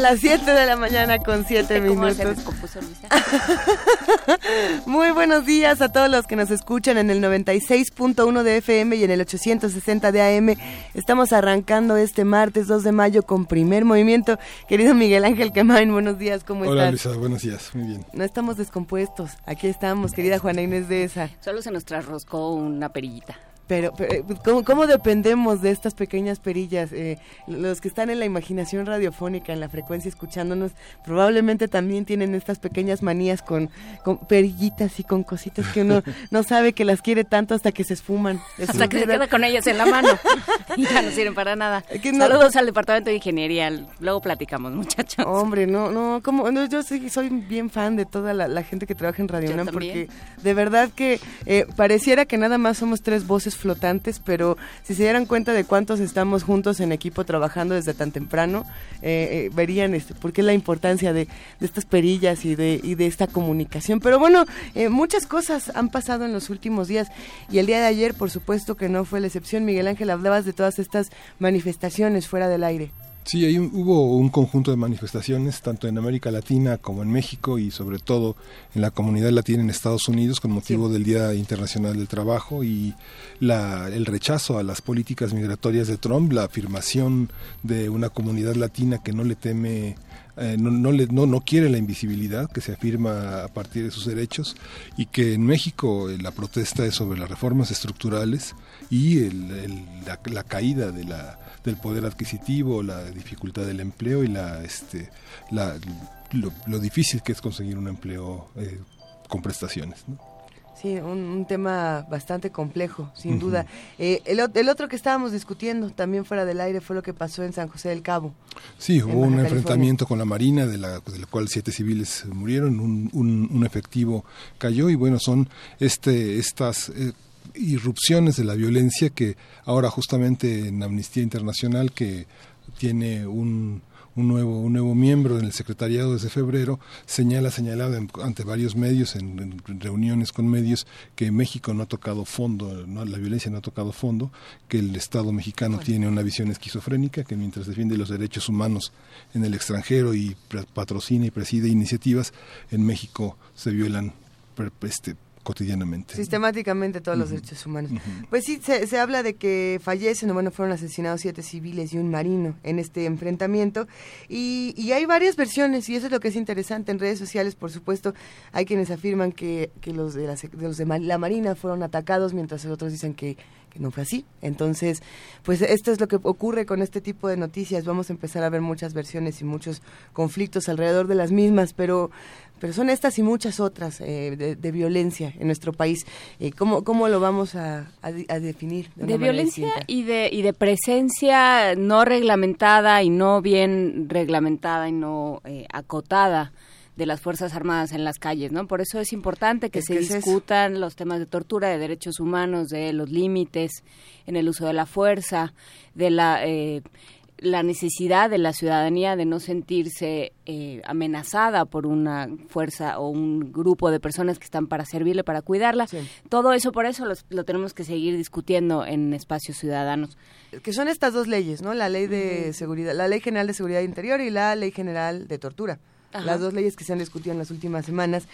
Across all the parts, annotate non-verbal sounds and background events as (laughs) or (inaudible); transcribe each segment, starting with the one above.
Son las 7 de la mañana con 7 minutos. (laughs) Muy buenos días a todos los que nos escuchan en el 96.1 de FM y en el 860 de AM. Estamos arrancando este martes 2 de mayo con primer movimiento. Querido Miguel Ángel Quemain, buenos días, ¿cómo estás? Hola Luisa, buenos días, muy bien. No estamos descompuestos, aquí estamos, querida Juana Inés de esa. Solo se nos trasroscó una perillita. Pero, eh, ¿cómo, dependemos de estas pequeñas perillas? Eh, los que están en la imaginación radiofónica, en la frecuencia escuchándonos, probablemente también tienen estas pequeñas manías con, con perillitas y con cositas que uno (laughs) no sabe que las quiere tanto hasta que se esfuman. Hasta que se queda con ellas en la mano y (laughs) ya no sirven para nada. Saludos al Departamento de Ingeniería, luego platicamos muchachos. Hombre, no, no, como, yo soy bien fan de toda la, gente que trabaja en Radio UNAM porque de verdad que eh, pareciera que nada más somos tres voces flotantes, pero si se dieran cuenta de cuántos estamos juntos en equipo trabajando desde tan temprano, eh, eh, verían este, por qué la importancia de, estas perillas y de, y de esta comunicación. Pero bueno, eh, muchas cosas han pasado en los últimos días y el día de ayer, por supuesto que no fue la excepción. Miguel Ángel, hablabas de todas estas manifestaciones fuera del aire. Sí, ahí hubo un conjunto de manifestaciones, tanto en América Latina como en México y sobre todo en la comunidad latina en Estados Unidos con motivo del Día Internacional del Trabajo y la, el rechazo a las políticas migratorias de Trump, la afirmación de una comunidad latina que no le teme eh, no, no, le, no, no, quiere la invisibilidad que se afirma a partir de sus derechos y que en México eh, la protesta es sobre las reformas estructurales y el, la, caída de la, del poder adquisitivo, la dificultad del empleo y la, este, la, lo, difícil que es conseguir un empleo eh, con prestaciones. ¿no? Sí, un, tema bastante complejo, sin duda. Eh, el, otro que estábamos discutiendo también fuera del aire fue lo que pasó en San José del Cabo. Sí, hubo un enfrentamiento con la Marina, de la, de la, cual siete civiles murieron, un, un, efectivo cayó y bueno, son este, estas... Eh, irrupciones de la violencia que ahora justamente en Amnistía Internacional que tiene un, un nuevo, un nuevo miembro en el secretariado desde febrero, señala, señalado ante varios medios, en, reuniones con medios, que México no ha tocado fondo, ¿no? la violencia no ha tocado fondo, que el Estado mexicano tiene una visión esquizofrénica, que mientras defiende los derechos humanos en el extranjero y patrocina y preside iniciativas, en México se violan este, cotidianamente. Sistemáticamente todos los derechos humanos. Pues sí, se, habla de que fallecen, o bueno, fueron asesinados siete civiles y un marino en este enfrentamiento. Y, y, hay varias versiones, y eso es lo que es interesante. En redes sociales, por supuesto, hay quienes afirman que, que los, de la, los de la Marina fueron atacados, mientras otros dicen que que no fue así. Entonces, pues esto es lo que ocurre con este tipo de noticias. Vamos a empezar a ver muchas versiones y muchos conflictos alrededor de las mismas, pero pero son estas y muchas otras eh, de, violencia en nuestro país. Eh, ¿cómo, ¿Cómo lo vamos a, definir? De, violencia y de, y de presencia no reglamentada y no bien reglamentada y no eh, acotada de las Fuerzas Armadas en las calles, ¿no? Por eso es importante que se discutan los temas de tortura, de derechos humanos, de los límites en el uso de la fuerza, de la... Eh, la necesidad de la ciudadanía de no sentirse eh, amenazada por una fuerza o un grupo de personas que están para servirle, para cuidarla. Todo eso, por eso lo tenemos que seguir discutiendo en espacios ciudadanos. Que son estas dos leyes, ¿no? La ley de seguridad, la ley general de seguridad interior y la ley general de tortura las dos leyes que se han discutido en las últimas semanas,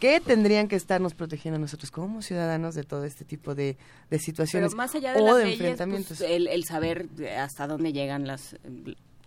que tendrían que estarnos protegiendo a nosotros como ciudadanos de todo este tipo de, situaciones más allá de o de pues, enfrentamientos. el, el saber hasta dónde llegan las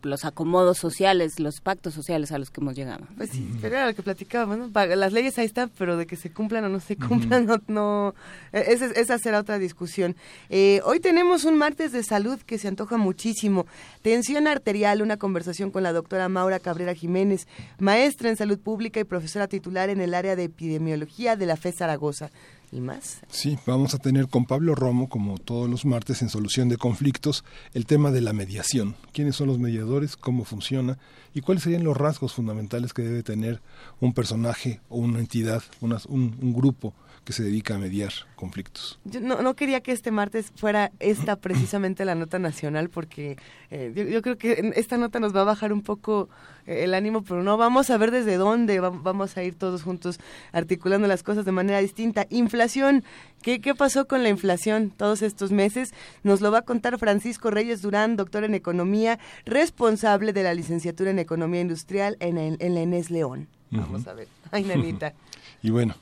los acomodos sociales, los pactos sociales a los que hemos llegado. Pues sí, pero era lo que platicábamos, ¿no? Las leyes ahí están, pero de que se cumplan o no se cumplan, no, no e, esa, esa, será otra discusión. Eh, hoy tenemos un martes de salud que se antoja muchísimo. Tensión arterial, una conversación con la doctora Maura Cabrera Jiménez, maestra en salud pública y profesora titular en el área de epidemiología de la FE Zaragoza. Y más. Sí, vamos a tener con Pablo Romo, como todos los martes en Solución de Conflictos, el tema de la mediación. ¿Quiénes son los mediadores? ¿Cómo funciona? ¿Y cuáles serían los rasgos fundamentales que debe tener un personaje o una entidad, un, un grupo que se dedica a mediar conflictos. Yo no, no quería que este martes fuera esta precisamente la nota nacional porque eh, yo, creo que esta nota nos va a bajar un poco eh, el ánimo, pero no, vamos a ver desde dónde vamos a ir todos juntos articulando las cosas de manera distinta. Inflación, ¿qué, ¿qué pasó con la inflación todos estos meses? Nos lo va a contar Francisco Reyes Durán, doctor en economía, responsable de la licenciatura en economía industrial en, en la Enes León. Vamos a ver. Ay, nanita. (laughs) y bueno,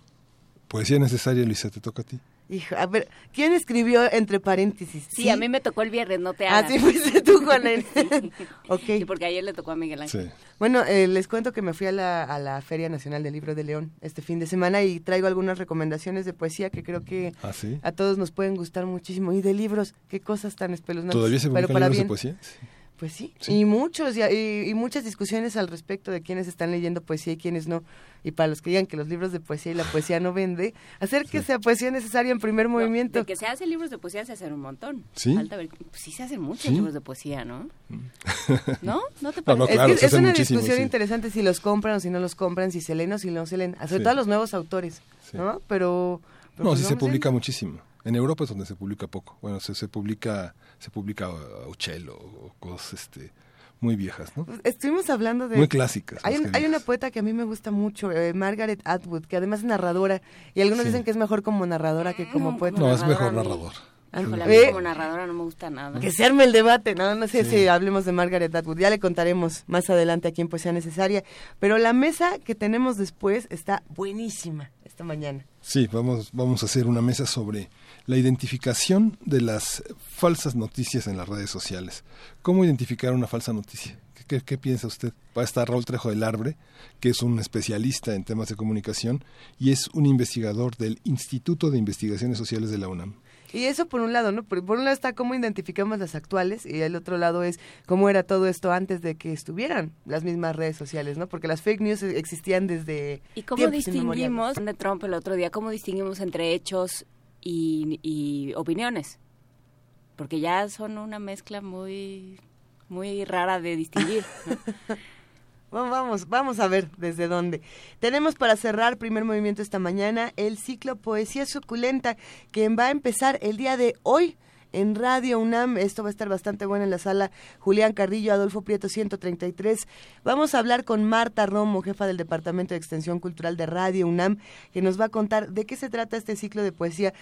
Poesía necesaria, Luisa, te toca a ti. Hijo, a ver, ¿quién escribió entre paréntesis? Sí, a mí me tocó el viernes, no te hagas. Ah, sí, fuiste (laughs) tú, Juan. (laughs) ok. Sí, porque ayer le tocó a Miguel Ángel. Sí. Bueno, eh, les cuento que me fui a la, a la Feria Nacional del Libro de León este fin de semana y traigo algunas recomendaciones de poesía que creo que ¿Ah, a todos nos pueden gustar muchísimo. Y de libros, qué cosas tan espeluznantes. ¿Todavía se publican libros de poesía? Pues sí, y muchos, y, muchas discusiones al respecto de quiénes están leyendo poesía y quiénes no. Y para los que digan que los libros de poesía y la poesía no vende, hacer que sea poesía necesaria en primer movimiento. De que se hacen libros de poesía se hacen un montón. Sí. pues sí se hacen muchos libros de poesía, ¿no? (laughs) ¿No? ¿No te parece? es, una discusión interesante si los compran o si no los compran, si se leen o si no se leen. Sobre todo los nuevos autores, ¿no? Pero... no, pues sí se publica muchísimo. En Europa es donde se publica poco. Bueno, se, se publica se publica Uchelo o cosas este, muy viejas, ¿no? Estuvimos hablando de... Muy clásicas. Hay, hay una poeta que a mí me gusta mucho, eh, Margaret Atwood, que además es narradora, y algunos dicen que es mejor como narradora que como poeta. No, es mejor narrador. como narradora no me gusta nada. Que se arme el debate, no, no sé si hablemos de Margaret Atwood, ya le contaremos más adelante a pues sea Necesaria, pero la mesa que tenemos después está buenísima esta mañana. Sí, vamos, vamos a hacer una mesa sobre la identificación de las falsas noticias en las redes sociales. ¿Cómo identificar una falsa noticia? ¿Qué, piensa usted? Va a estar Raúl Trejo del Arbre, que es un especialista en temas de comunicación y es un investigador del Instituto de Investigaciones Sociales de la UNAM. Y eso por un lado, ¿no? Por, un lado está cómo identificamos las actuales y el otro lado es cómo era todo esto antes de que estuvieran las mismas redes sociales, ¿no? Porque las fake news existían desde... ¿Y cómo distinguimos, de Trump el otro día, cómo distinguimos entre hechos y, opiniones, porque ya son una mezcla muy, muy rara de distinguir. (laughs) Vamos, vamos a ver desde dónde. Tenemos para cerrar primer movimiento esta mañana el ciclo Poesía Suculenta que va a empezar el día de hoy en Radio UNAM. Esto va a estar bastante bueno en la sala Julián Carrillo, Adolfo Prieto 133. Vamos a hablar con Marta Romo, jefa del Departamento de Extensión Cultural de Radio UNAM, que nos va a contar de qué se trata este ciclo de poesía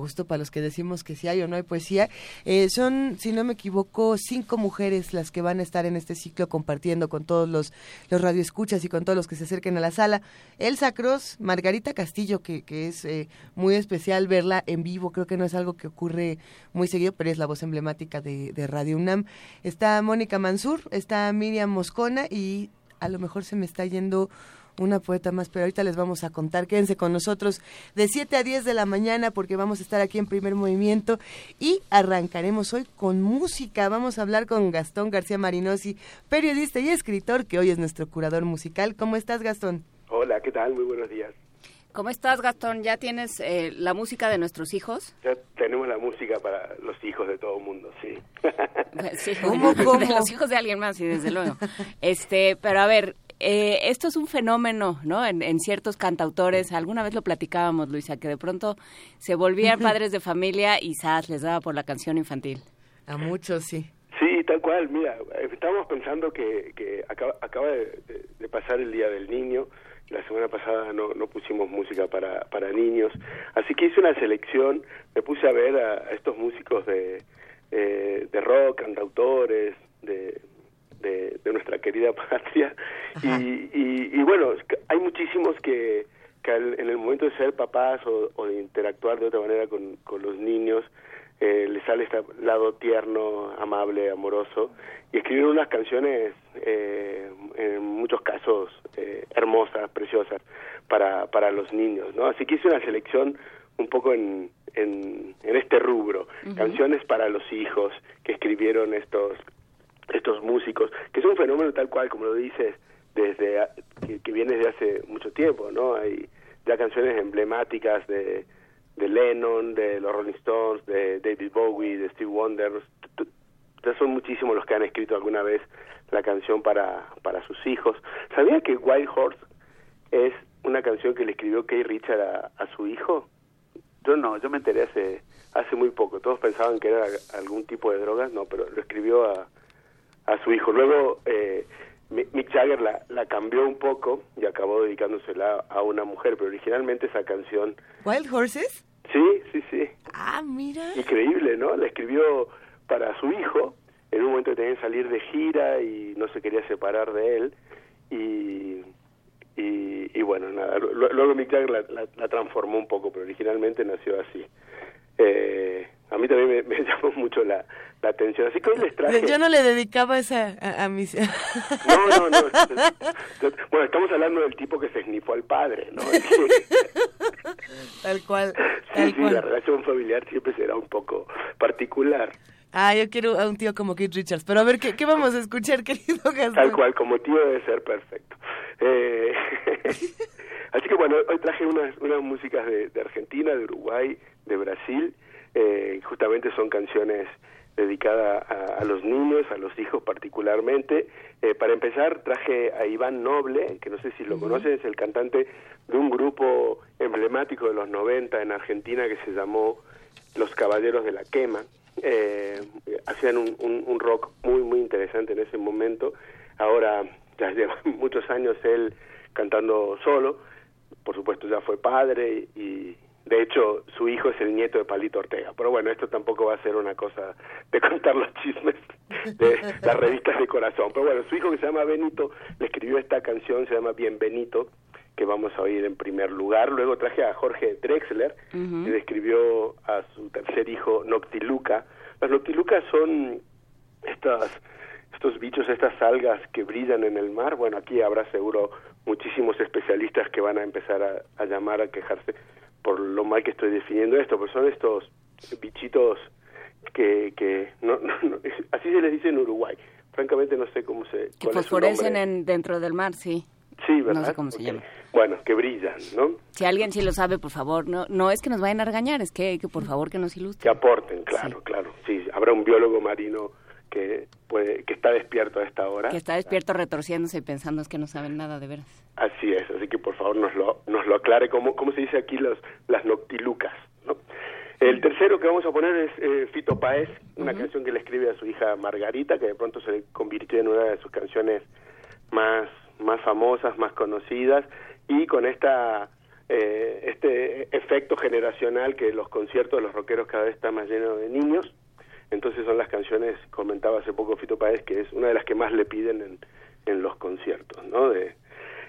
justo para los que decimos que si hay o no hay poesía. Eh, son, si no me equivoco, cinco mujeres las que van a estar en este ciclo compartiendo con todos los, los radioescuchas y con todos los que se acerquen a la sala. Elsa Cross, Margarita Castillo, que, que es eh, muy especial verla en vivo, creo que no es algo que ocurre muy seguido, pero es la voz emblemática de, de Radio UNAM. Está Mónica Mansur, está Miriam Moscona y a lo mejor se me está yendo una poeta más, pero ahorita les vamos a contar. Quédense con nosotros de 7 a 10 de la mañana porque vamos a estar aquí en primer movimiento y arrancaremos hoy con música. Vamos a hablar con Gastón García Marinosi, periodista y escritor, que hoy es nuestro curador musical. ¿Cómo estás, Gastón? Hola, ¿qué tal? Muy buenos días. ¿Cómo estás, Gastón? ¿Ya tienes eh, la música de nuestros hijos? Ya tenemos la música para los hijos de todo el mundo, sí. (laughs) (laughs) sí ¿Cómo, (laughs) cómo? De los hijos de alguien más, sí, desde luego. Este, pero a ver, eh, esto es un fenómeno, ¿no? En, ciertos cantautores, alguna vez lo platicábamos, Luisa, que de pronto se volvían padres de familia y ¡zas! les daba por la canción infantil. A muchos, sí. Sí, tal cual. Mira, estábamos pensando que, que acaba, acaba de, pasar el Día del Niño. La semana pasada no, no pusimos música para, para niños. Así que hice una selección, me puse a ver a, estos músicos de, eh, de rock, cantautores, de, de, nuestra querida (laughs) patria. Y, y, bueno, hay muchísimos que, que en el momento de ser papás o, de interactuar de otra manera con, con los niños, eh, les sale este lado tierno, amable, amoroso, y escribieron unas canciones, eh, en muchos casos, eh, hermosas, preciosas, para, para los niños, ¿no? Así que hice una selección un poco en, en, este rubro, canciones para los hijos que escribieron estos estos músicos, que es un fenómeno tal cual, como lo dices, desde que, viene desde hace mucho tiempo, ¿no? Hay ya canciones emblemáticas de, de Lennon, de los Rolling Stones, de David Bowie, de Steve Wonder. Son muchísimos los que han escrito alguna vez la canción para, para sus hijos. ¿Sabía que Wild Horse es una canción que le escribió Kay Richard a, a su hijo? Yo no, yo me enteré hace, hace muy poco. Todos pensaban que era algún tipo de drogas, no, pero lo escribió a, a su hijo. Luego eh, Mick Jagger la, la cambió un poco y acabó dedicándosela a una mujer, pero originalmente esa canción... ¿Wild Horses? Sí, sí, sí. Ah, mira. Increíble, ¿no? La escribió para su hijo en un momento que tenía que salir de gira y no se quería separar de él y y, bueno nada luego Mick Jagger la, la, transformó un poco pero originalmente nació así eh, a mí también (laughs) me, llamó mucho la, la, atención así que hoy les traje yo no le dedicaba esa a, mis no no no bueno estamos hablando del tipo que se esnifó al padre no (laughs) tal cual sí, sí, la relación familiar siempre será un poco particular Ah, yo quiero a un tío como Keith Richards. Pero a ver, ¿qué, qué vamos a escuchar, (laughs) querido Gastón? Tal cual, como tío debe ser perfecto. Eh, (laughs) así que bueno, hoy traje unas, unas músicas de, Argentina, de Uruguay, de Brasil. Eh, justamente son canciones dedicadas a, los niños, a los hijos particularmente. Eh, para empezar, traje a Iván Noble, que no sé si lo conocen, es el cantante de un grupo emblemático de los 90 en Argentina que se llamó Los Caballeros de la Quema eh, hacían un, un, rock muy, muy interesante en ese momento. Ahora ya lleva (laughs) muchos años él cantando solo, por supuesto ya fue padre y de hecho su hijo es el nieto de Palito Ortega. Pero bueno, esto tampoco va a ser una cosa de (laughs) contar los chismes de (laughs) las revistas de corazón. Pero bueno, su hijo que se llama Benito le escribió esta canción, se llama Bienvenido que vamos a oír en primer lugar. Luego traje a Jorge Drexler, que describió a su tercer hijo Noctiluca. Las Noctilucas son estas estos bichos, estas algas que brillan en el mar. Bueno, aquí habrá seguro muchísimos especialistas que van a empezar a, llamar a quejarse por lo mal que estoy definiendo esto, pues son estos bichitos que, que no, (laughs) así se les dice en Uruguay. Francamente no sé cómo se... Que fosforecen en, dentro del mar, sí. Sí, ¿verdad? No sé cómo se llama. Bueno, que brillan, ¿no? Si alguien sí lo sabe, por favor, no no es que nos vayan a regañar, es que, que por favor que nos ilustren. Que aporten, claro, claro. Sí, habrá un biólogo marino que puede que está despierto a esta hora. Que está despierto retorciéndose y pensando es que no saben nada de veras. Así es, así que por favor nos lo nos lo aclare cómo cómo se dice aquí los las noctilucas, ¿no? El tercero que vamos a poner es eh, Fito Paez, una canción que le escribe a su hija Margarita, que de pronto se convirtió en una de sus canciones más más famosas, más conocidas y con esta eh, este efecto generacional que los conciertos de los rockeros cada vez están más llenos de niños. Entonces son las canciones, comentaba hace poco Fito Páez, que es una de las que más le piden en, en los conciertos, ¿no? De,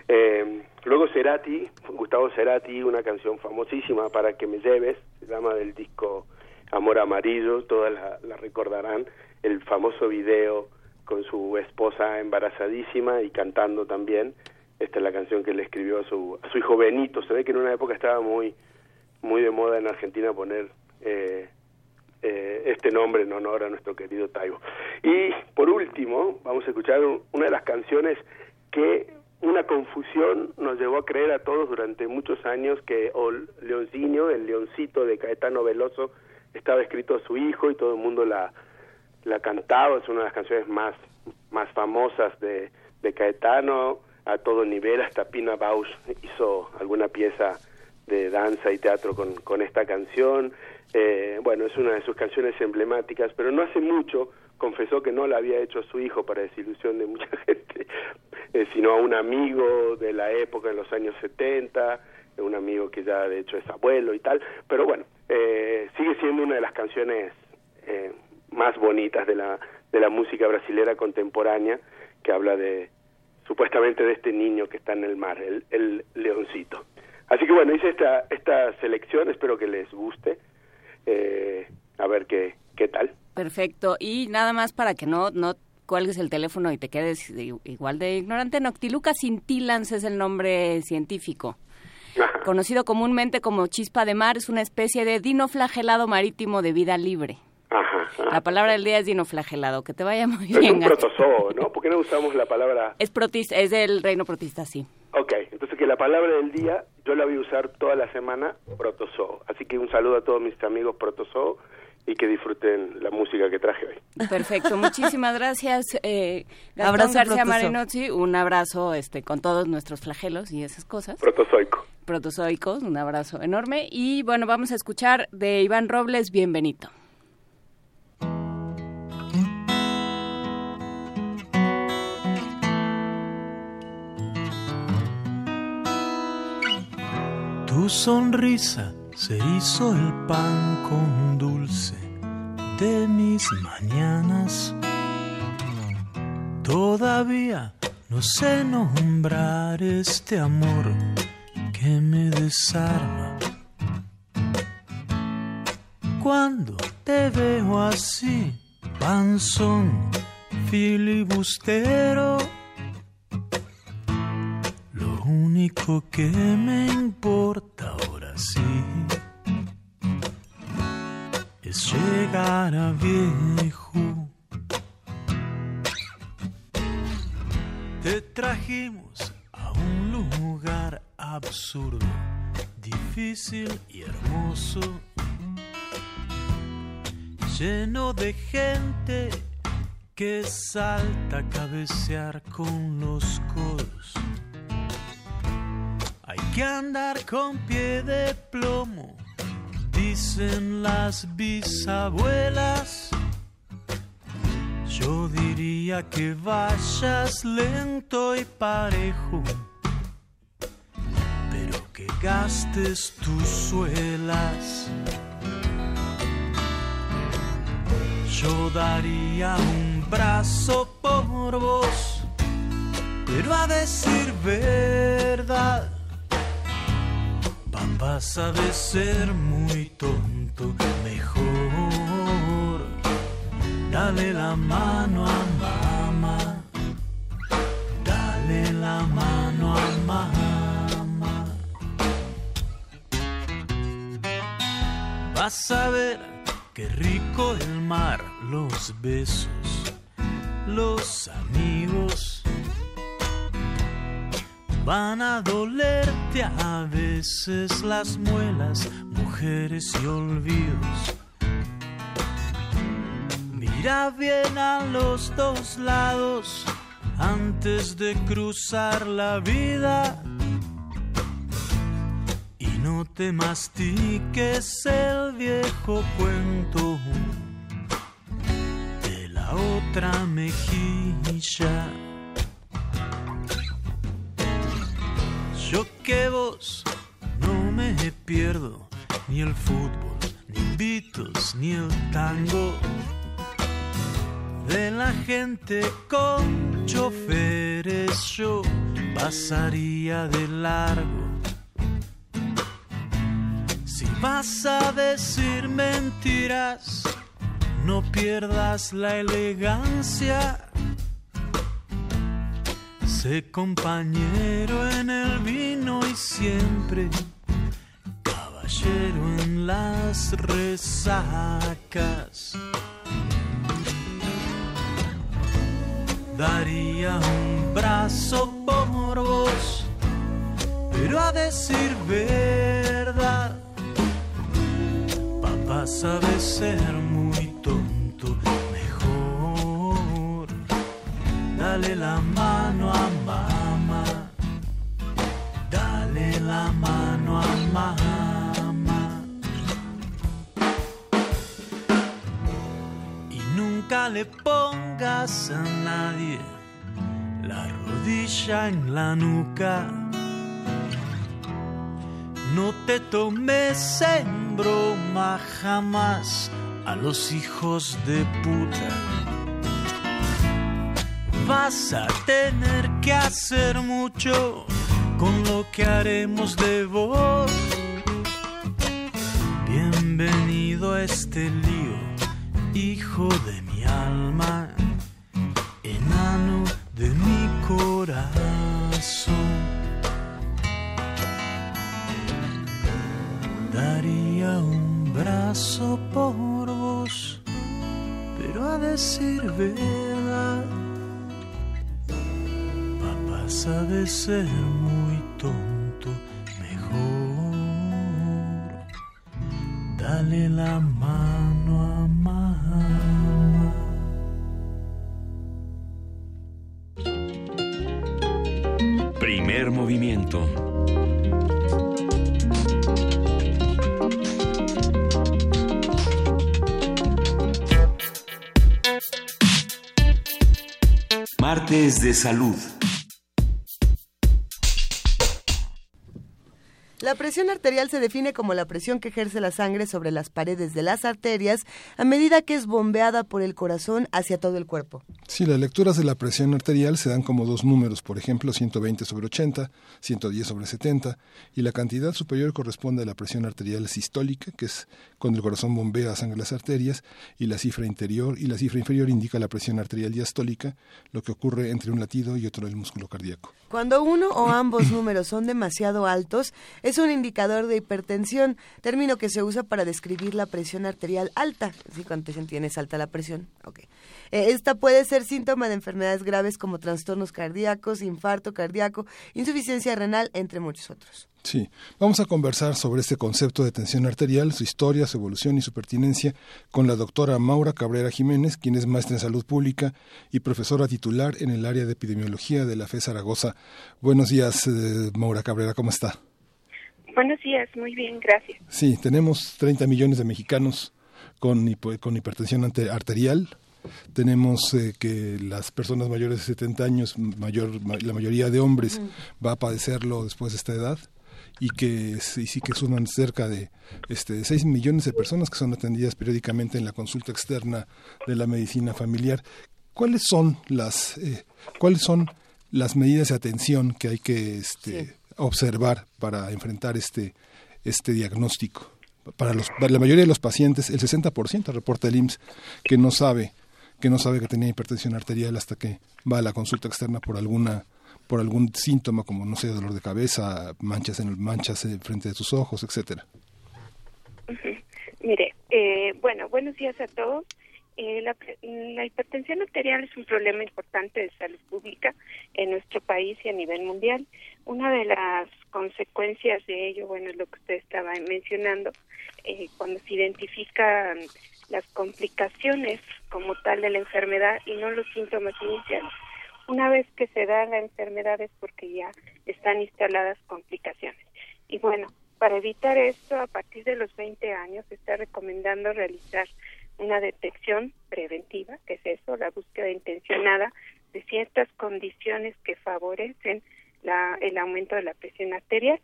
eh, luego Cerati, Gustavo Cerati, una canción famosísima para que me lleves, se llama del disco Amor Amarillo, todas la, la recordarán, el famoso video con su esposa embarazadísima y cantando también. Esta es la canción que le escribió a su, a su hijo Benito. Se ve que en una época estaba muy, muy de moda en Argentina poner eh, eh, este nombre en honor a nuestro querido Taibo. Y por último, vamos a escuchar una de las canciones que una confusión nos llevó a creer a todos durante muchos años que el Leoncino, el leoncito de Caetano Veloso, estaba escrito a su hijo y todo el mundo la, la cantaba, es una de las canciones más, más famosas de, de Caetano, a todo nivel, hasta Pina Bausch hizo alguna pieza de danza y teatro con, con esta canción. Eh, bueno, es una de sus canciones emblemáticas, pero no hace mucho confesó que no la había hecho a su hijo para desilusión de mucha (laughs) gente, eh, sino a un amigo de la época, en los años 70, un amigo que ya de hecho es abuelo y tal, pero bueno, eh, sigue siendo una de las canciones eh, más bonitas de la, de la música brasilera contemporánea, que habla de supuestamente de este niño que está en el mar, el, el leoncito. Así que bueno, hice esta, esta selección, espero que les guste, eh, a ver qué, qué tal. Perfecto, y nada más para que no, no cuelgues el teléfono y te quedes igual de ignorante, Noctiluca cintilans es el nombre científico. Conocido comúnmente como chispa de mar, es una especie de dinoflagelado marítimo de vida libre. La palabra del día es dinoflagelado. Que te vaya muy bien. Es un protozoo, ¿no? ¿Por qué no usamos la palabra...? Es protista, es del reino protista, sí. Ok, entonces que la palabra del día, yo la voy a usar toda la semana, Protozoo. Así que un saludo a todos mis amigos Protozoo y que disfruten la música que traje hoy. Perfecto, muchísimas gracias. Eh, abrazo García Marinozzi, un abrazo este, con todos nuestros flagelos y esas cosas. Protozoico. Protozoicos, un abrazo enorme. Y bueno, vamos a escuchar de Iván Robles, bienvenido. Tu sonrisa se hizo el pan con dulce de mis mañanas. Todavía no sé nombrar este amor que me desarma. Cuando te veo así, panzón, filibustero, único que me importa ahora sí es llegar a viejo. Te trajimos a un lugar absurdo, difícil y hermoso, lleno de gente que salta a cabecear con los codos. Que andar con pie de plomo dicen las bisabuelas. Yo diría que vayas lento y parejo, pero que gastes tus suelas. Yo daría un brazo por vos, pero a decir verdad Pasa de ser muy tonto, mejor. Dale la mano a mamá, dale la mano a mamá. Vas a ver qué rico el mar, los besos, los amigos Van a dolerte a veces las muelas, mujeres y olvidos. Mira bien a los dos lados antes de cruzar la vida. Y no te mastiques el viejo cuento de la otra mejilla. Que vos no me pierdo ni el fútbol, ni Beatles, ni el tango. De la gente con choferes yo pasaría de largo. Si vas a decir mentiras, no pierdas la elegancia Sé compañero en el vino y siempre caballero en las resacas. Daría un brazo por vos, pero a decir verdad, papá sabe ser muy dale la mano a mamá, dale la mano a mamá. Y nunca le pongas a nadie la rodilla en la nuca. No te tomes en broma jamás a los hijos de puta vas a tener que hacer mucho con lo que haremos de vos. Bienvenido a este lío, hijo de mi alma, enano de mi corazón. Daría un brazo por vos, pero a decir verdad pasa de ser muy tonto, mejor dale la mano a mamá. Primer movimiento. Martes de salud. La presión arterial se define como la presión que ejerce la sangre sobre las paredes de las arterias a medida que es bombeada por el corazón hacia todo el cuerpo. Sí, las lecturas de la presión arterial se dan como dos números, por ejemplo, 120 sobre 80, 110 sobre 70, y la cantidad superior corresponde a la presión arterial sistólica, que es cuando el corazón bombea sangre a las arterias, y la cifra interior y la cifra inferior indica la presión arterial diastólica, lo que ocurre entre un latido y otro del músculo cardíaco. Cuando uno o ambos números son demasiado altos, es un indicador de hipertensión, término que se usa para describir la presión arterial alta. ¿Sí? Cuando tienes alta la presión. Okay. Eh, esta puede ser síntoma de enfermedades graves como trastornos cardíacos, infarto cardíaco, insuficiencia renal, entre muchos otros. Sí, vamos a conversar sobre este concepto de tensión arterial, su historia, su evolución y su pertinencia con la doctora Maura Cabrera Jiménez, quien es maestra en salud pública y profesora titular en el área de epidemiología de la FE Zaragoza. Buenos días, eh, Maura Cabrera, ¿cómo está? Buenos días, muy bien, gracias. Sí, tenemos 30 millones de mexicanos con, con hipertensión arterial, tenemos eh, que las personas mayores de 70 años, mayor, la mayoría de hombres, va a padecerlo después de esta edad y que sí que suman cerca de este 6 millones de personas que son atendidas periódicamente en la consulta externa de la medicina familiar. ¿Cuáles son las eh, cuáles son las medidas de atención que hay que este, observar para enfrentar este este diagnóstico? Para, los, para la mayoría de los pacientes, el 60% reporta el IMSS que no sabe que no sabe que tenía hipertensión arterial hasta que va a la consulta externa por alguna por algún síntoma como no sé dolor de cabeza manchas en manchas frente de sus ojos etcétera. Mire eh, bueno buenos días a todos eh, la, la, hipertensión arterial es un problema importante de salud pública en nuestro país y a nivel mundial. Una de las consecuencias de ello, bueno, es lo que usted estaba mencionando, eh, cuando se identifican las complicaciones como tal de la enfermedad y no los síntomas iniciales. Una vez que se da la enfermedad es porque ya están instaladas complicaciones. Y bueno, para evitar esto, a partir de los 20 años se está recomendando realizar una detección preventiva, que es eso, la búsqueda intencionada de ciertas condiciones que favorecen la, el aumento de la presión arterial.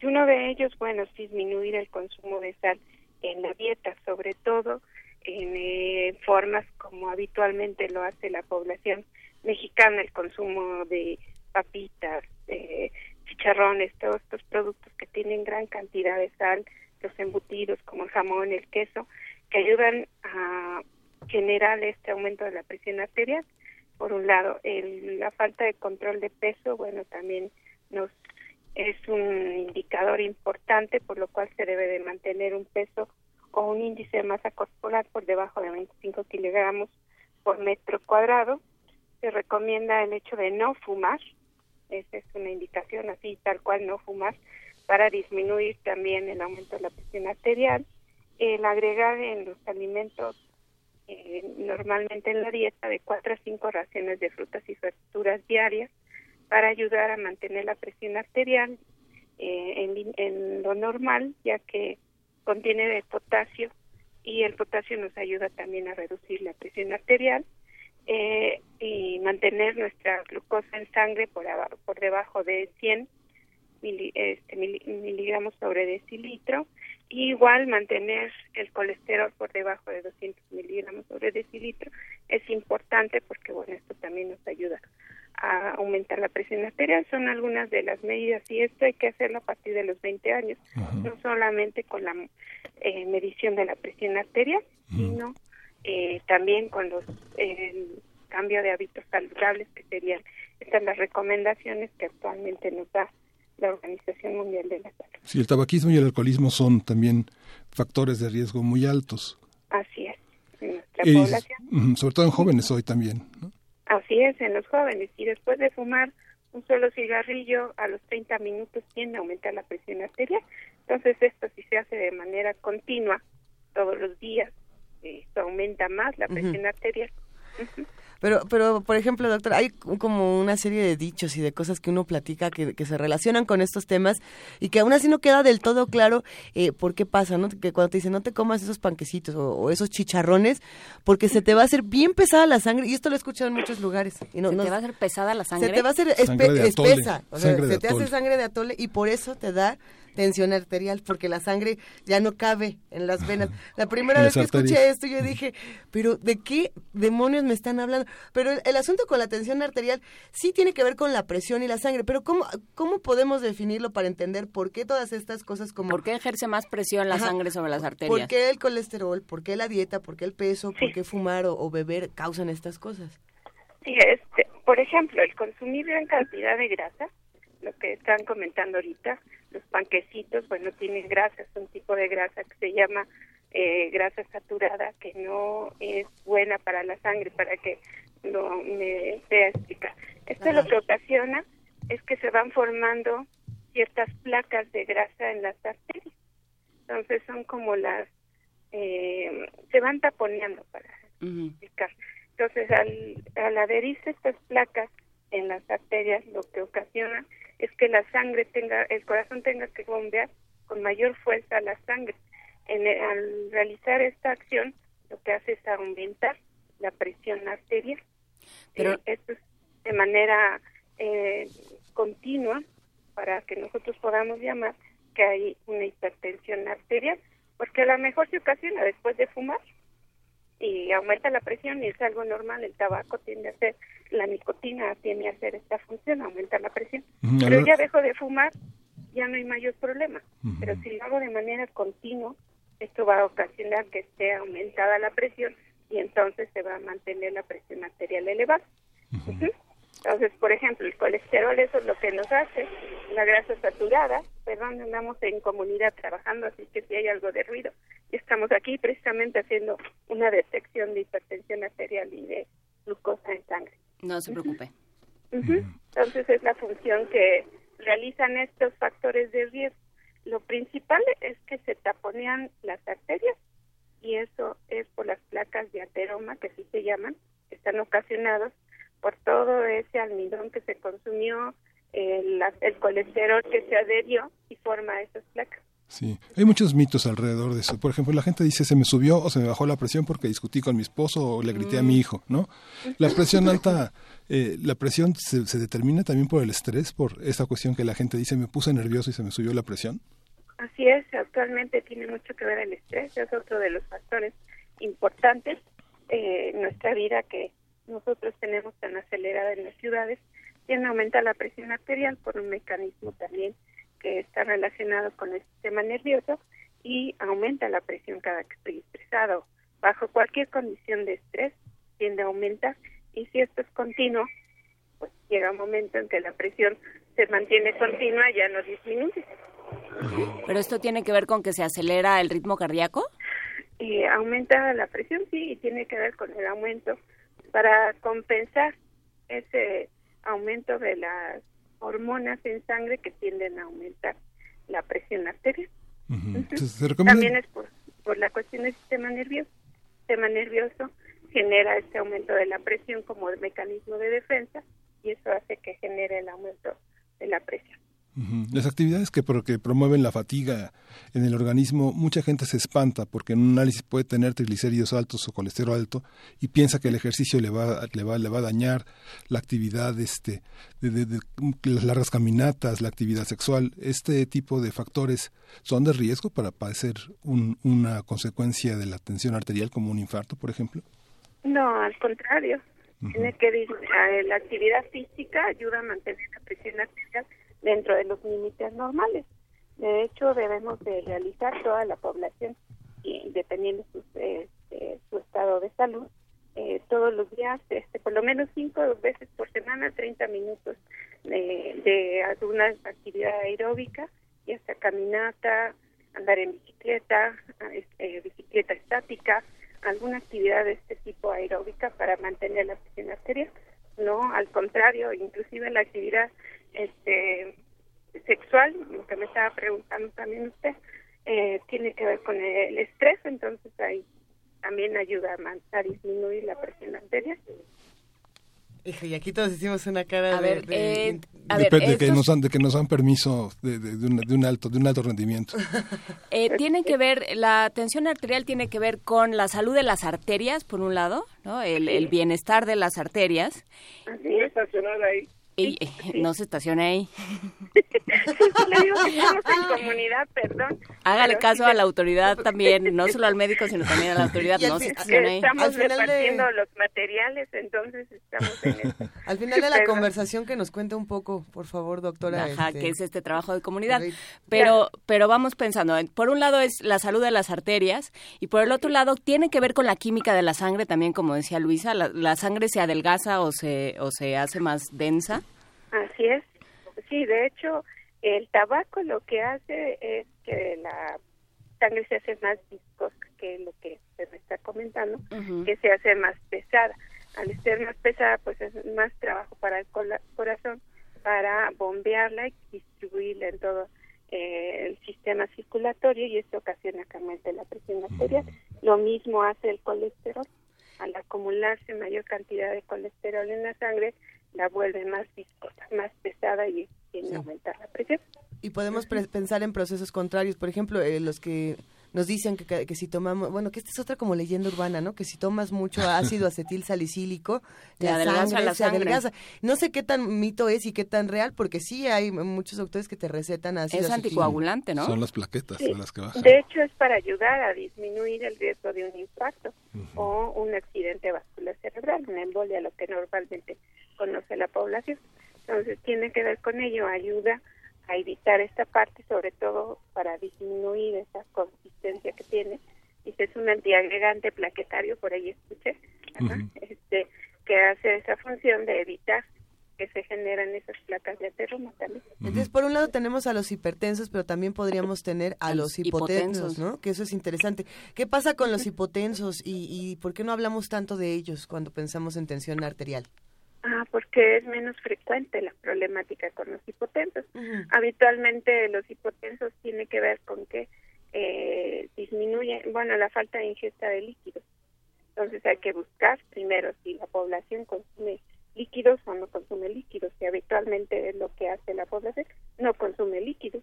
Y uno de ellos, bueno, es disminuir el consumo de sal en la dieta, sobre todo en eh, formas como habitualmente lo hace la población mexicana, el consumo de papitas, de chicharrones, todos estos productos que tienen gran cantidad de sal, los embutidos como el jamón, el queso, que ayudan a generar este aumento de la presión arterial. Por un lado, el, la falta de control de peso, bueno, también nos es un indicador importante por lo cual se debe de mantener un peso o un índice de masa corporal por debajo de 25 kilogramos por metro cuadrado. Se recomienda el hecho de no fumar, esa es una indicación así, tal cual no fumar, para disminuir también el aumento de la presión arterial. El agregar en los alimentos, eh, normalmente en la dieta, de 4 a 5 raciones de frutas y verduras diarias para ayudar a mantener la presión arterial eh, en, en lo normal, ya que contiene de potasio y el potasio nos ayuda también a reducir la presión arterial eh, y mantener nuestra glucosa en sangre por, por debajo de 100 este, miligramos sobre decilitro y igual mantener el colesterol por debajo de 200 miligramos sobre decilitro es importante porque bueno esto también nos ayuda a aumentar la presión arterial. Son algunas de las medidas y esto hay que hacerlo a partir de los 20 años, no solamente con la eh, medición de la presión arterial, sino eh, también con los el cambio de hábitos saludables que serían estas las recomendaciones que actualmente nos da la Organización Mundial de la Salud. Sí, el tabaquismo y el alcoholismo son también factores de riesgo muy altos. Así es, en nuestra población. Sobre todo en jóvenes hoy también. ¿no? Así es, en los jóvenes. Y después de fumar un solo cigarrillo, a los 30 minutos tiende a aumentar la presión arterial. Entonces, esto si se hace de manera continua, todos los días, esto aumenta más la presión arterial. Pero, pero, por ejemplo, doctor, hay como una serie de dichos y de cosas que uno platica que, se relacionan con estos temas y que aún así no queda del todo claro eh, por qué pasa, ¿no? Que cuando te dicen no te comas esos panquecitos o, esos chicharrones, porque se te va a hacer bien pesada la sangre, y esto lo he escuchado en muchos lugares. Y no, ¿Se te va a hacer pesada la sangre? Se te va a hacer espesa, o sea, se te hace sangre de atole y por eso te da tensión arterial porque la sangre ya no cabe en las venas. (laughs) La primera vez que escuché esto yo dije, pero ¿de qué demonios me están hablando? Pero el, asunto con la tensión arterial sí tiene que ver con la presión y la sangre, pero ¿cómo, cómo podemos definirlo para entender por qué todas estas cosas como... ¿Por qué ejerce más presión la sangre sobre las arterias? ¿Por qué el colesterol? ¿Por qué la dieta? ¿Por qué el peso? ¿Por qué fumar o, beber causan estas cosas? Sí, este, por ejemplo, el consumir gran cantidad de grasa, lo que están comentando ahorita, los panquecitos, bueno, tienen grasa, es un tipo de grasa que se llama eh, grasa saturada, que no es buena para la sangre, para que no me sea explicar. Esto lo que ocasiona es que se van formando ciertas placas de grasa en las arterias. Entonces son como las, eh, se van taponeando para explicar. Entonces al, al adherirse estas placas en las arterias, lo que ocasiona es que la sangre tenga, el corazón tenga que bombear con mayor fuerza la sangre. En al realizar esta acción, lo que hace es aumentar la presión arterial. Pero eh, esto es de manera eh, continua para que nosotros podamos llamar que hay una hipertensión arterial, porque a lo mejor se ocasiona después de fumar y aumenta la presión y es algo normal, el tabaco tiende a hacer la nicotina tiene a hacer esta función, aumentar la presión. Pero ya dejo de fumar, ya no hay mayor problema. Pero si lo hago de manera continua, esto va a ocasionar que esté aumentada la presión y entonces se va a mantener la presión arterial elevada. Entonces, por ejemplo, el colesterol, eso es lo que nos hace, la grasa saturada, perdón, andamos en comunidad trabajando, así que si hay algo de ruido, y estamos aquí precisamente haciendo una detección de hipertensión arterial y de glucosa en sangre. No se preocupe. Entonces es la función que realizan estos factores de riesgo. Lo principal es que se taponean las arterias y eso es por las placas de ateroma, que así se llaman, que están ocasionados por todo ese almidón que se consumió, el, el colesterol que se adherió y forma esas placas. Sí, hay muchos mitos alrededor de eso. Por ejemplo, la gente dice se me subió o se me bajó la presión porque discutí con mi esposo o le grité a mi mm. hijo, ¿no? La presión (laughs) alta, eh, la presión se, se, determina también por el estrés, por esa cuestión que la gente dice me puse nervioso y se me subió la presión. Así es, actualmente tiene mucho que ver el estrés, es otro de los factores importantes eh, en nuestra vida que nosotros tenemos tan acelerada en las ciudades, y aumenta la presión arterial por un mecanismo también que está relacionado con el sistema nervioso y aumenta la presión cada que estoy estresado. Bajo cualquier condición de estrés tiende a aumentar y si esto es continuo, pues llega un momento en que la presión se mantiene continua, ya no disminuye. ¿Pero esto tiene que ver con que se acelera el ritmo cardíaco? Aumenta la presión, sí, y tiene que ver con el aumento para compensar ese aumento de las hormonas en sangre que tienden a aumentar la presión arterial. También es por, la cuestión del sistema nervioso. El sistema nervioso genera este aumento de la presión como mecanismo de defensa y eso hace que genere el aumento de la presión. Las actividades que, que promueven la fatiga en el organismo, mucha gente se espanta porque en un análisis puede tener triglicéridos altos o colesterol alto y piensa que el ejercicio le va, le va, le va a dañar la actividad, este, de, las largas caminatas, la actividad sexual. Este tipo de factores son de riesgo para padecer una consecuencia de la tensión arterial como un infarto, por ejemplo. No, al contrario. Tiene que eh, la actividad física ayuda a mantener la presión arterial dentro de los límites normales. De hecho, debemos de realizar toda la población, y dependiendo su, este, su estado de salud, eh, todos los días, este, por lo menos cinco veces por semana, 30 minutos de, de alguna actividad aeróbica, y hasta caminata, andar en bicicleta, este, bicicleta estática, alguna actividad de este tipo aeróbica para mantener la presión arterial. No, al contrario, inclusive la actividad este sexual, lo que me estaba preguntando también usted, eh, tiene que ver con el estrés, entonces ahí también ayuda a, disminuir la presión arterial. Y aquí todos hicimos una cara a de, ver, eh, de, que nos dan, de que nos dan permiso de, de, un, alto de un alto rendimiento. (laughs) Eh, tiene que ver la tensión arterial tiene que ver con la salud de las arterias por un lado, ¿no? El, el bienestar de las arterias. Así es. Estacionar ahí. Y, no se estacione ahí. le digo que estamos en comunidad, perdón. Hágale caso a la autoridad también, no (laughs) solo al médico, sino también a la autoridad. No se estacione ahí. Estamos repartiendo los materiales, entonces estamos en eso. (laughs) Al final de la conversación que nos cuente un poco, por favor, doctora. Ajá, este, que es este trabajo de comunidad. Pero, pero vamos pensando, por un lado es la salud de las arterias y por el otro lado tiene que ver con la química de la sangre también, como decía Luisa, la, la sangre se adelgaza o se, o se hace más densa. Así es. Sí, de hecho, el tabaco lo que hace es que la sangre se hace más viscosa, que es lo que se me está comentando, que se hace más pesada. Al ser más pesada, pues es más trabajo para el corazón para bombearla y distribuirla en todo eh, el sistema circulatorio y esto ocasiona que aumente la presión arterial. Lo mismo hace el colesterol. Al acumularse mayor cantidad de colesterol en la sangre, la vuelve más viscosa, más pesada y tiene aumentar la presión. Y podemos pensar en procesos contrarios, por ejemplo, eh, los que nos dicen que, que, si tomamos, bueno, que esta es otra como leyenda urbana, ¿no? Que si tomas mucho (laughs) ácido acetil salicílico, la sangre la se adelgaza. No sé qué tan mito es y qué tan real, porque sí hay muchos doctores que te recetan ácido Es anticoagulante, ¿no? Son las plaquetas las que bajan. De hecho, es para ayudar a disminuir el riesgo de un infarto o un accidente vascular cerebral, una embolia, lo que normalmente conoce la población. Entonces, tiene que ver con ello, ayuda a evitar esta parte, sobre todo para disminuir esa consistencia que tiene. Dice, es un antiagregante plaquetario, por ahí escuché, este, que hace esa función de evitar que se generan esas placas de ateroma también. Entonces, por un lado tenemos a los hipertensos, pero también podríamos tener a, los hipotensos, ¿no? Que eso es interesante. ¿Qué pasa con los hipotensos y, y por qué no hablamos tanto de ellos cuando pensamos en tensión arterial? Ah, porque es menos frecuente la problemática con los hipotensos. Habitualmente los hipotensos tiene que ver con que eh, disminuye, bueno, la falta de ingesta de líquidos. Entonces hay que buscar primero si la población consume líquidos o no consume líquidos, que habitualmente es lo que hace la población, no consume líquidos,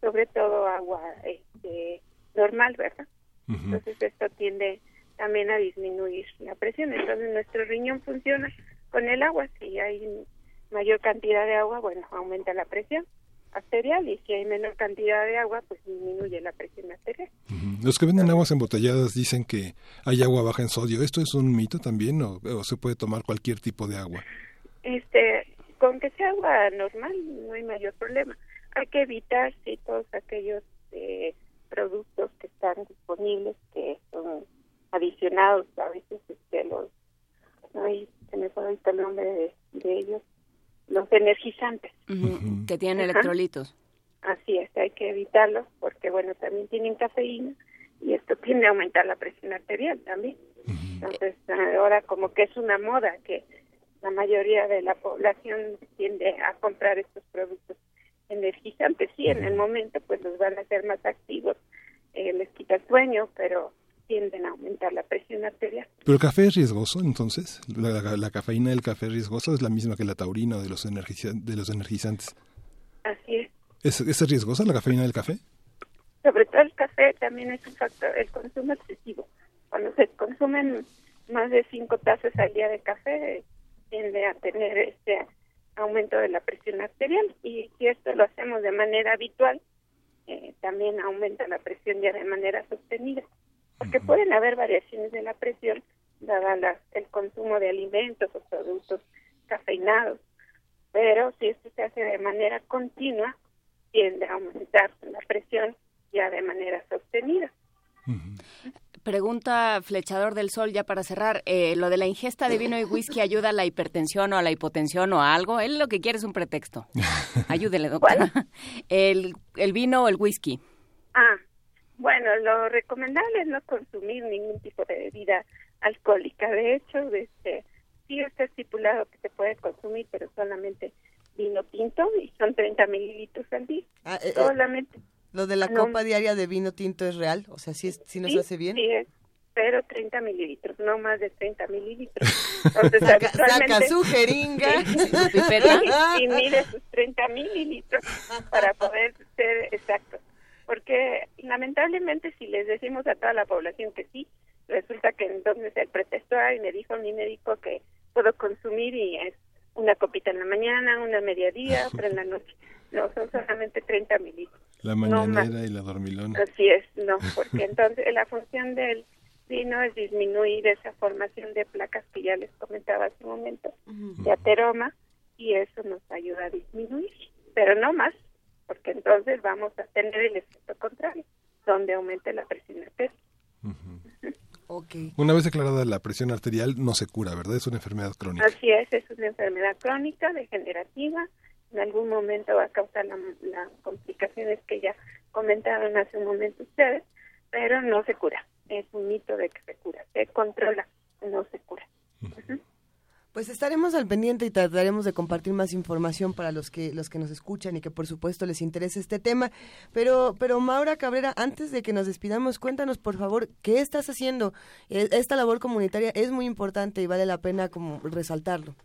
sobre todo agua este, normal, ¿verdad? Entonces esto tiende también a disminuir la presión. Entonces nuestro riñón funciona con el agua. Si hay mayor cantidad de agua, bueno, aumenta la presión arterial y si hay menor cantidad de agua, pues disminuye la presión arterial. Los que venden aguas embotelladas dicen que hay agua baja en sodio. ¿Esto es un mito también o, se puede tomar cualquier tipo de agua? Este, con que sea agua normal no hay mayor problema. Hay que evitar si todos aquellos eh, productos que están disponibles que son adicionados a veces este, los hay me fue ahorita el nombre de, ellos, los energizantes. Que tienen electrolitos. Así es, hay que evitarlos porque, bueno, también tienen cafeína y esto (laughs) tiende a aumentar la presión arterial también. Entonces, ahora como que es una moda que la mayoría de la población tiende a comprar estos productos energizantes. Sí, en el momento pues los van a hacer más activos, eh, les quita el sueño, pero tienden a aumentar la presión arterial. ¿Pero el café es riesgoso entonces? ¿La, cafeína del café es riesgosa? ¿Es la misma que la taurina de los, de los energizantes? Así es. es. ¿Es riesgosa la cafeína del café? Sobre todo el café también es un factor, el consumo excesivo. Cuando se consumen más de cinco tazas al día de café, tiende a tener este aumento de la presión arterial y si esto lo hacemos de manera habitual, eh, también aumenta la presión ya de manera sostenida porque pueden haber variaciones de la presión dada el consumo de alimentos o productos cafeinados, pero si esto se hace de manera continua, tiende a aumentar la presión ya de manera sostenida. Pregunta Flechador del Sol, ya para cerrar, eh, ¿lo de la ingesta de vino y whisky ayuda a la hipertensión o a la hipotensión o a algo? Él lo que quiere es un pretexto. (laughs) Ayúdele, doctora. El, el vino o el whisky. Ah, bueno, lo recomendable es no consumir ningún tipo de bebida alcohólica. De hecho, este, sí está estipulado que se puede consumir, pero solamente vino tinto y son 30 mililitros al día. Ah, eh, eh, solamente. ¿Lo de la copa diaria de vino tinto es real? O sea, ¿sí, es, sí nos hace bien? Sí, es, pero 30 mililitros, no más de 30 mililitros. (laughs) Entonces, saca, saca, su jeringa (laughs) y, mide sus 30 mililitros para poder ser exacto. Porque lamentablemente si les decimos a toda la población que sí, resulta que entonces el pretexto, y me dijo mi médico que puedo consumir y es una copita en la mañana, una mediodía, (laughs) otra en la noche. No, son solamente 30 mililitros. La mañanera y la dormilona. Así es, no, porque entonces la función del vino es disminuir esa formación de placas que ya les comentaba hace un momento, de ateroma, y eso nos ayuda a disminuir, pero no más, porque entonces vamos a tener el efecto contrario, donde aumente la presión arterial. Okay. Una vez declarada la presión arterial, no se cura, ¿verdad? Es una enfermedad crónica. Así es, es una enfermedad crónica, degenerativa, en algún momento va a causar las complicaciones que ya comentaron hace un momento ustedes, pero no se cura. Es un mito de que se cura. Se controla, no se cura. Pues estaremos al pendiente y trataremos de compartir más información para los que los que nos escuchan y que por supuesto les interese este tema. Pero pero Maura Cabrera, antes de que nos despidamos, cuéntanos por favor qué estás haciendo. E, esta labor comunitaria es muy importante y vale la pena como resaltarlo.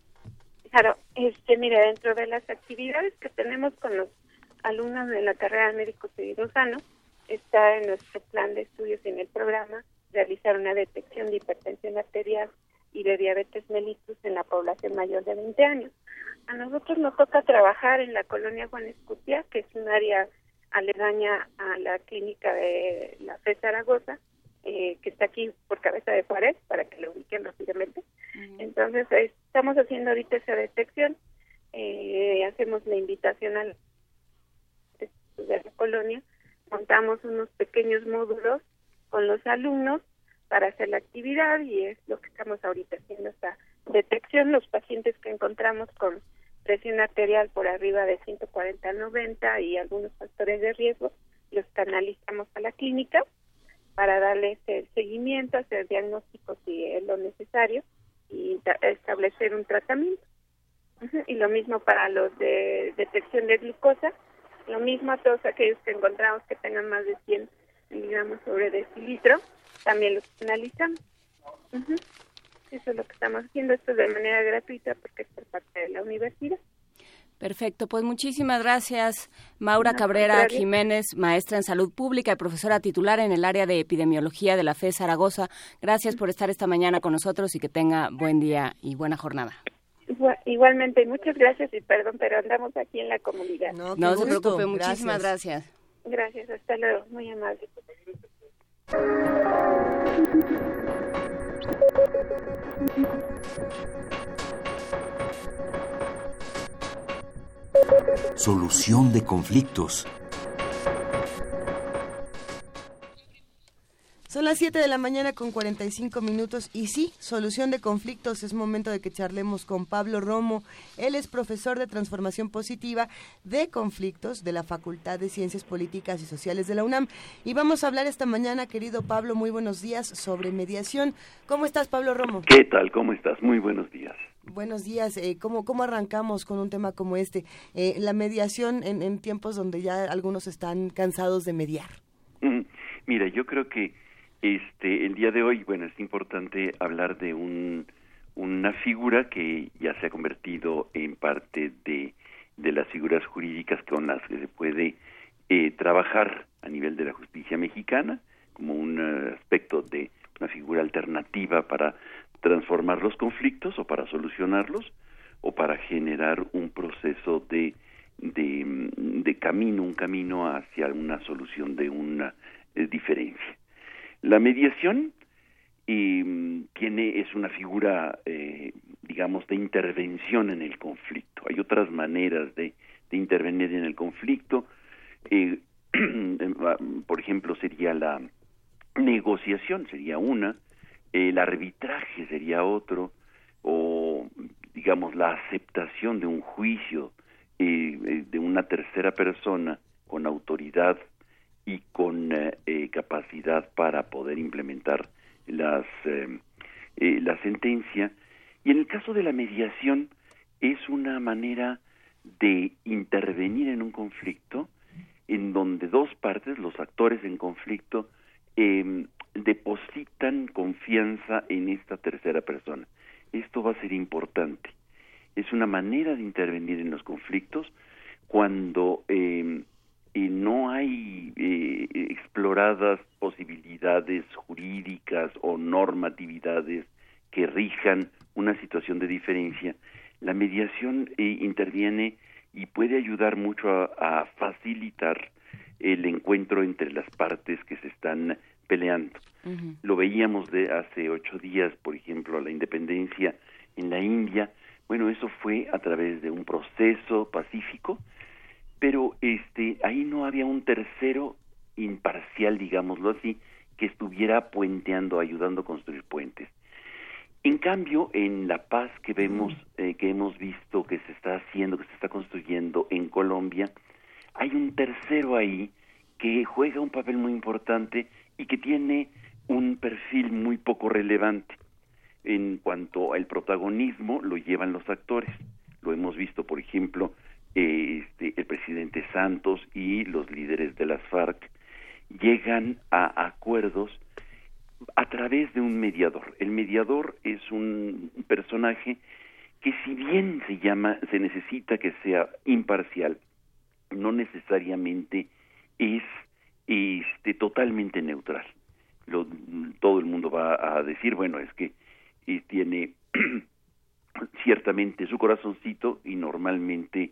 Claro, este, mira, dentro de las actividades que tenemos con los alumnos de la carrera de médico ciudadano, está en nuestro plan de estudios en el programa realizar una detección de hipertensión arterial y de diabetes mellitus en la población mayor de 20 años. A nosotros nos toca trabajar en la colonia Juan Escutia, que es un área aledaña a la clínica de la FE Zaragoza, eh, que está aquí por cabeza de Juárez, para que lo ubiquen rápidamente. Entonces, estamos haciendo ahorita esa detección, eh, hacemos la invitación a la, de la colonia, montamos unos pequeños módulos con los alumnos para hacer la actividad y es lo que estamos ahorita haciendo esta detección. Los pacientes que encontramos con presión arterial por arriba de 140-90 y algunos factores de riesgo, los canalizamos a la clínica para darles el seguimiento, hacer diagnósticos si es lo necesario y establecer un tratamiento. Y lo mismo para los de detección de glucosa, lo mismo a todos aquellos que encontramos que tengan más de 100 miligramos sobre decilitro, también los analizamos. Eso es lo que estamos haciendo, esto de manera gratuita porque es por parte de la universidad. Perfecto, pues muchísimas gracias, Maura Cabrera Jiménez, maestra en salud pública y profesora titular en el área de epidemiología de la FE Zaragoza. Gracias por estar esta mañana con nosotros y que tenga buen día y buena jornada. Igualmente, muchas gracias y perdón, pero andamos aquí en la comunidad. No, no se preocupe, muchísimas gracias. Gracias, hasta luego, muy amable. Solución de conflictos. Son las 7 de la mañana con 45 minutos y sí, solución de conflictos. Es momento de que charlemos con Pablo Romo. Él es profesor de transformación positiva de conflictos de la Facultad de Ciencias Políticas y Sociales de la UNAM. Y vamos a hablar esta mañana, querido Pablo, muy buenos días, sobre mediación. ¿Cómo estás, Pablo Romo? ¿Qué tal? ¿Cómo estás? Muy buenos días. Buenos días. Eh, ¿cómo, ¿Cómo arrancamos con un tema como este? Eh, la mediación en, en, tiempos donde ya algunos están cansados de mediar. Mm, mira, yo creo que este el día de hoy, bueno, es importante hablar de un, una figura que ya se ha convertido en parte de, las figuras jurídicas con las que se puede eh, trabajar a nivel de la justicia mexicana como un uh, aspecto de una figura alternativa para transformar los conflictos o para solucionarlos o para generar un proceso de, de, de camino, un camino hacia una solución de una eh, diferencia. La mediación eh, tiene es una figura, eh, digamos, de intervención en el conflicto. Hay otras maneras de, intervenir en el conflicto. Eh, (clears throat) por ejemplo, sería la negociación, sería una el arbitraje sería otro, o digamos la aceptación de un juicio eh, eh de una tercera persona con autoridad y con eh, eh capacidad para poder implementar las eh, eh, la sentencia y en el caso de la mediación es una manera de intervenir en un conflicto en donde dos partes, los actores en conflicto, eh, depositan confianza en esta tercera persona. Esto va a ser importante. Es una manera de intervenir en los conflictos cuando eh, eh, no hay eh, exploradas posibilidades jurídicas o normatividades que rijan una situación de diferencia, la mediación interviene y puede ayudar mucho a, facilitar el encuentro entre las partes que se están peleando. Lo veíamos de hace ocho días, por ejemplo, la independencia en la India. Bueno, eso fue a través de un proceso pacífico, pero este ahí no había un tercero imparcial, digámoslo así, que estuviera puenteando, ayudando a construir puentes. En cambio, en la paz que vemos, eh, que hemos visto que se está haciendo, que se está construyendo en Colombia, hay un tercero ahí que juega un papel muy importante y que tiene un perfil muy poco relevante. En cuanto al protagonismo, lo llevan los actores. Lo hemos visto, por ejemplo, este, el presidente Santos y los líderes de las FARC llegan a acuerdos a través de un mediador. El mediador es un personaje que si bien se llama, se necesita que sea imparcial, no necesariamente es este, totalmente neutral. Lo, todo el mundo va a decir, bueno, es que eh, tiene (clears throat) ciertamente su corazoncito y normalmente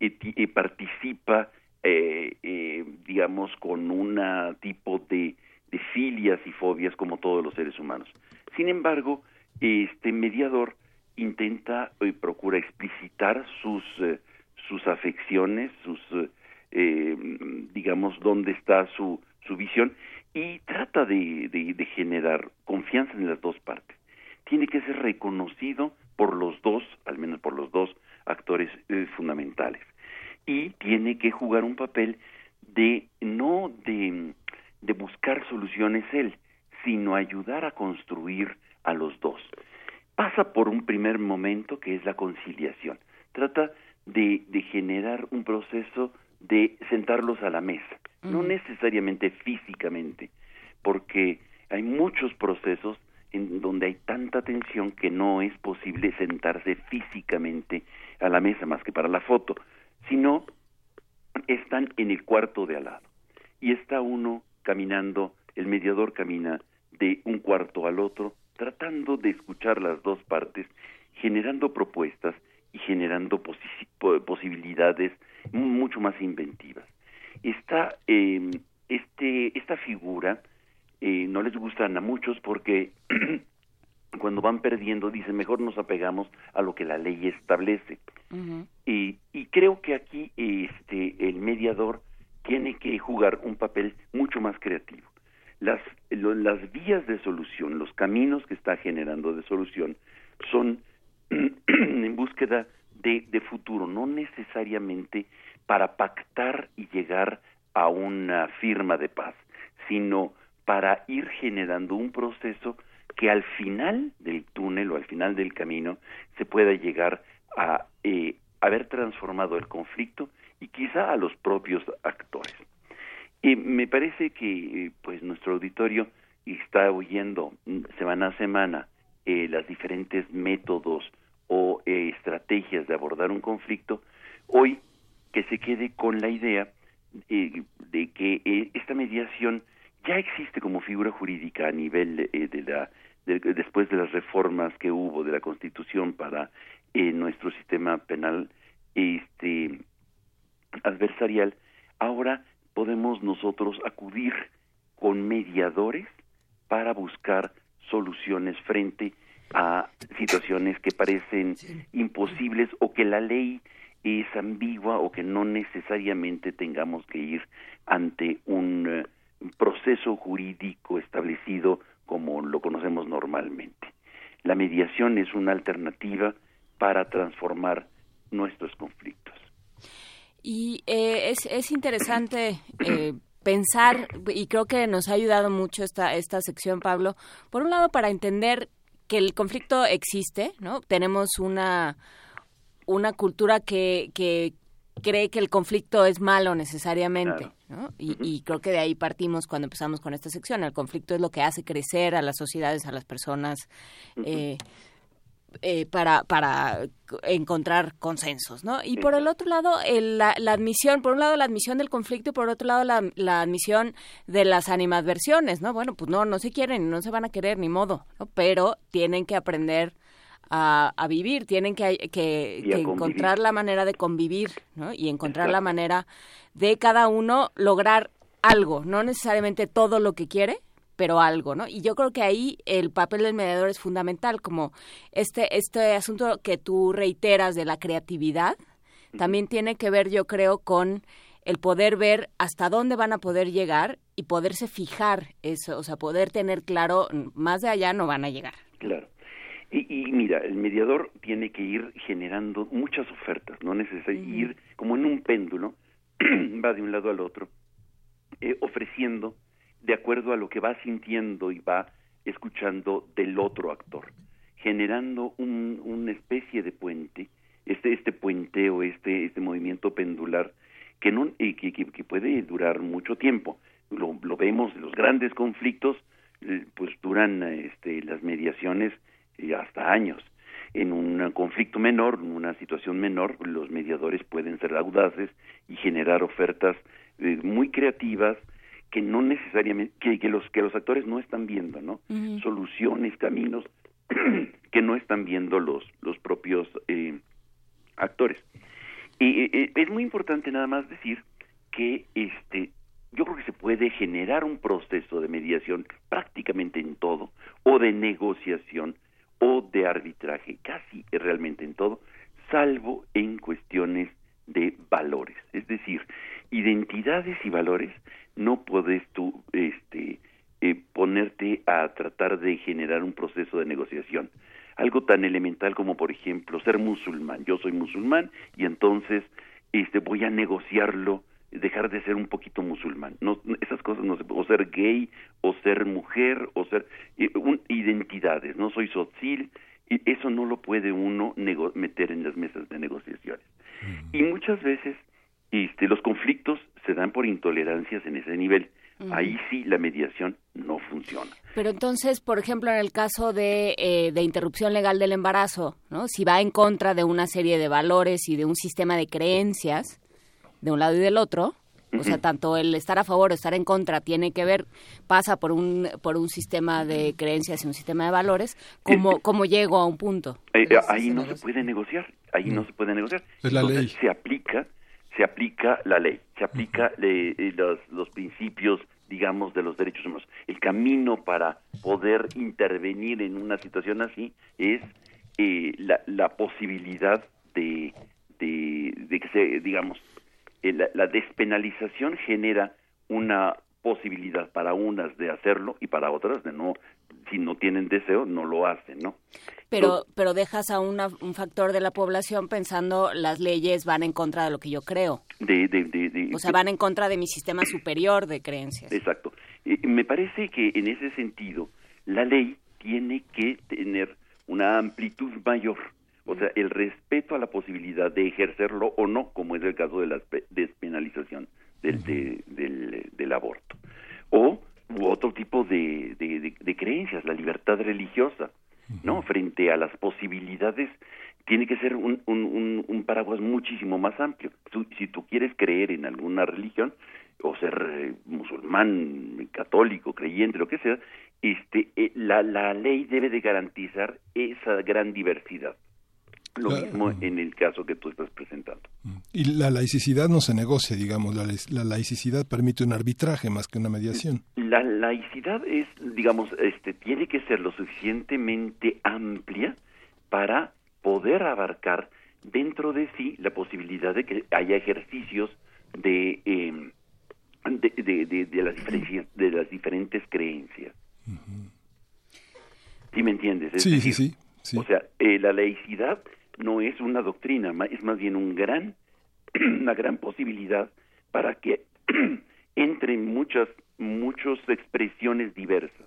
eh, participa, eh, digamos, con un tipo de de filias y fobias como todos los seres humanos. Sin embargo, este mediador intenta y procura explicitar sus eh, sus afecciones, sus eh, digamos dónde está su su visión y trata de, de, generar confianza en las dos partes. Tiene que ser reconocido por los dos, al menos por los dos actores eh, fundamentales, y tiene que jugar un papel de no de de buscar soluciones él, sino ayudar a construir a los dos. Pasa por un primer momento que es la conciliación. Trata de, de generar un proceso de sentarlos a la mesa, no necesariamente físicamente, porque hay muchos procesos en donde hay tanta tensión que no es posible sentarse físicamente a la mesa más que para la foto, sino están en el cuarto de al lado y está uno caminando, el mediador camina de un cuarto al otro, tratando de escuchar las dos partes, generando propuestas y generando posibilidades mucho más inventivas. Esta, em, este, esta figura eh, no les gustan a muchos porque (clears throat) cuando van perdiendo dicen mejor nos apegamos a lo que la ley establece. y, y creo que aquí este, el mediador tiene que jugar un papel mucho más creativo. Las, las vías de solución, los caminos que está generando de solución son (clears throat) en búsqueda de, de futuro, no necesariamente para pactar y llegar a una firma de paz, sino para ir generando un proceso que al final del túnel o al final del camino se pueda llegar a eh, haber transformado el conflicto y quizá a los propios actores. Y me parece que eh, pues nuestro auditorio está oyendo semana a semana eh, las diferentes métodos o eh, estrategias de abordar un conflicto, hoy que se quede con la idea de que esta mediación ya existe como figura jurídica a nivel de la después de las reformas que hubo de la Constitución para nuestro sistema penal este adversarial, ahora podemos nosotros acudir con mediadores para buscar soluciones frente a situaciones que parecen imposibles o que la ley es ambigua o que no necesariamente tengamos que ir ante un eh, proceso jurídico establecido como lo conocemos normalmente. La mediación es una alternativa para transformar nuestros conflictos. Y eh, es, es interesante eh, pensar, y creo que nos ha ayudado mucho esta, esta sección, Pablo, por un lado para entender que el conflicto existe, ¿no? Tenemos una, una cultura que, que cree que el conflicto es malo necesariamente. ¿no? Y, creo que de ahí partimos cuando empezamos con esta sección. El conflicto es lo que hace crecer a las sociedades, a las personas. Eh, eh, para, para encontrar consensos, ¿no? Y por el otro lado, la, admisión, por un lado la admisión del conflicto y por otro lado la, admisión de las animadversiones, ¿no? Bueno, pues no, no se quieren, no se van a querer, ni modo, ¿no? Pero tienen que aprender a, vivir, tienen que, que, encontrar la manera de convivir, ¿no? Y encontrar la manera de cada uno lograr algo, no necesariamente todo lo que quiere, pero algo, ¿no? Y yo creo que ahí el papel del mediador es fundamental, como este, este asunto que tú reiteras de la creatividad, también tiene que ver, yo creo, con el poder ver hasta dónde van a poder llegar y poderse fijar eso, o sea, poder tener claro, más de allá no van a llegar. Claro. Y, y mira, el mediador tiene que ir generando muchas ofertas, no necesariamente ir como en un péndulo, (clears throat) va de un lado al otro, eh, ofreciendo de acuerdo a lo que va sintiendo y va escuchando del otro actor, generando un, una especie de puente, este, este puenteo, este, este movimiento pendular que, no, que, que, puede durar mucho tiempo. Lo, lo vemos, los grandes conflictos, eh, pues duran este, las mediaciones hasta años. En un conflicto menor, en una situación menor, los mediadores pueden ser audaces y generar ofertas eh, muy creativas, que no necesariamente que, que, los que los actores no están viendo no soluciones caminos (clears throat) que no están viendo los los propios eh, actores. Y es muy importante nada más decir que este yo creo que se puede generar un proceso de mediación prácticamente en todo o de negociación o de arbitraje casi realmente en todo salvo en cuestiones de valores es decir identidades y valores no puedes tú este, eh, ponerte a tratar de generar un proceso de negociación. Algo tan elemental como, por ejemplo, ser musulmán. Yo soy musulmán y entonces este, voy a negociarlo, dejar de ser un poquito musulmán. No, esas cosas no se o ser gay, o ser mujer, o ser eh, identidades. No soy sotzil, y eso no lo puede uno meter en las mesas de negociaciones. Y muchas veces este, los conflictos se dan por intolerancias en ese nivel. Ahí sí la mediación no funciona. Pero entonces, por ejemplo, en el caso de, eh, de interrupción legal del embarazo, ¿no? si va en contra de una serie de valores y de un sistema de creencias, de un lado y del otro, o sea, tanto el estar a favor o estar en contra tiene que ver, pasa por un, por un sistema de creencias y un sistema de valores, como, como llego a un punto. Eh, ahí no se puede negociar, ahí no se puede negociar. Es la ley. Se aplica se aplica la ley, se aplica eh, los, los principios digamos, de los derechos humanos. El camino para poder intervenir en una situación así es eh, la, la, posibilidad de, de, que se, digamos, eh, la, la, despenalización genera una posibilidad para unas de hacerlo y para otras de no si no tienen deseo, no lo hacen, ¿no? Pero, pero dejas a un factor de la población pensando las leyes van en contra de lo que yo creo. De, de, de, o sea, van en contra de mi sistema superior de creencias. Exacto. me parece que en ese sentido la ley tiene que tener una amplitud mayor. O sea, el respeto a la posibilidad de ejercerlo o no, como es el caso de la despenalización del, del, del aborto. O u otro tipo de, de, creencias, la libertad religiosa, ¿no? Frente a las posibilidades, tiene que ser un, un, un, paraguas muchísimo más amplio. si tú quieres creer en alguna religión, o ser eh, musulmán, católico, creyente, lo que sea, este, eh, la, la ley debe de garantizar esa gran diversidad. Lo mismo en el caso que tú estás presentando. Mm. Y la laicidad no se negocia, digamos, la, la, laicidad permite un arbitraje más que una mediación. La laicidad es, digamos, este, tiene que ser lo suficientemente amplia para poder abarcar dentro de sí la posibilidad de que haya ejercicios de, em, de, de, de, las diferencias, de las diferentes creencias. ¿Sí me entiendes? sí, sí, sí, O sea, eh, la laicidad no es una doctrina, es más bien un gran, (clears throat) una gran posibilidad para que (clears throat) entren muchas, muchas expresiones diversas.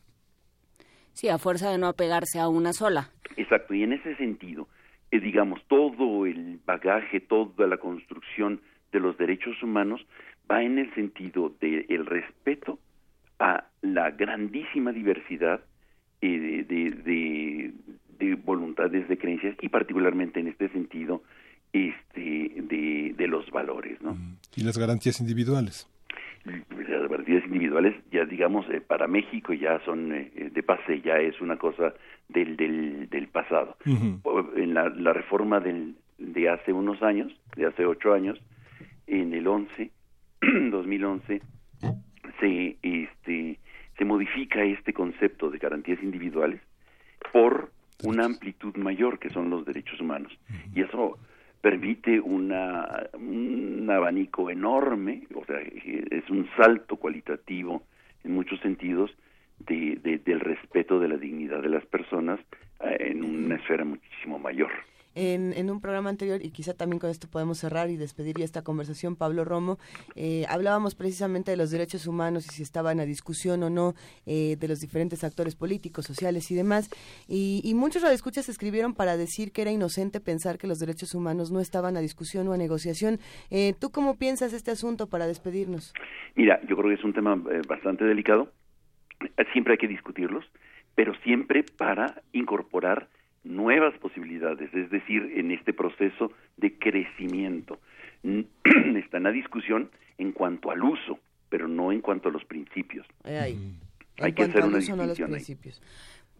Sí, a fuerza de no apegarse a una sola. Exacto, y en ese sentido, eh, digamos, todo el bagaje, toda la construcción de los derechos humanos va en el sentido del el respeto a la grandísima diversidad eh, de, de, voluntades, de creencias y particularmente en este sentido este, de, los valores. ¿no? Y las garantías individuales. Las garantías individuales, ya digamos, eh, para México ya son eh, de pase, ya es una cosa del, del, del pasado. En la, la reforma del, de hace unos años, de hace ocho años, en el 11, 2011, (clears throat) se, este, se modifica este concepto de garantías individuales por una amplitud mayor que son los derechos humanos. Y eso permite una, un abanico enorme, o sea, es un salto cualitativo en muchos sentidos de, del respeto de la dignidad de las personas eh, en una esfera muchísimo mayor. En, un programa anterior, y quizá también con esto podemos cerrar y despedir ya esta conversación, Pablo Romo, eh, hablábamos precisamente de los derechos humanos y si estaban a discusión o no eh, de los diferentes actores políticos, sociales y demás. Y, y muchos radioescuchas escribieron para decir que era inocente pensar que los derechos humanos no estaban a discusión o a negociación. Eh, ¿Tú cómo piensas este asunto para despedirnos? Mira, yo creo que es un tema bastante delicado. Siempre hay que discutirlos, pero siempre para incorporar nuevas posibilidades, es decir, en este proceso de crecimiento. (clears throat) Está en la discusión en cuanto al uso, pero no en cuanto a los principios. Hay que hacer una distinción.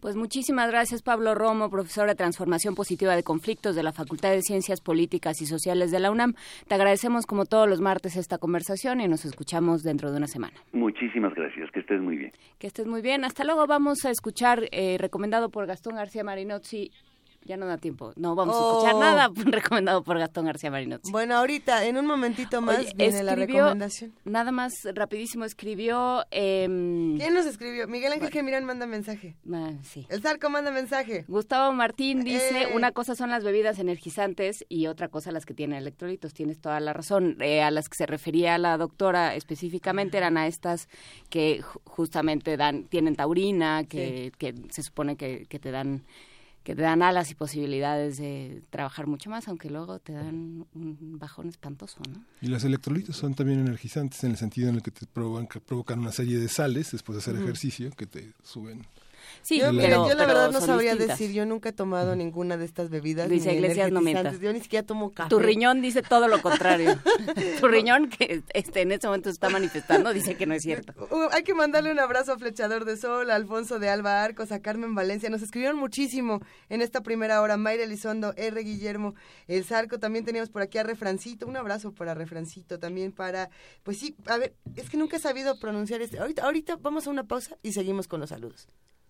Pues muchísimas gracias Pablo Romo, profesor de Transformación Positiva de Conflictos de la Facultad de Ciencias Políticas y Sociales de la UNAM. Te agradecemos como todos los martes esta conversación y nos escuchamos dentro de una semana. Muchísimas gracias, que estés muy bien. Que estés muy bien. Hasta luego vamos a escuchar, eh, recomendado por Gastón García Marinozzi, ya no da tiempo. No vamos a escuchar nada (laughs) recomendado por Gastón García Marinozzi. Bueno, ahorita, en un momentito más, viene la recomendación. Nada más rapidísimo, escribió... Eh, ¿Quién nos escribió? Miguel Ángel Gemirán manda mensaje. Ah, sí. El Zarco manda mensaje. Gustavo Martín dice, eh. una cosa son las bebidas energizantes y otra cosa las que tienen electrolitos. Tienes toda la razón. Eh, a las que se refería la doctora específicamente eran a estas que justamente dan tienen taurina, que, que se supone que, que te dan que te dan alas y posibilidades de trabajar mucho más, aunque luego te dan un bajón espantoso, ¿no? Y las electrolitos son también energizantes en el sentido en el que te provocan, provocan una serie de sales después de hacer ejercicio que te suben Sí, yo, yo la verdad no sabría decir, yo nunca he tomado ninguna de estas bebidas. Dice Iglesias no Yo ni siquiera tomo café. Tu riñón dice todo lo contrario. (laughs) tu riñón que este, en este momento se está manifestando dice que no es cierto. Uh, hay que mandarle un abrazo a Flechador de Sol, a Alfonso de Alba Arcos, a Carmen Valencia. Nos escribieron muchísimo en esta primera hora. Mayra Elizondo, R. Guillermo, El Zarco. También teníamos por aquí a Refrancito. Un abrazo para Refrancito. También para, pues sí, a ver, es que nunca he sabido pronunciar este. Ahorita, ahorita vamos a una pausa y seguimos con los saludos.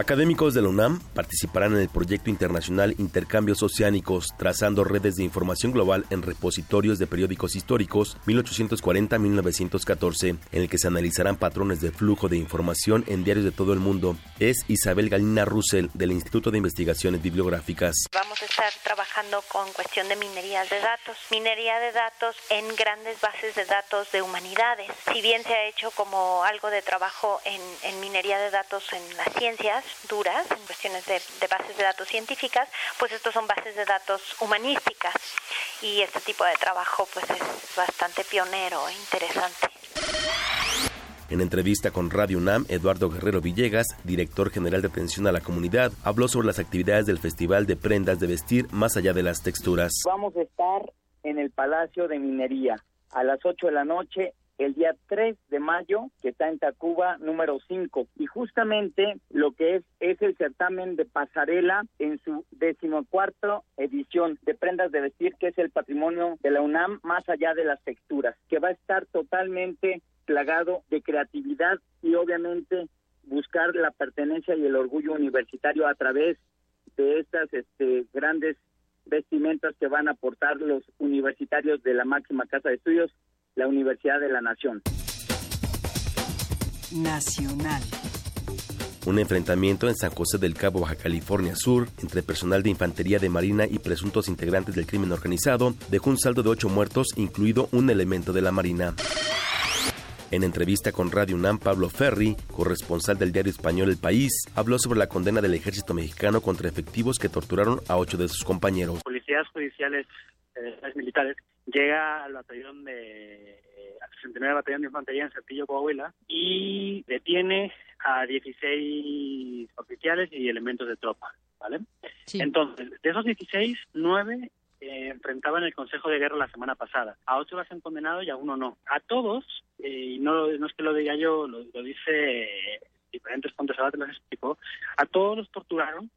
Académicos de la UNAM participarán en el proyecto internacional Intercambios Oceánicos, trazando redes de información global en repositorios de periódicos históricos 1840-1914, en el que se analizarán patrones de flujo de información en diarios de todo el mundo. Es Isabel Galina Russell, del Instituto de Investigaciones Bibliográficas. Vamos a estar trabajando con cuestión de minería de datos, minería de datos en grandes bases de datos de humanidades. Si bien se ha hecho como algo de trabajo en, en minería de datos en las ciencias, duras en cuestiones de, bases de datos científicas, pues estos son bases de datos humanísticas y este tipo de trabajo pues es bastante pionero e interesante. En entrevista con Radio UNAM, Eduardo Guerrero Villegas, director general de atención a la comunidad, habló sobre las actividades del Festival de Prendas de Vestir más allá de las texturas. Vamos a estar en el Palacio de Minería a las 8 de la noche el día 3 de mayo, que está en Tacuba número 5. Y justamente lo que es es el certamen de pasarela en su decimocuarto edición de prendas de vestir, que es el patrimonio de la UNAM más allá de las texturas, que va a estar totalmente plagado de creatividad y obviamente buscar la pertenencia y el orgullo universitario a través de estas este, grandes vestimentas que van a aportar los universitarios de la máxima casa de estudios la Universidad de la Nación. Nacional. Un enfrentamiento en San José del Cabo, Baja California Sur, entre personal de infantería de Marina y presuntos integrantes del crimen organizado, dejó un saldo de ocho muertos, incluido un elemento de la Marina. En entrevista con Radio UNAM, Pablo Ferri, corresponsal del diario español El País, habló sobre la condena del ejército mexicano contra efectivos que torturaron a ocho de sus compañeros. Policías judiciales eh, militares llega al batallón de al 69 batallón de infantería en Saltillo, Coahuila y detiene a 16 oficiales y elementos de tropa, ¿vale? Entonces, de esos 16, 9 eh, enfrentaban el Consejo de Guerra la semana pasada. A ocho las han condenado y a uno no. A todos, eh, y no, no es que lo diga yo, lo, dice diferentes fuentes, ahora te los explico, a todos los torturaron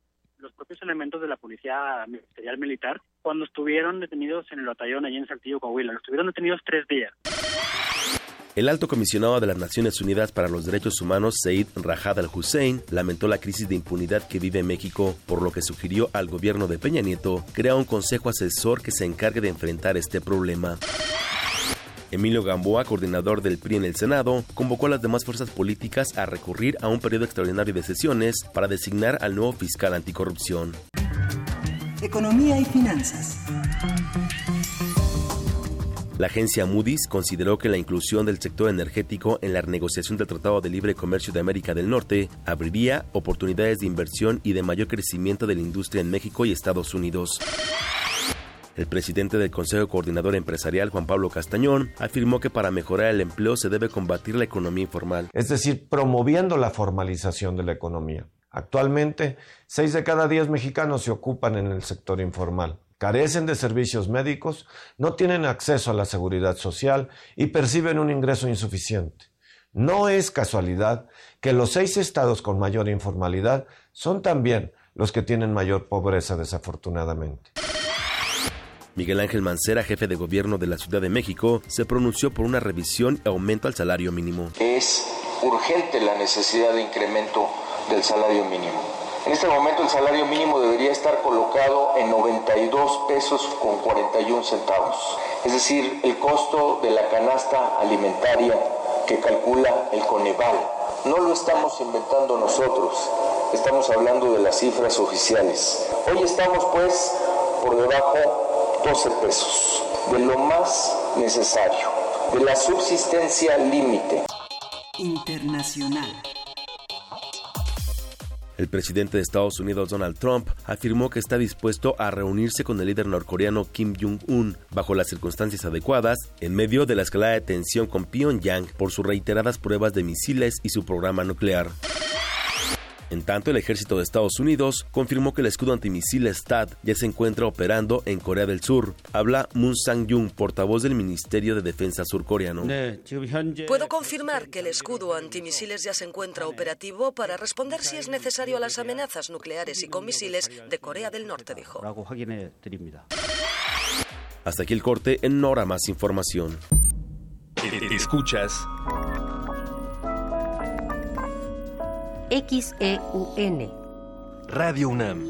los propios elementos de la Policía Ministerial Militar cuando estuvieron detenidos en el batallón allí en Saltillo, Coahuila. Los estuvieron detenidos tres días. El alto comisionado de las Naciones Unidas para los Derechos Humanos, Said Rajad al-Hussein, lamentó la crisis de impunidad que vive México, por lo que sugirió al gobierno de Peña Nieto crear un consejo asesor que se encargue de enfrentar este problema. Emilio Gamboa, coordinador del PRI en el Senado, convocó a las demás fuerzas políticas a recurrir a un periodo extraordinario de sesiones para designar al nuevo fiscal anticorrupción. Economía y finanzas. La agencia Moody's consideró que la inclusión del sector energético en la renegociación del Tratado de Libre Comercio de América del Norte abriría oportunidades de inversión y de mayor crecimiento de la industria en México y Estados Unidos. El presidente del Consejo Coordinador Empresarial, Juan Pablo Castañón, afirmó que para mejorar el empleo se debe combatir la economía informal. Es decir, promoviendo la formalización de la economía. Actualmente, seis de cada diez mexicanos se ocupan en el sector informal carecen de servicios médicos, no tienen acceso a la seguridad social y perciben un ingreso insuficiente. No es casualidad que los seis estados con mayor informalidad son también los que tienen mayor pobreza desafortunadamente. Miguel Ángel Mancera, jefe de gobierno de la Ciudad de México, se pronunció por una revisión y aumento al salario mínimo. Es urgente la necesidad de incremento del salario mínimo en este momento el salario mínimo debería estar colocado en 92 pesos con 41 centavos, es decir, el costo de la canasta alimentaria que calcula el Coneval. No lo estamos inventando nosotros, estamos hablando de las cifras oficiales. Hoy estamos pues por debajo 12 pesos, de lo más necesario, de la subsistencia límite. Internacional. El presidente de Estados Unidos, Donald Trump, afirmó que está dispuesto a reunirse con el líder norcoreano Kim Jong-un bajo las circunstancias adecuadas en medio de la escalada de tensión con Pyongyang por sus reiteradas pruebas de misiles y su programa nuclear. En tanto, el ejército de Estados Unidos confirmó que el escudo antimisiles THAAD ya se encuentra operando en Corea del Sur. Habla Moon Sang-jung, portavoz del Ministerio de Defensa surcoreano. Puedo confirmar que el escudo antimisiles ya se encuentra operativo para responder si es necesario a las amenazas nucleares y con misiles de Corea del Norte, dijo. Hasta aquí el corte, en hora más información. Escuchas XEUN. Radio UNAM.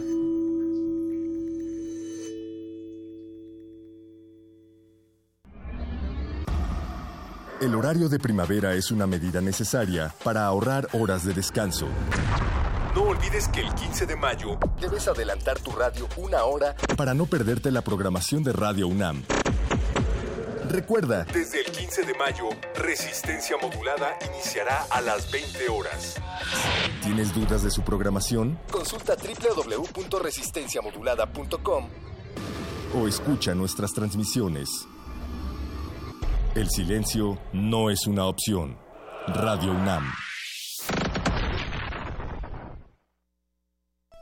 El horario de primavera es una medida necesaria para ahorrar horas de descanso. No olvides que el 15 de mayo debes adelantar tu radio una hora para no perderte la programación de Radio UNAM. Recuerda, desde el 15 de mayo, Resistencia Modulada iniciará a las 20 horas. ¿Tienes dudas de su programación? Consulta www.resistenciamodulada.com o escucha nuestras transmisiones. El silencio no es una opción. Radio UNAM.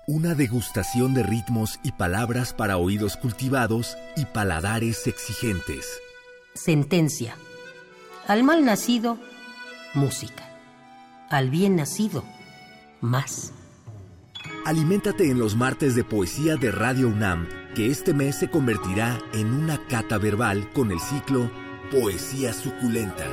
Una degustación de ritmos y palabras para oídos cultivados y paladares exigentes. Sentencia. Al mal nacido, música. Al bien nacido, más. Aliméntate en los martes de poesía de Radio UNAM, que este mes se convertirá en una cata verbal con el ciclo Poesía Suculenta.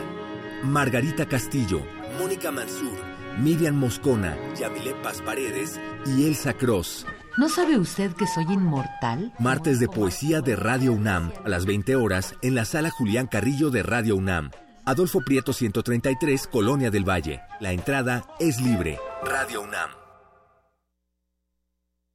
Margarita Castillo, Mónica Mansur, Miriam Moscona, Yamile Paz Paredes y Elsa Cross. ¿No sabe usted que soy inmortal? Martes de poesía de Radio UNAM, a las 20 horas, en la sala Julián Carrillo de Radio UNAM. Adolfo Prieto 133, Colonia del Valle. La entrada es libre. Radio UNAM.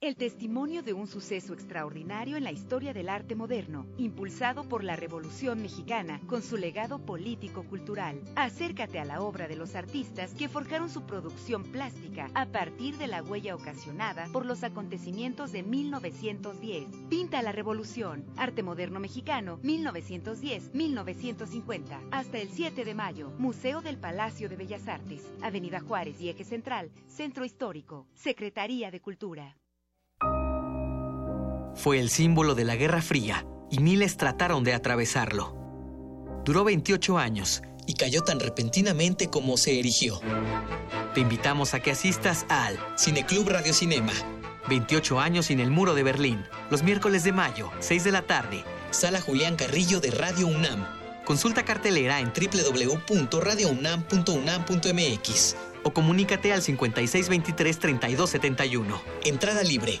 El testimonio de un suceso extraordinario en la historia del arte moderno, impulsado por la Revolución Mexicana con su legado político-cultural. Acércate a la obra de los artistas que forjaron su producción plástica a partir de la huella ocasionada por los acontecimientos de 1910. Pinta la Revolución, Arte Moderno Mexicano, 1910-1950. Hasta el 7 de mayo, Museo del Palacio de Bellas Artes, Avenida Juárez y Eje Central, Centro Histórico, Secretaría de Cultura. Fue el símbolo de la Guerra Fría y miles trataron de atravesarlo. Duró 28 años y cayó tan repentinamente como se erigió. Te invitamos a que asistas al Cineclub Radio Cinema. 28 años sin el muro de Berlín. Los miércoles de mayo, 6 de la tarde. Sala Julián Carrillo de Radio UNAM. Consulta cartelera en www.radiounam.unam.mx o comunícate al 5623-3271. Entrada libre.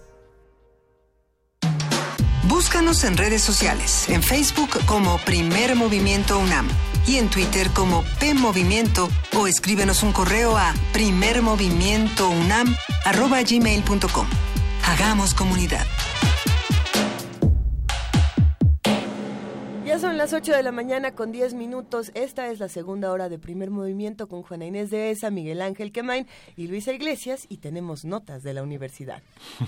Búscanos en redes sociales, en Facebook como Primer Movimiento UNAM y en Twitter como P Movimiento o escríbenos un correo a primermovimientounam@gmail.com. Hagamos comunidad. Ya son las 8 de la mañana con 10 minutos. Esta es la segunda hora de primer movimiento con Juana Inés de Esa, Miguel Ángel Quemain y Luisa Iglesias y tenemos notas de la universidad.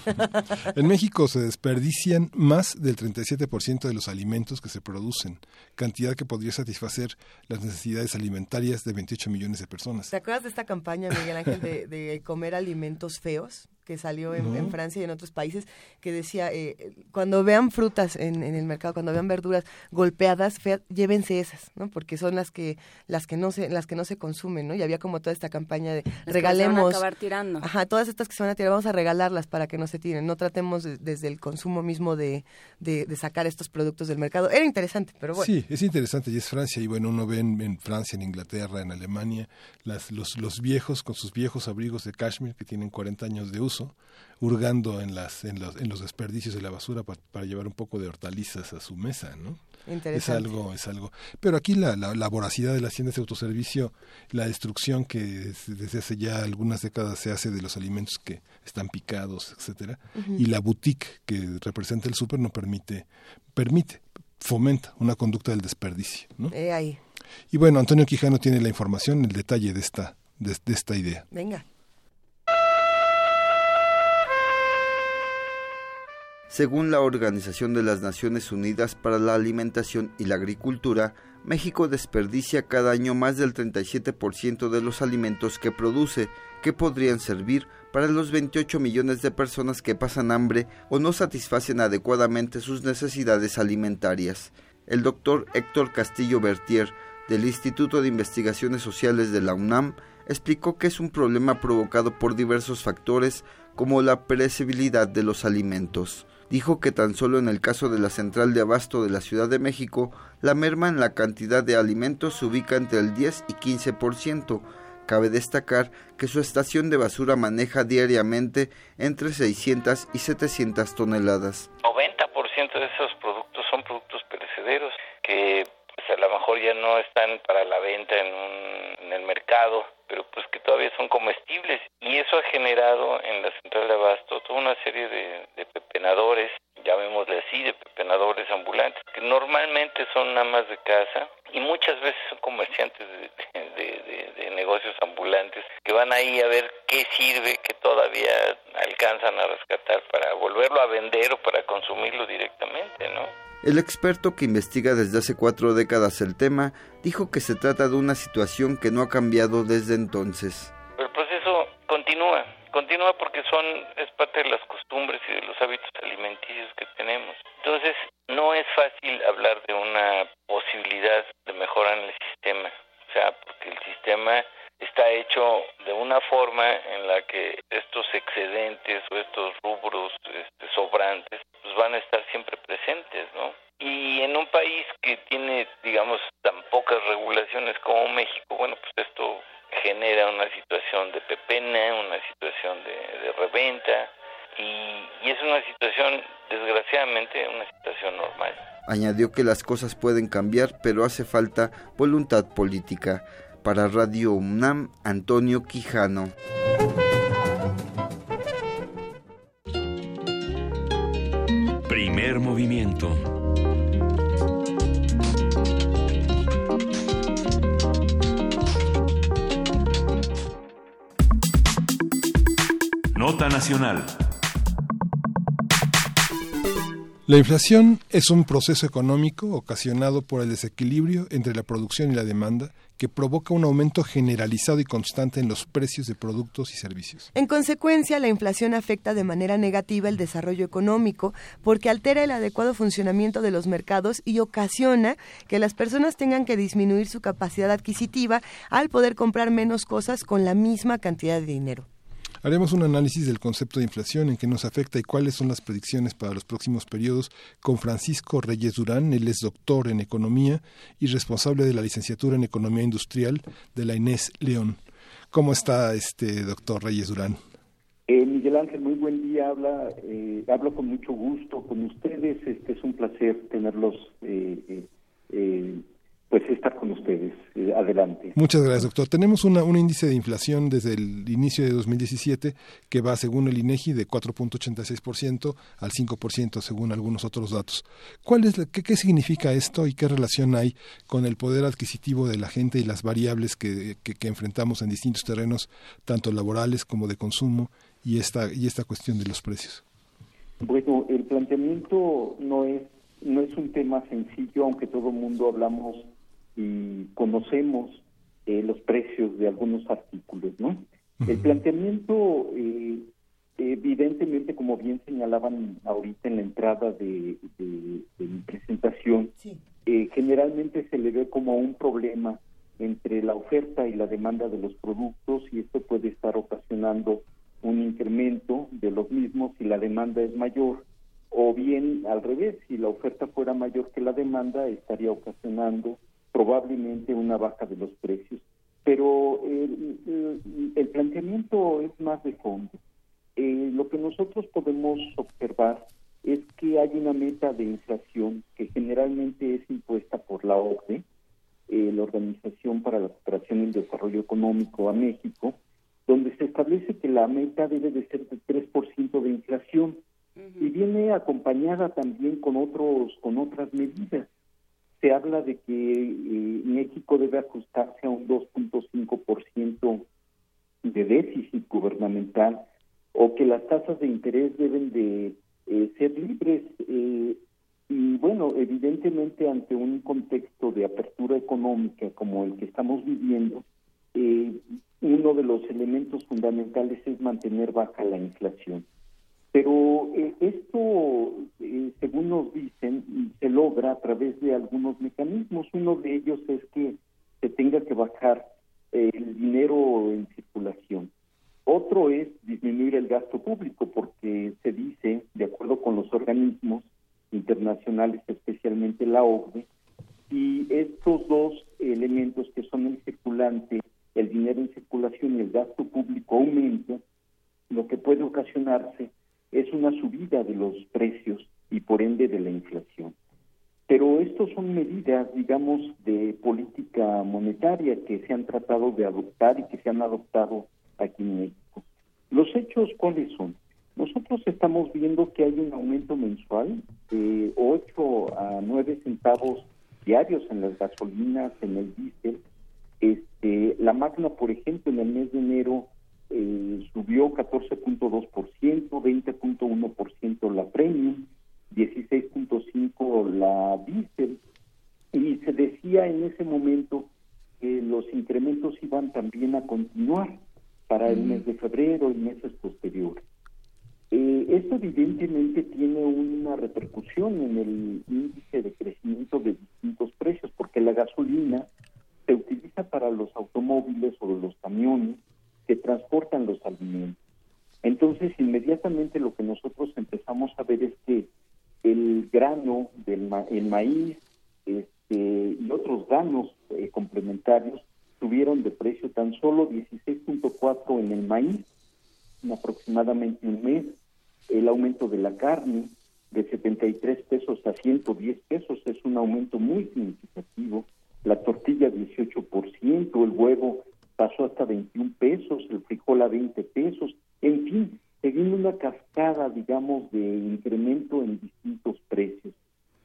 (laughs) en México se desperdician más del 37% de los alimentos que se producen, cantidad que podría satisfacer las necesidades alimentarias de 28 millones de personas. ¿Te acuerdas de esta campaña, Miguel Ángel, de, de comer alimentos feos? Que salió en, en, Francia y en otros países, que decía, eh, cuando vean frutas en, en, el mercado, cuando vean verduras golpeadas, feas, llévense esas, ¿no? Porque son las que las que no se las que no se consumen, ¿no? Y había como toda esta campaña de las regalemos. Que se van a acabar tirando. Ajá, todas estas que se van a tirar, vamos a regalarlas para que no se tiren. No tratemos de, desde el consumo mismo de, de, de, sacar estos productos del mercado. Era interesante, pero bueno. Sí, es interesante y es Francia. Y bueno, uno ve en, en Francia, en Inglaterra, en Alemania, las, los, los viejos con sus viejos abrigos de cashmere que tienen 40 años de uso hurgando en las en los, en los desperdicios de la basura para, llevar un poco de hortalizas a su mesa, ¿no? Es algo, es algo. Pero aquí la, la, voracidad de las tiendas de autoservicio, la destrucción que desde hace ya algunas décadas se hace de los alimentos que están picados, etcétera, y la boutique que representa el súper no permite, permite, fomenta una conducta del desperdicio, ¿no? ahí. Y bueno, Antonio Quijano tiene la información, el detalle de esta, de esta idea. Venga. Según la Organización de las Naciones Unidas para la Alimentación y la Agricultura, México desperdicia cada año más del 37% de los alimentos que produce, que podrían servir para los 28 millones de personas que pasan hambre o no satisfacen adecuadamente sus necesidades alimentarias. El doctor Héctor Castillo Bertier, del Instituto de Investigaciones Sociales de la UNAM, explicó que es un problema provocado por diversos factores como la perecibilidad de los alimentos dijo que tan solo en el caso de la central de abasto de la Ciudad de México, la merma en la cantidad de alimentos se ubica entre el 10 y 15%. Cabe destacar que su estación de basura maneja diariamente entre 600 y 700 toneladas. 90% de esos productos son productos perecederos que pues, a lo mejor ya no están para la venta en, en el mercado pero pues que todavía son comestibles y eso ha generado en la central de abasto toda una serie de, de pepenadores, llamémosle así, de pepenadores ambulantes, que normalmente son amas de casa y muchas veces son comerciantes de, de, negocios ambulantes que van ahí a ver qué sirve, que todavía alcanzan a rescatar para volverlo a vender o para consumirlo directamente, ¿no? El experto que investiga desde hace cuatro décadas el tema dijo que se trata de una situación que no ha cambiado desde entonces. El proceso continúa, continúa porque son es parte de las costumbres y de los hábitos alimenticios que tenemos. Entonces, no es fácil hablar de una posibilidad de mejora en el sistema, o sea, porque el sistema está hecho de una forma en la que estos excedentes o estos rubros este, sobrantes pues van a estar siempre presentes, ¿no? Y en un país que tiene, digamos, tan pocas regulaciones como México, bueno, pues esto genera una situación de pepena, una situación de, reventa, y, y es una situación, desgraciadamente, una situación normal. Añadió que las cosas pueden cambiar, pero hace falta voluntad política. Para Radio UNAM, Antonio Quijano. Primer movimiento. Nota Nacional. La inflación es un proceso económico ocasionado por el desequilibrio entre la producción y la demanda que provoca un aumento generalizado y constante en los precios de productos y servicios. En consecuencia, la inflación afecta de manera negativa el desarrollo económico porque altera el adecuado funcionamiento de los mercados y ocasiona que las personas tengan que disminuir su capacidad adquisitiva al poder comprar menos cosas con la misma cantidad de dinero. Haremos un análisis del concepto de inflación, en qué nos afecta y cuáles son las predicciones para los próximos periodos con Francisco Reyes Durán. Él es doctor en economía y responsable de la licenciatura en economía industrial de la Inés León. ¿Cómo está este doctor Reyes Durán? Eh, Miguel Ángel, muy buen día. Habla, eh, hablo con mucho gusto con ustedes. Este es un placer tenerlos eh, eh pues estar con ustedes. Eh, adelante. Muchas gracias, doctor. Tenemos una, un índice de inflación desde el inicio de 2017 que va, según el INEGI, de 4.86% al 5%, según algunos otros datos. ¿Cuál es qué, qué, significa esto y qué relación hay con el poder adquisitivo de la gente y las variables que, que, enfrentamos en distintos terrenos, tanto laborales como de consumo, y esta, y esta cuestión de los precios? Bueno, el planteamiento no es no es un tema sencillo, aunque todo el mundo hablamos y conocemos eh, los precios de algunos artículos, ¿no? El planteamiento, eh, evidentemente, como bien señalaban ahorita en la entrada de, mi presentación, eh, generalmente se le ve como un problema entre la oferta y la demanda de los productos y esto puede estar ocasionando un incremento de los mismos si la demanda es mayor o bien al revés, si la oferta fuera mayor que la demanda estaría ocasionando probablemente una baja de los precios. Pero el, planteamiento es más de fondo. Eh, lo que nosotros podemos observar es que hay una meta de inflación que generalmente es impuesta por la OCDE, eh, la Organización para la Cooperación y el Desarrollo Económico a México, donde se establece que la meta debe de ser de 3% de inflación y viene acompañada también con otros con otras medidas. Se habla de que eh, México debe ajustarse a un 2.5% de déficit gubernamental o que las tasas de interés deben de eh, ser libres. Eh, y bueno, evidentemente ante un contexto de apertura económica como el que estamos viviendo, uno de los elementos fundamentales es mantener baja la inflación. Pero esto, según nos dicen, se logra a través de algunos mecanismos. Uno de ellos es que se tenga que bajar el dinero en circulación. Otro es disminuir el gasto público, porque se dice, de acuerdo con los organismos internacionales, especialmente la OCDE, y estos dos elementos que son el circulante, el dinero en circulación y el gasto público aumentan, lo que puede ocasionarse es una subida de los precios y por ende de la inflación. Pero estos son medidas, digamos, de política monetaria que se han tratado de adoptar y que se han adoptado aquí en México. Los hechos, ¿cuáles son? Nosotros estamos viendo que hay un aumento mensual de 8 a 9 centavos diarios en las gasolinas, en el diésel. Este, la Magna, por ejemplo, en el mes de enero eh, subió 14.2%, 20.1% la Premium, 16.5% la diésel. Y se decía en ese momento que los incrementos iban también a continuar para el mes de febrero y meses posteriores. Eh, esto evidentemente tiene una repercusión en el índice de crecimiento de distintos precios, porque la gasolina se utiliza para los automóviles o los camiones que transportan los alimentos. Entonces, inmediatamente lo que nosotros empezamos a ver es que el grano, el maíz este, y otros granos eh, complementarios subieron de precio tan solo 16.4 en el maíz, en aproximadamente un mes, el aumento de la carne de 73 pesos a 110 pesos es un aumento muy significativo, la tortilla 18%, el huevo pasó hasta 21 pesos, el frijol a 20 pesos, en fin, seguimos una cascada, digamos, de incremento en distintos precios.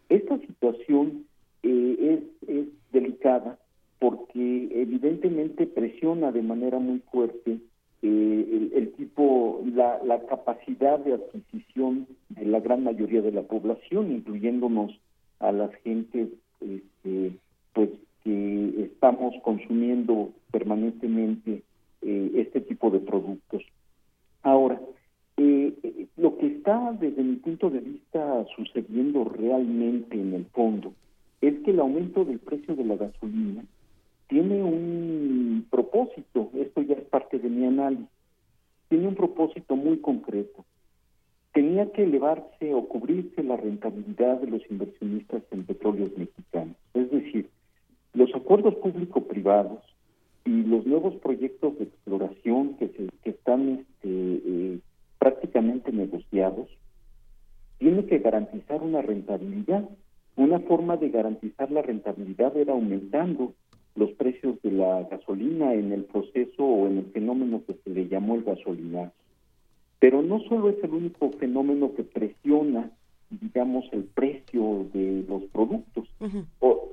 Esta situación eh, es, es delicada porque evidentemente presiona de manera muy fuerte eh, el, tipo, la, la, capacidad de adquisición de la gran mayoría de la población, incluyéndonos a las gentes este, pues que estamos consumiendo permanentemente eh, este tipo de productos. Ahora, eh, lo que está desde mi punto de vista sucediendo realmente en el fondo es que el aumento del precio de la gasolina tiene un propósito, esto ya es parte de mi análisis, tiene un propósito muy concreto. Tenía que elevarse o cubrirse la rentabilidad de los inversionistas en petróleos mexicanos. Es decir, los acuerdos público-privados y los nuevos proyectos de exploración que, se, que están este, eh, prácticamente negociados, tiene que garantizar una rentabilidad. Una forma de garantizar la rentabilidad era aumentando los precios de la gasolina en el proceso o en el fenómeno que se le llamó el gasolinazo. Pero no solo es el único fenómeno que presiona, digamos, el precio de los productos. o,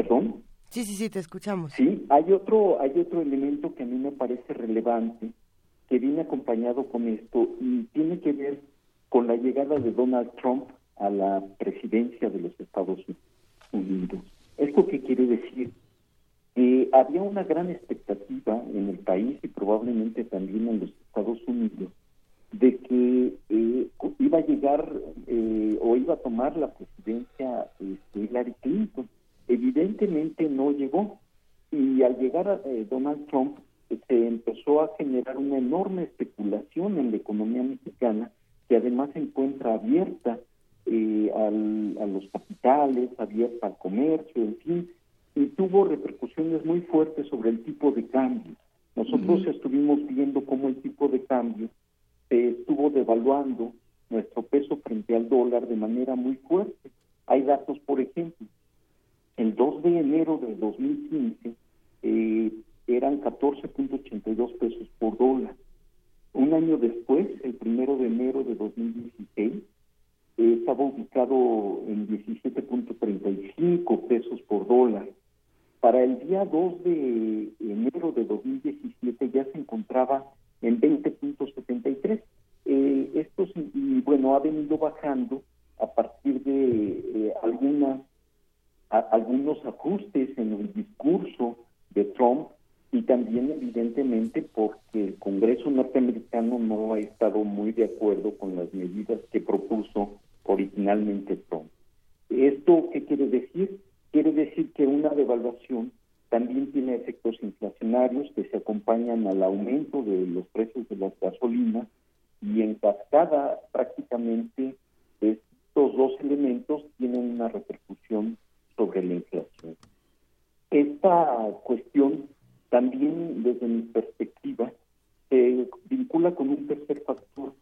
¿Perdón? Sí, sí, sí, te escuchamos. Sí, hay otro, hay otro elemento que a mí me parece relevante, que viene acompañado con esto y tiene que ver con la llegada de Donald Trump a la presidencia de los Estados Unidos. ¿Esto qué quiere decir? Eh, había una gran expectativa en el país y probablemente también en los Estados Unidos de que eh, iba a llegar eh, o iba a tomar la presidencia este, Hillary Clinton. Evidentemente no llegó y al llegar a Donald Trump se empezó a generar una enorme especulación en la economía mexicana que además se encuentra abierta al, a los capitales, abierta al comercio, en fin, y tuvo repercusiones muy fuertes sobre el tipo de cambio. Nosotros estuvimos viendo cómo el tipo de cambio se estuvo devaluando nuestro peso frente al dólar de manera muy fuerte. Hay datos, por ejemplo, el 2 de enero de 2015 eh, eran 14.82 pesos por dólar. Un año después, el primero de enero de 2016, eh, estaba ubicado en 17.35 pesos por dólar. Para el día 2 de enero de 2017 ya se encontraba en 20.73. Eh, esto, y bueno, ha venido bajando a partir de eh, algunas, algunos ajustes en el discurso de Trump y también evidentemente porque el Congreso norteamericano no ha estado muy de acuerdo con las medidas que propuso originalmente Trump. ¿Esto qué quiere decir? Quiere decir que una devaluación también tiene efectos inflacionarios que se acompañan al aumento de los precios de las gasolinas y en cascada prácticamente estos dos elementos tienen una repercusión sobre la inflación. Esta cuestión también desde mi perspectiva se vincula con un tercer factor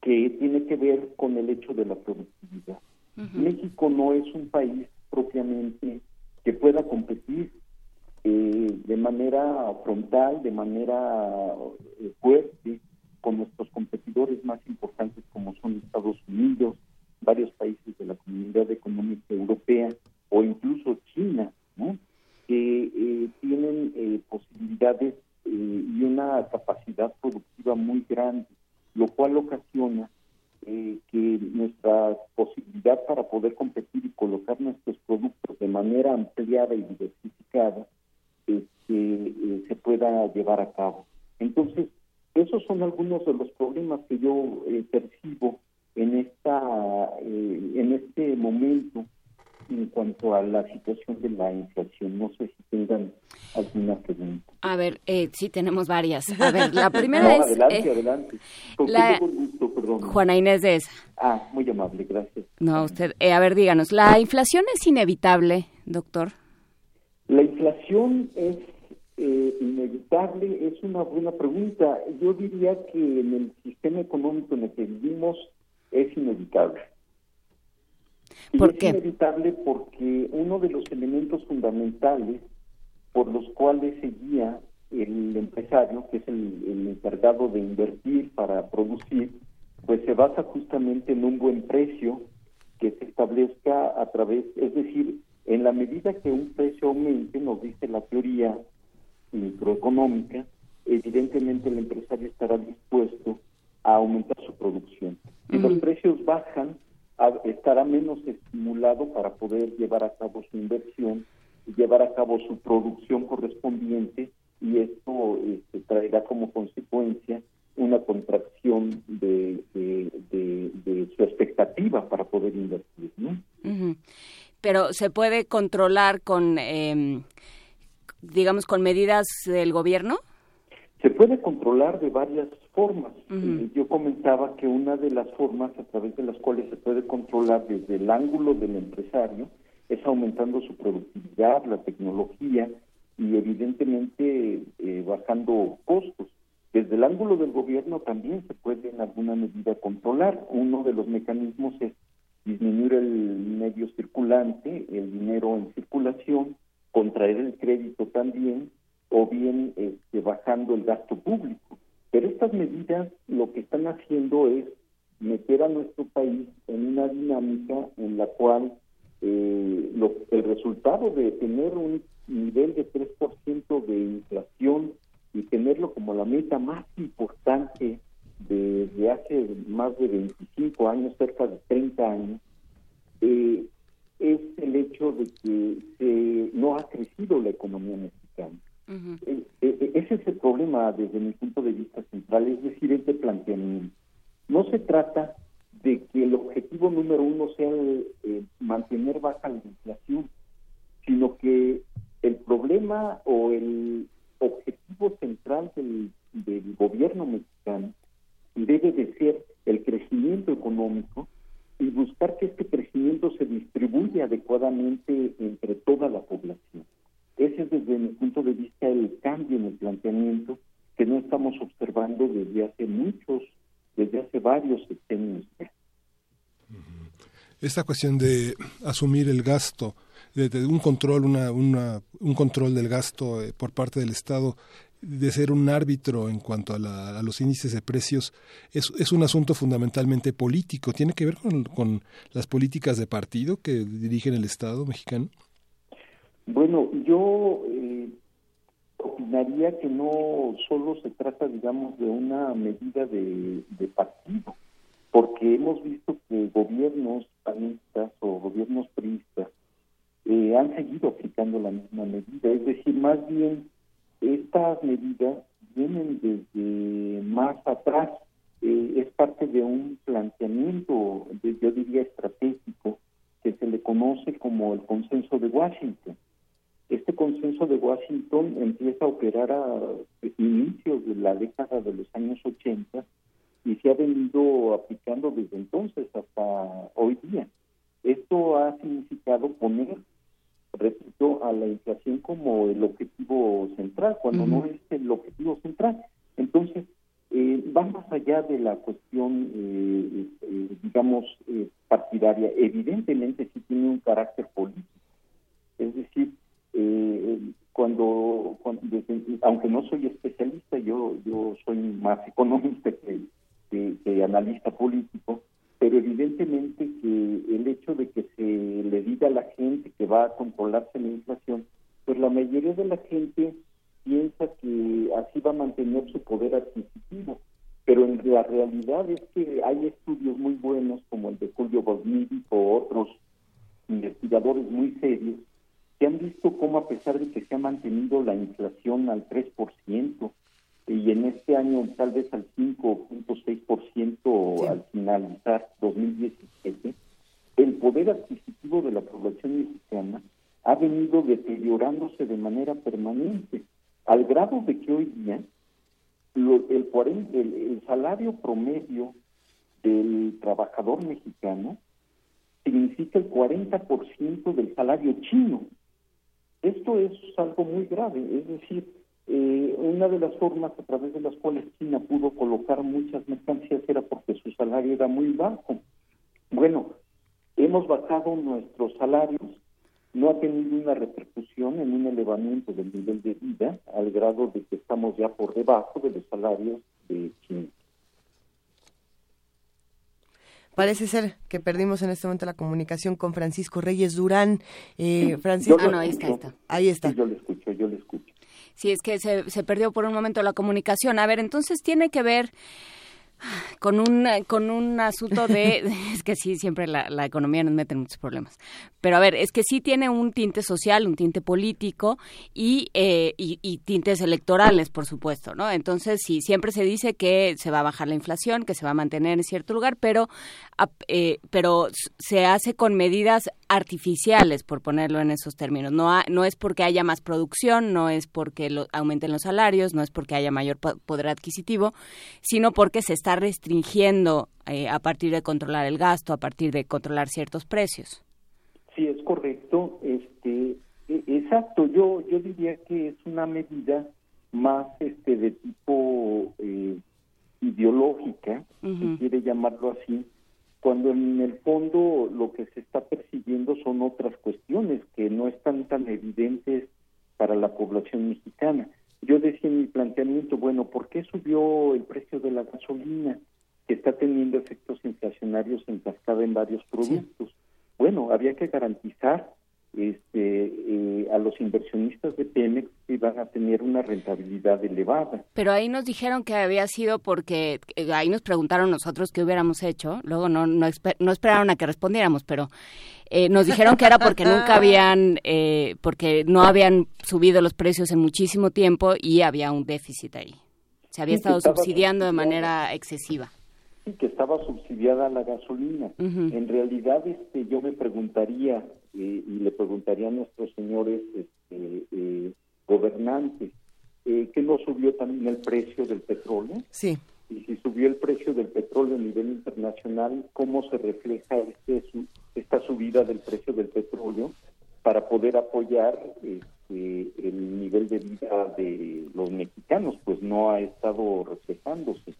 que tiene que ver con el hecho de la productividad. México no es un país propiamente que pueda competir eh, de manera frontal, de manera eh, fuerte con nuestros competidores más importantes como son Estados Unidos, varios países de la Comunidad Económica Europea o incluso China, que eh, tienen posibilidades y una capacidad productiva muy grande lo cual ocasiona eh, que nuestra posibilidad para poder competir y colocar nuestros productos de manera ampliada y diversificada este, eh, se pueda llevar a cabo. Entonces, esos son algunos de los problemas que yo eh, percibo en esta en este momento en cuanto a la situación de la inflación. No sé si tengan alguna pregunta. A ver, eh, sí, tenemos varias. A ver, la (laughs) primera es... Adelante, eh, adelante. Juana Inés de esa. Ah, muy amable, gracias. No, usted, eh, a ver, díganos, ¿la inflación es inevitable, doctor? La inflación es eh, inevitable, es una buena pregunta. Yo diría que en el sistema económico en el que vivimos es inevitable. ¿Por es qué? inevitable porque uno de los elementos fundamentales por los cuales se guía el empresario, que es el, encargado de invertir para producir, pues se basa justamente en un buen precio que se establezca a través, es decir, en la medida que un precio aumente, nos dice la teoría microeconómica, evidentemente el empresario estará dispuesto a aumentar su producción. Si los precios bajan, estará menos estimulado para poder llevar a cabo su inversión y llevar a cabo su producción correspondiente y esto este, traerá como consecuencia una contracción de, de, su expectativa para poder invertir. ¿no? Pero se puede controlar con, eh, digamos, con medidas del gobierno. Se puede controlar de varias formas. Eh, yo comentaba que una de las formas a través de las cuales se puede controlar desde el ángulo del empresario es aumentando su productividad, la tecnología y evidentemente eh, bajando costos. Desde el ángulo del gobierno también se puede en alguna medida controlar. Uno de los mecanismos es disminuir el medio circulante, el dinero en circulación, contraer el crédito también o bien este, bajando el gasto público. Pero estas medidas lo que están haciendo es meter a nuestro país en una dinámica en la cual eh, el resultado de tener un nivel de 3% de inflación y tenerlo como la meta más importante desde hace más de 25 años, cerca de 30 años, eh, es el hecho de que no ha crecido la economía mexicana. Eh, eh, ese es el problema desde mi punto de vista central, es decir, este planteamiento. No se trata de que el objetivo número uno sea eh, mantener baja la inflación, sino que el problema o el objetivo central del, del gobierno mexicano debe de ser el crecimiento económico y buscar que este crecimiento se distribuya adecuadamente entre toda la población. Ese es desde mi punto de vista el cambio en el planteamiento que no estamos observando desde hace muchos desde hace varios sexenios. Esta cuestión de asumir el gasto, de, un control, una, una, un control del gasto eh, por parte del Estado, de ser un árbitro en cuanto a, los índices de precios, es, es, un asunto fundamentalmente político. ¿Tiene que ver con, con las políticas de partido que dirigen el Estado mexicano? Bueno, yo eh, opinaría que no solo se trata, digamos, de una medida de, partido, porque hemos visto que gobiernos panistas o gobiernos priistas eh, han seguido aplicando la misma medida. Es decir, más bien, estas medidas vienen desde más atrás. Eh, es parte de un planteamiento, yo diría, estratégico, que se le conoce como el consenso de Washington este consenso de Washington empieza a operar a inicios de la década de los años 80 y se ha venido aplicando desde entonces hasta hoy día. Esto ha significado poner, repito, a la inflación como el objetivo central, cuando no es el objetivo central. Entonces, eh, va más allá de la cuestión, eh, eh, digamos, partidaria. Evidentemente sí tiene un carácter político. Es decir, eh, cuando, aunque no soy especialista, yo yo soy más economista que, que, analista político, pero evidentemente que el hecho de que se le diga a la gente que va a controlarse la inflación, pues la mayoría de la gente piensa que así va a mantener su poder adquisitivo. Pero en la realidad es que hay estudios muy buenos como el de Julio Bosnick o otros investigadores muy serios se han visto cómo a pesar de que se ha mantenido la inflación al 3% y en este año tal vez al 5.6% al finalizar 2017, el poder adquisitivo de la población mexicana ha venido deteriorándose de manera permanente, al grado de que hoy día el, el, el salario promedio del trabajador mexicano significa el 40% del salario chino. Esto es algo muy grave, es decir, eh, una de las formas a través de las cuales China pudo colocar muchas mercancías era porque su salario era muy bajo. Bueno, hemos bajado nuestros salarios, no ha tenido una repercusión en un elevamiento del nivel de vida al grado de que estamos ya por debajo de los salarios de China. Parece ser que perdimos en este momento la comunicación con Francisco Reyes Durán. Eh, Francisco, ah, no, ahí está, ahí está. yo le escucho, yo le escucho. Sí, es que se, se perdió por un momento la comunicación. A ver, entonces tiene que ver con un, con un asunto de, (laughs) es que sí, siempre la, economía nos mete en muchos problemas. Pero a ver, es que sí tiene un tinte social, un tinte político y, eh, y, tintes electorales, por supuesto, ¿no? Entonces, sí, siempre se dice que se va a bajar la inflación, que se va a mantener en cierto lugar, pero, eh, pero se hace con medidas artificiales, por ponerlo en esos términos. No, no es porque haya más producción, no es porque aumenten los salarios, no es porque haya mayor poder adquisitivo, sino porque se está restringiendo eh, a partir de controlar el gasto, a partir de controlar ciertos precios. Sí, es correcto. Este, e, exacto. Yo yo diría que es una medida más este de tipo eh, ideológica, si quiere llamarlo así, cuando en el fondo lo que se está persiguiendo son otras cuestiones que no están tan evidentes para la población mexicana. Yo decía en mi planteamiento, bueno, ¿por qué subió el precio de la gasolina? Que está teniendo efectos inflacionarios en cascada en varios productos. Bueno, había que garantizar este, eh, a los inversionistas de Pemex que iban a tener una rentabilidad elevada. Pero ahí nos dijeron que había sido porque, eh, ahí nos preguntaron nosotros qué hubiéramos hecho, luego no, no, no esperaron a que respondiéramos, pero eh, nos dijeron que era porque (laughs) nunca habían, porque no habían subido los precios en muchísimo tiempo y había un déficit ahí. Se había estado subsidiando de manera excesiva que estaba subsidiada la gasolina. En realidad, este, yo me preguntaría eh, y le preguntaría a nuestros señores este, eh, gobernantes, eh, ¿qué no subió también el precio del petróleo? Sí. Y si subió el precio del petróleo a nivel internacional, ¿cómo se refleja este, esta subida del precio del petróleo para poder apoyar este, el nivel de vida de los mexicanos? Pues no ha estado reflejándose.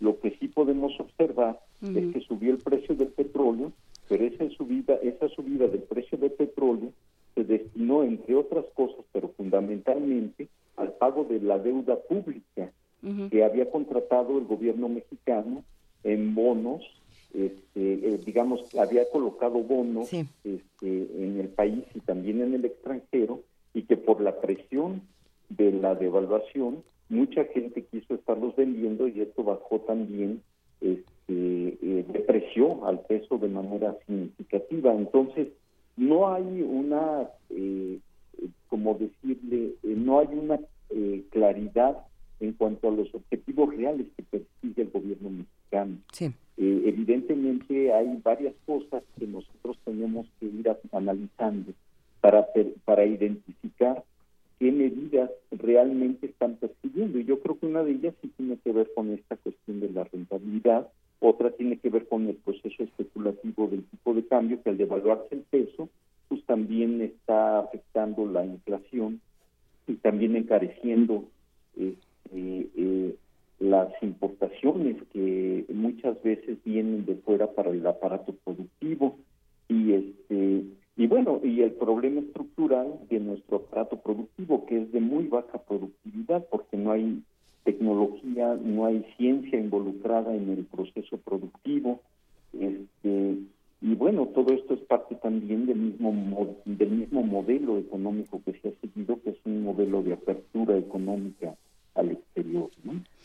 Lo que sí podemos observar es que subió el precio del petróleo, pero esa subida, esa subida del precio del petróleo se destinó, entre otras cosas, pero fundamentalmente, al pago de la deuda pública que había contratado el gobierno mexicano en bonos, este, eh, digamos, había colocado bonos este, en el país y también en el extranjero, y que por la presión de la devaluación, mucha gente quiso estarlos vendiendo y esto bajó también, este, eh, depreció al peso de manera significativa. Entonces, no hay una, eh, como decirle, eh, no hay una eh, claridad en cuanto a los objetivos reales que persigue el gobierno mexicano. evidentemente hay varias cosas que nosotros tenemos que ir analizando para, para identificar qué medidas realmente están persiguiendo. Y yo creo que una de ellas sí tiene que ver con esta cuestión de la rentabilidad, otra tiene que ver con el proceso especulativo del tipo de cambio, que al devaluarse el peso, pues también está afectando la inflación y también encareciendo este, eh, las importaciones que muchas veces vienen de fuera para el aparato productivo y este y bueno y el problema estructural de nuestro aparato productivo que es de muy baja productividad porque no hay tecnología, no hay ciencia involucrada en el proceso productivo. Este, y bueno, todo esto es parte también del mismo, del mismo modelo económico que se ha seguido, que es un modelo de apertura económica al exterior.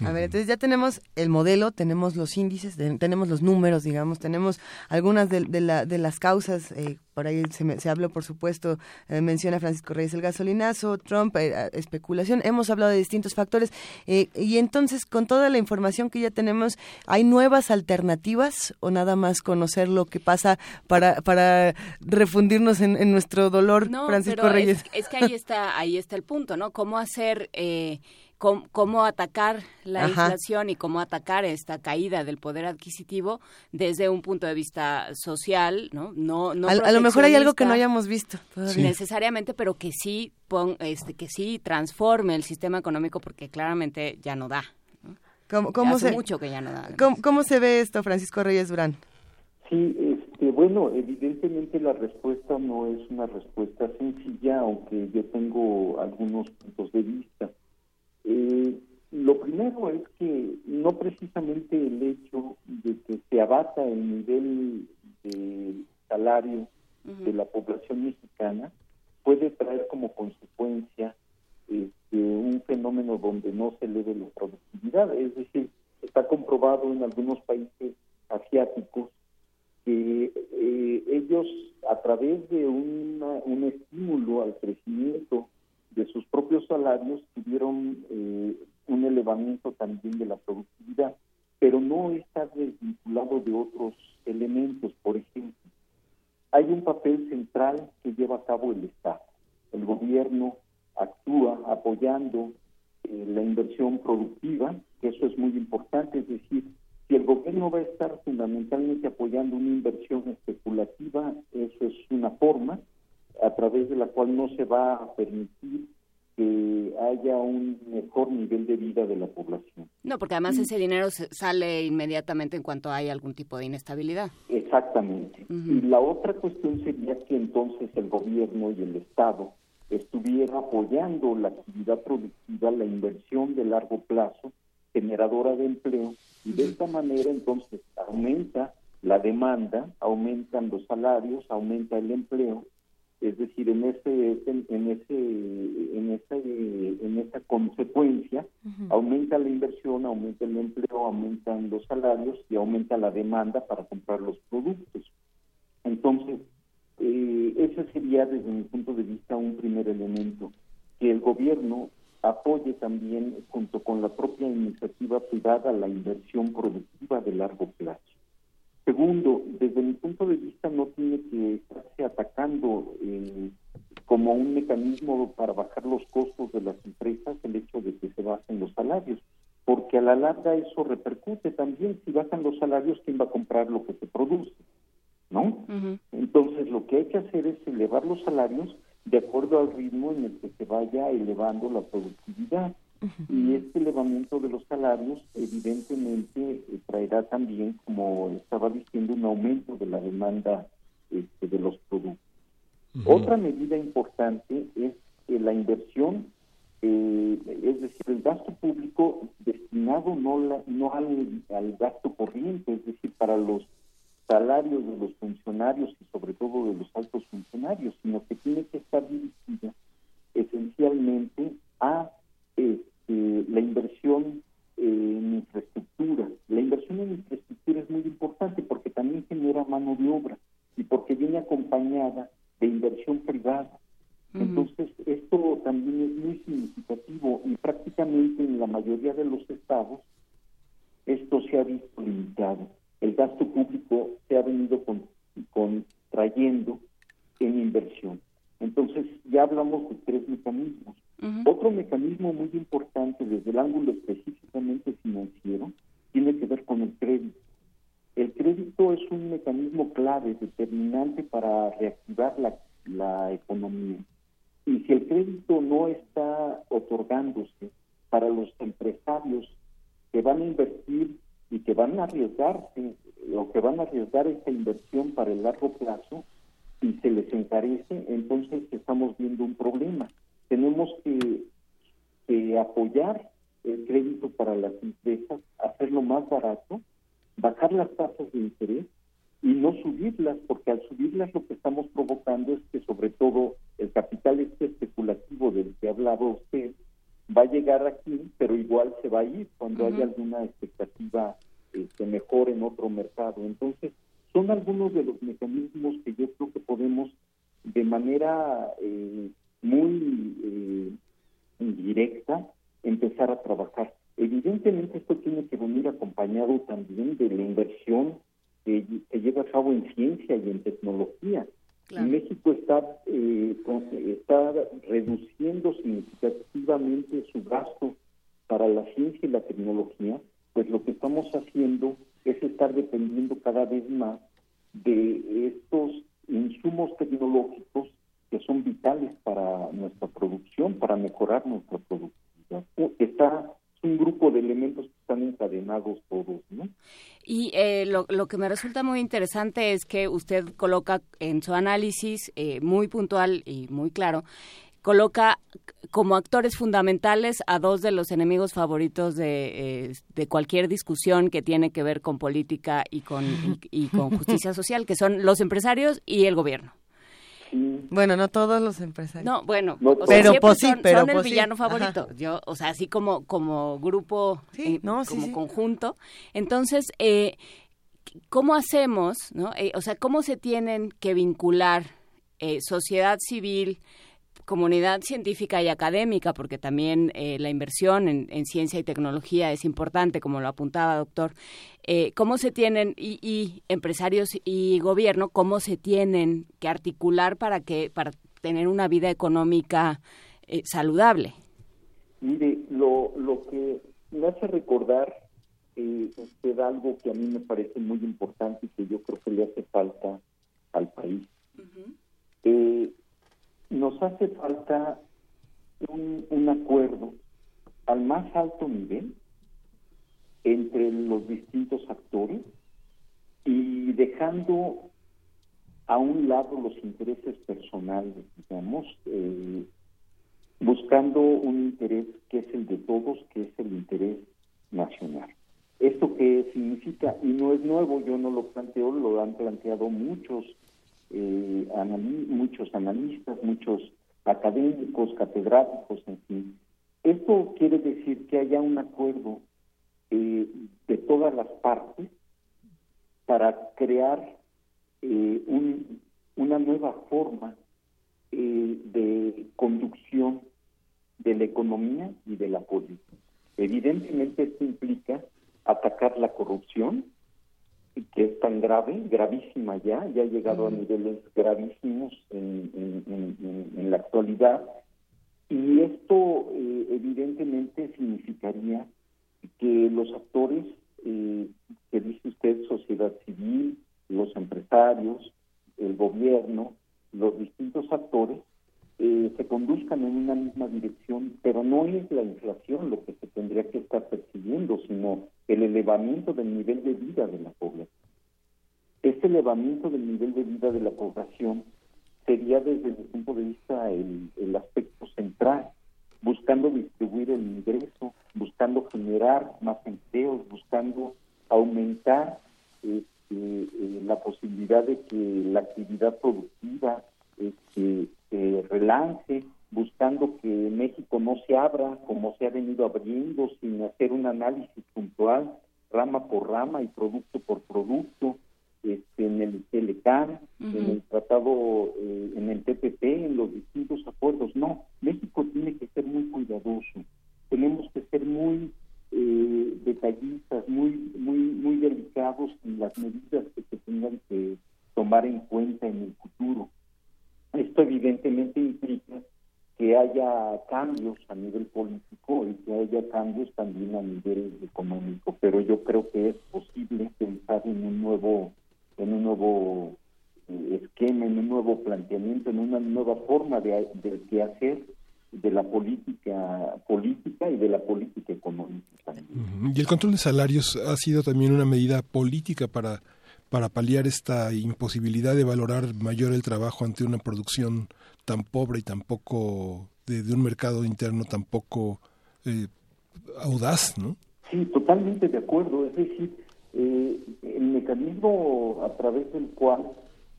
A ver, entonces ya tenemos el modelo, tenemos los índices, tenemos los números, digamos, tenemos algunas de, la, de las causas, eh, por ahí se, se, habló, por supuesto, eh, menciona Francisco Reyes el gasolinazo, Trump, eh, especulación, hemos hablado de distintos factores, y entonces con toda la información que ya tenemos, ¿hay nuevas alternativas o nada más conocer lo que pasa para, para refundirnos en, nuestro dolor, Francisco Reyes? Es, es, que ahí está, ahí está el punto, ¿no? ¿Cómo hacer cómo, atacar la inflación y cómo atacar esta caída del poder adquisitivo desde un punto de vista social, ¿no? no, no a, lo mejor hay algo que no hayamos visto necesariamente, pero que sí pon, este que sí transforme el sistema económico porque claramente ya no da. ¿Cómo, se, mucho que ya no da. ¿cómo, se ve esto, Francisco Reyes Durán? Sí, este, bueno, evidentemente la respuesta no es una respuesta sencilla, aunque yo tengo algunos puntos de vista. Eh, lo primero es que no precisamente el hecho de que se abata el nivel de salario de la población mexicana puede traer como consecuencia este, un fenómeno donde no se eleve la productividad. Es decir, está comprobado en algunos países asiáticos que eh, ellos a través de un estímulo al crecimiento de sus propios salarios tuvieron eh, un elevamiento también de la productividad, pero no está desvinculado de otros elementos. Por ejemplo, hay un papel central que lleva a cabo el Estado. El gobierno actúa apoyando eh, la inversión productiva, eso es muy importante, es decir, si el gobierno va a estar fundamentalmente apoyando una inversión especulativa, eso es una forma, a través de la cual no se va a permitir que haya un mejor nivel de vida de la población. No, porque además ese dinero sale inmediatamente en cuanto hay algún tipo de inestabilidad. Exactamente. Y la otra cuestión sería que entonces el gobierno y el Estado estuviera apoyando la actividad productiva, la inversión de largo plazo, generadora de empleo, y de esta manera entonces aumenta la demanda, aumentan los salarios, aumenta el empleo, es decir, en ese, en, ese, en esa, en esa consecuencia aumenta la inversión, aumenta el empleo, aumentan los salarios y aumenta la demanda para comprar los productos. Entonces, eh, ese sería desde mi punto de vista un primer elemento que el gobierno apoye también junto con la propia iniciativa privada la inversión productiva de largo plazo. Segundo, desde mi punto de vista no tiene que estarse atacando eh, como un mecanismo para bajar los costos de las empresas el hecho de que se bajen los salarios, porque a la larga eso repercute también. Si bajan los salarios, ¿quién va a comprar lo que se produce? ¿No? Entonces lo que hay que hacer es elevar los salarios de acuerdo al ritmo en el que se vaya elevando la productividad. Y este elevamiento de los salarios evidentemente eh, traerá también, como estaba diciendo, un aumento de la demanda este, de los productos. Otra medida importante es eh, la inversión, eh, es decir, el gasto público destinado no, la, no al, al gasto corriente, es decir, para los salarios de los funcionarios y sobre todo de los altos funcionarios, sino que tiene que estar dirigida esencialmente a este, la inversión en infraestructura. La inversión en infraestructura es muy importante porque también genera mano de obra y porque viene acompañada de inversión privada. Entonces, esto también es muy significativo y prácticamente en la mayoría de los estados esto se ha visto limitado. El gasto público se ha venido contrayendo en inversión. Entonces, ya hablamos de tres mecanismos. Otro mecanismo muy importante desde el ángulo específicamente financiero tiene que ver con el crédito. El crédito es un mecanismo clave, determinante para reactivar la, la economía. Y si el crédito no está otorgándose para los empresarios que van a invertir y que van a arriesgarse o que van a arriesgar esta inversión para el largo plazo y se les encarece, entonces estamos viendo un problema. Tenemos que, apoyar el crédito para las empresas, hacerlo más barato, bajar las tasas de interés y no subirlas, porque al subirlas lo que estamos provocando es que sobre todo el capital este especulativo del que hablaba usted va a llegar aquí, pero igual se va a ir cuando haya alguna expectativa este, mejor en otro mercado. Entonces, son algunos de los mecanismos que yo creo que podemos de manera eh, muy eh, directa empezar a trabajar. Evidentemente esto tiene que venir acompañado también de la inversión que se lleva a cabo en ciencia y en tecnología. México está, eh, está reduciendo significativamente su gasto para la ciencia y la tecnología, pues lo que estamos haciendo es estar dependiendo cada vez más de estos insumos tecnológicos que son vitales para nuestra producción, para mejorar nuestra productividad. Está un grupo de elementos que están encadenados todos, ¿no? Y eh, lo, lo, que me resulta muy interesante es que usted coloca en su análisis eh, muy puntual y muy claro coloca como actores fundamentales a dos de los enemigos favoritos de, eh, de cualquier discusión que tiene que ver con política y con, y, con justicia social, que son los empresarios y el gobierno. Bueno, no todos los empresarios. No, bueno, pero pues sí, son, pero son el pues sí. villano favorito. Yo, o sea, así como como grupo, eh, no, como sí. conjunto. Entonces, eh, ¿cómo hacemos, no? Eh, o sea, cómo se tienen que vincular eh, sociedad civil, comunidad científica y académica, porque también eh, la inversión en, en, ciencia y tecnología es importante, como lo apuntaba doctor, eh, cómo se tienen, y, y, empresarios y gobierno, cómo se tienen que articular para que para tener una vida económica eh, saludable. Mire, lo, lo que me hace recordar eh, usted algo que a mí me parece muy importante y que yo creo que le hace falta al país. Uh -huh nos hace falta un, acuerdo al más alto nivel entre los distintos actores y dejando a un lado los intereses personales, digamos, eh, buscando un interés que es el de todos, que es el interés nacional. ¿Esto qué significa? Y no es nuevo, yo no lo planteo, lo han planteado muchos eh, muchos analistas, muchos académicos, catedráticos, en fin. Esto quiere decir que haya un acuerdo eh, de todas las partes para crear eh, un, una nueva forma eh, de conducción de la economía y de la política. Evidentemente esto implica atacar la corrupción, que es tan grave, gravísima ya, ya ha llegado a niveles gravísimos en, en, en, en la actualidad. Y esto eh, evidentemente significaría que los actores, eh, que dice usted, sociedad civil, los empresarios, el gobierno, los distintos actores, eh, se conduzcan en una misma dirección, pero no es la inflación lo que se tendría que estar percibiendo, sino el elevamiento del nivel de vida de la población. Este elevamiento del nivel de vida de la población sería desde mi punto de vista el, el aspecto central, buscando distribuir el ingreso, buscando generar más empleos, buscando aumentar este, eh, la posibilidad de que la actividad productiva este, se relance, buscando que México no se abra como se ha venido abriendo sin hacer un análisis puntual, rama por rama y producto por producto, este, en el TLCAN, en el tratado, eh, en el TPP, en los distintos acuerdos. No, México tiene que ser muy cuidadoso. Tenemos que ser muy eh, detallistas, muy, muy, muy delicados en las medidas que se tengan que tomar en cuenta en el futuro. Esto evidentemente implica que haya cambios a nivel político y que haya cambios también a nivel económico, pero yo creo que es posible pensar en un nuevo en un nuevo eh, esquema, en un nuevo planteamiento, en una nueva forma de, de, hacer de la política política y de la política económica. Y el control de salarios ha sido también una medida política para para paliar esta imposibilidad de valorar mayor el trabajo ante una producción tan pobre y tan poco de, un mercado interno tan poco eh, audaz, ¿no? Sí, totalmente de acuerdo. Es decir, eh, el mecanismo a través del cual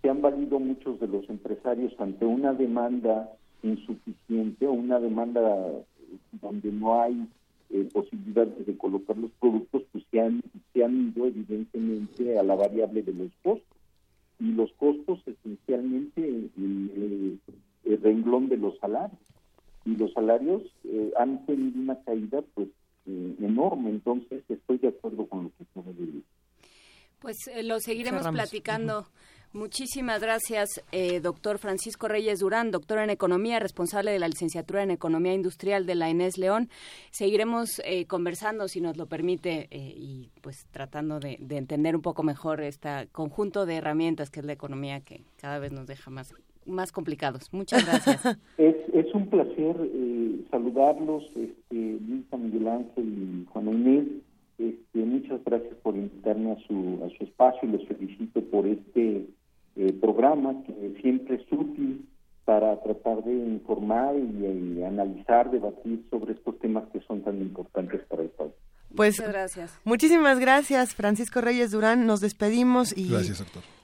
se han valido muchos de los empresarios ante una demanda insuficiente o una demanda donde no hay eh, posibilidades de colocar los productos, pues se han, se han ido evidentemente a la variable de los costos. Y los costos esencialmente en el, renglón de los salarios. Y los salarios eh, han tenido una caída pues eh, enorme, entonces estoy de acuerdo con lo que acaba de Pues eh, lo seguiremos platicando. Muchísimas gracias, eh, doctor Francisco Reyes Durán, doctor en Economía, responsable de la licenciatura en Economía Industrial de la Inés León. Seguiremos conversando, si nos lo permite, y pues tratando de, de, entender un poco mejor este conjunto de herramientas que es la economía que cada vez nos deja más más complicados. Muchas gracias. (laughs) es, es un placer eh, saludarlos, este, Luisa Miguel Ángel y Juan Inés. Este, muchas gracias por invitarme a su, a su espacio y les felicito por este eh, programa que siempre es útil para tratar de informar y analizar, debatir sobre estos temas que son tan importantes para el país. Pues gracias. muchísimas gracias, Francisco Reyes Durán. Nos despedimos y,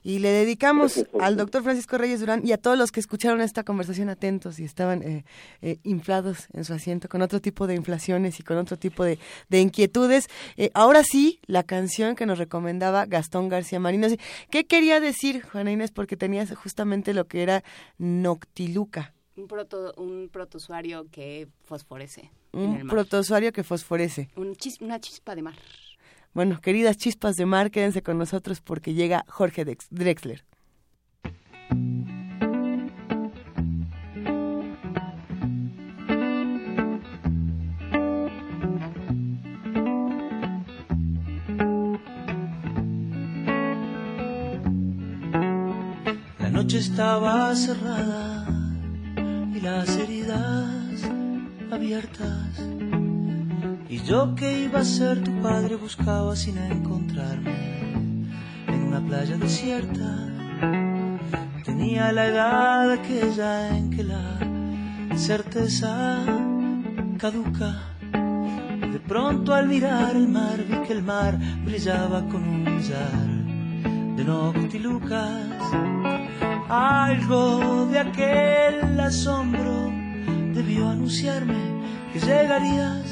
y le dedicamos al doctor Francisco Reyes Durán y a todos los que escucharon esta conversación atentos y estaban eh, eh, inflados en su asiento con otro tipo de inflaciones y con otro tipo de, inquietudes. Eh, ahora sí, la canción que nos recomendaba Gastón García Marino. ¿Qué quería decir, Juana Inés? Porque tenías justamente lo que era Noctiluca. Un, proto, un protozoario que fosforece. Un protozoario que fosforece. una chispa de mar. Bueno, queridas chispas de mar, quédense con nosotros porque llega Jorge Drexler. La noche estaba cerrada y las heridas abiertas. Y yo que iba a ser tu padre buscaba sin encontrarme en una playa desierta. Tenía la edad aquella en que la certeza caduca. De pronto al mirar el mar vi que el mar brillaba con un millar de noctilucas algo de aquel asombro debió anunciarme que llegarías,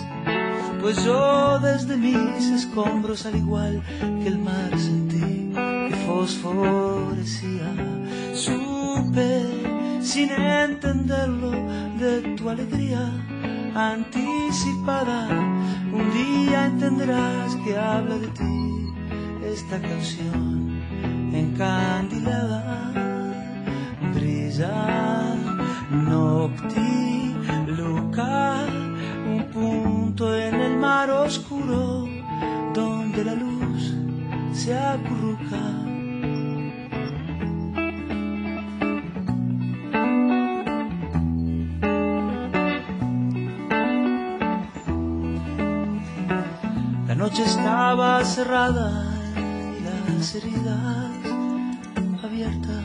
pues yo desde mis escombros, al igual que el mar, sentí que fosforecía. Supe, sin entenderlo, de tu alegría anticipada. Un día entenderás que habla de ti esta canción encandilada brilla nocti oscuro donde la luz se acurruca. La noche estaba cerrada y las heridas abiertas.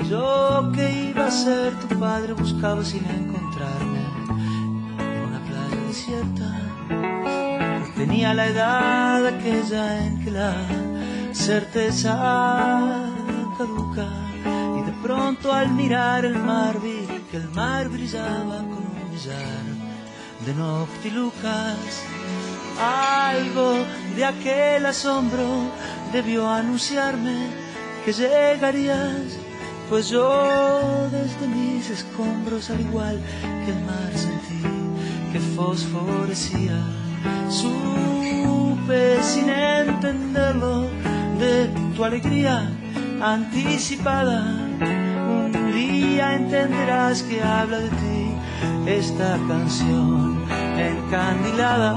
Y yo que iba a ser tu padre buscaba sin encontrarme en una playa desierta. Tenía la edad aquella en que la certeza caduca. Y de pronto al mirar el mar vi que el mar brillaba con un billar de noctilucas. Algo de aquel asombro debió anunciarme que llegarías, pues yo desde mis escombros, al igual que el mar, sentí que fosforecía. Supe sin entenderlo de tu alegría anticipada. Un día entenderás que habla de ti esta canción encandilada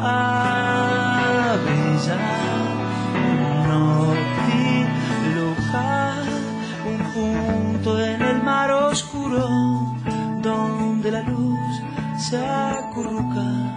brilla noctiluca un punto en el mar oscuro donde la luz se acurruca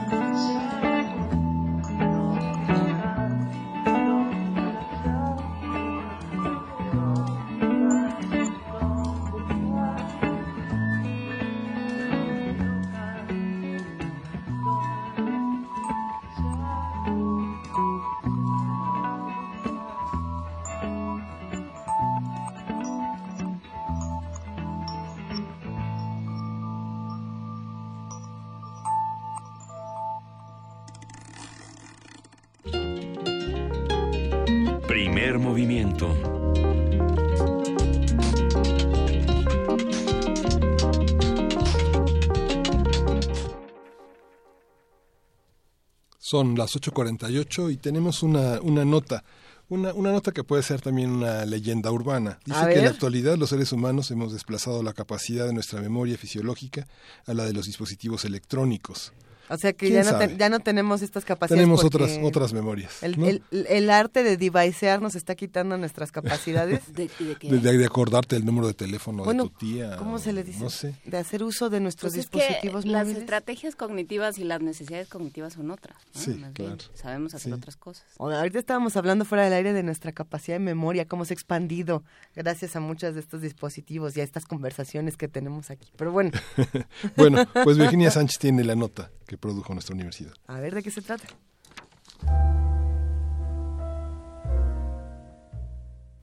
Son las 8.48 y tenemos una, una nota. Una, una nota que puede ser también una leyenda urbana. Dice que en la actualidad los seres humanos hemos desplazado la capacidad de nuestra memoria fisiológica a la de los dispositivos electrónicos. O sea que ¿Quién ya no, te- ya no tenemos estas capacidades. Tenemos otras otras memorias. El, ¿no? el- el arte de devicear nos está quitando nuestras capacidades. (laughs) ¿De, de qué? de, de- de acordarte el número de teléfono Bueno, de tu tía. ¿Cómo o se le dice? No sé. De hacer uso de nuestros Pues es que dispositivos las estrategias cognitivas y las necesidades cognitivas son otras. ¿no? Sí, Más bien, claro. sabemos hacer Sí. otras cosas. Bueno, ahorita estábamos hablando fuera del aire de nuestra capacidad de memoria, cómo se ha expandido gracias a muchos de estos dispositivos y a estas conversaciones que tenemos aquí. Pero bueno, (laughs) Bueno, pues Virginia Sánchez tiene la nota que produjo nuestra universidad. a ver de qué se trata.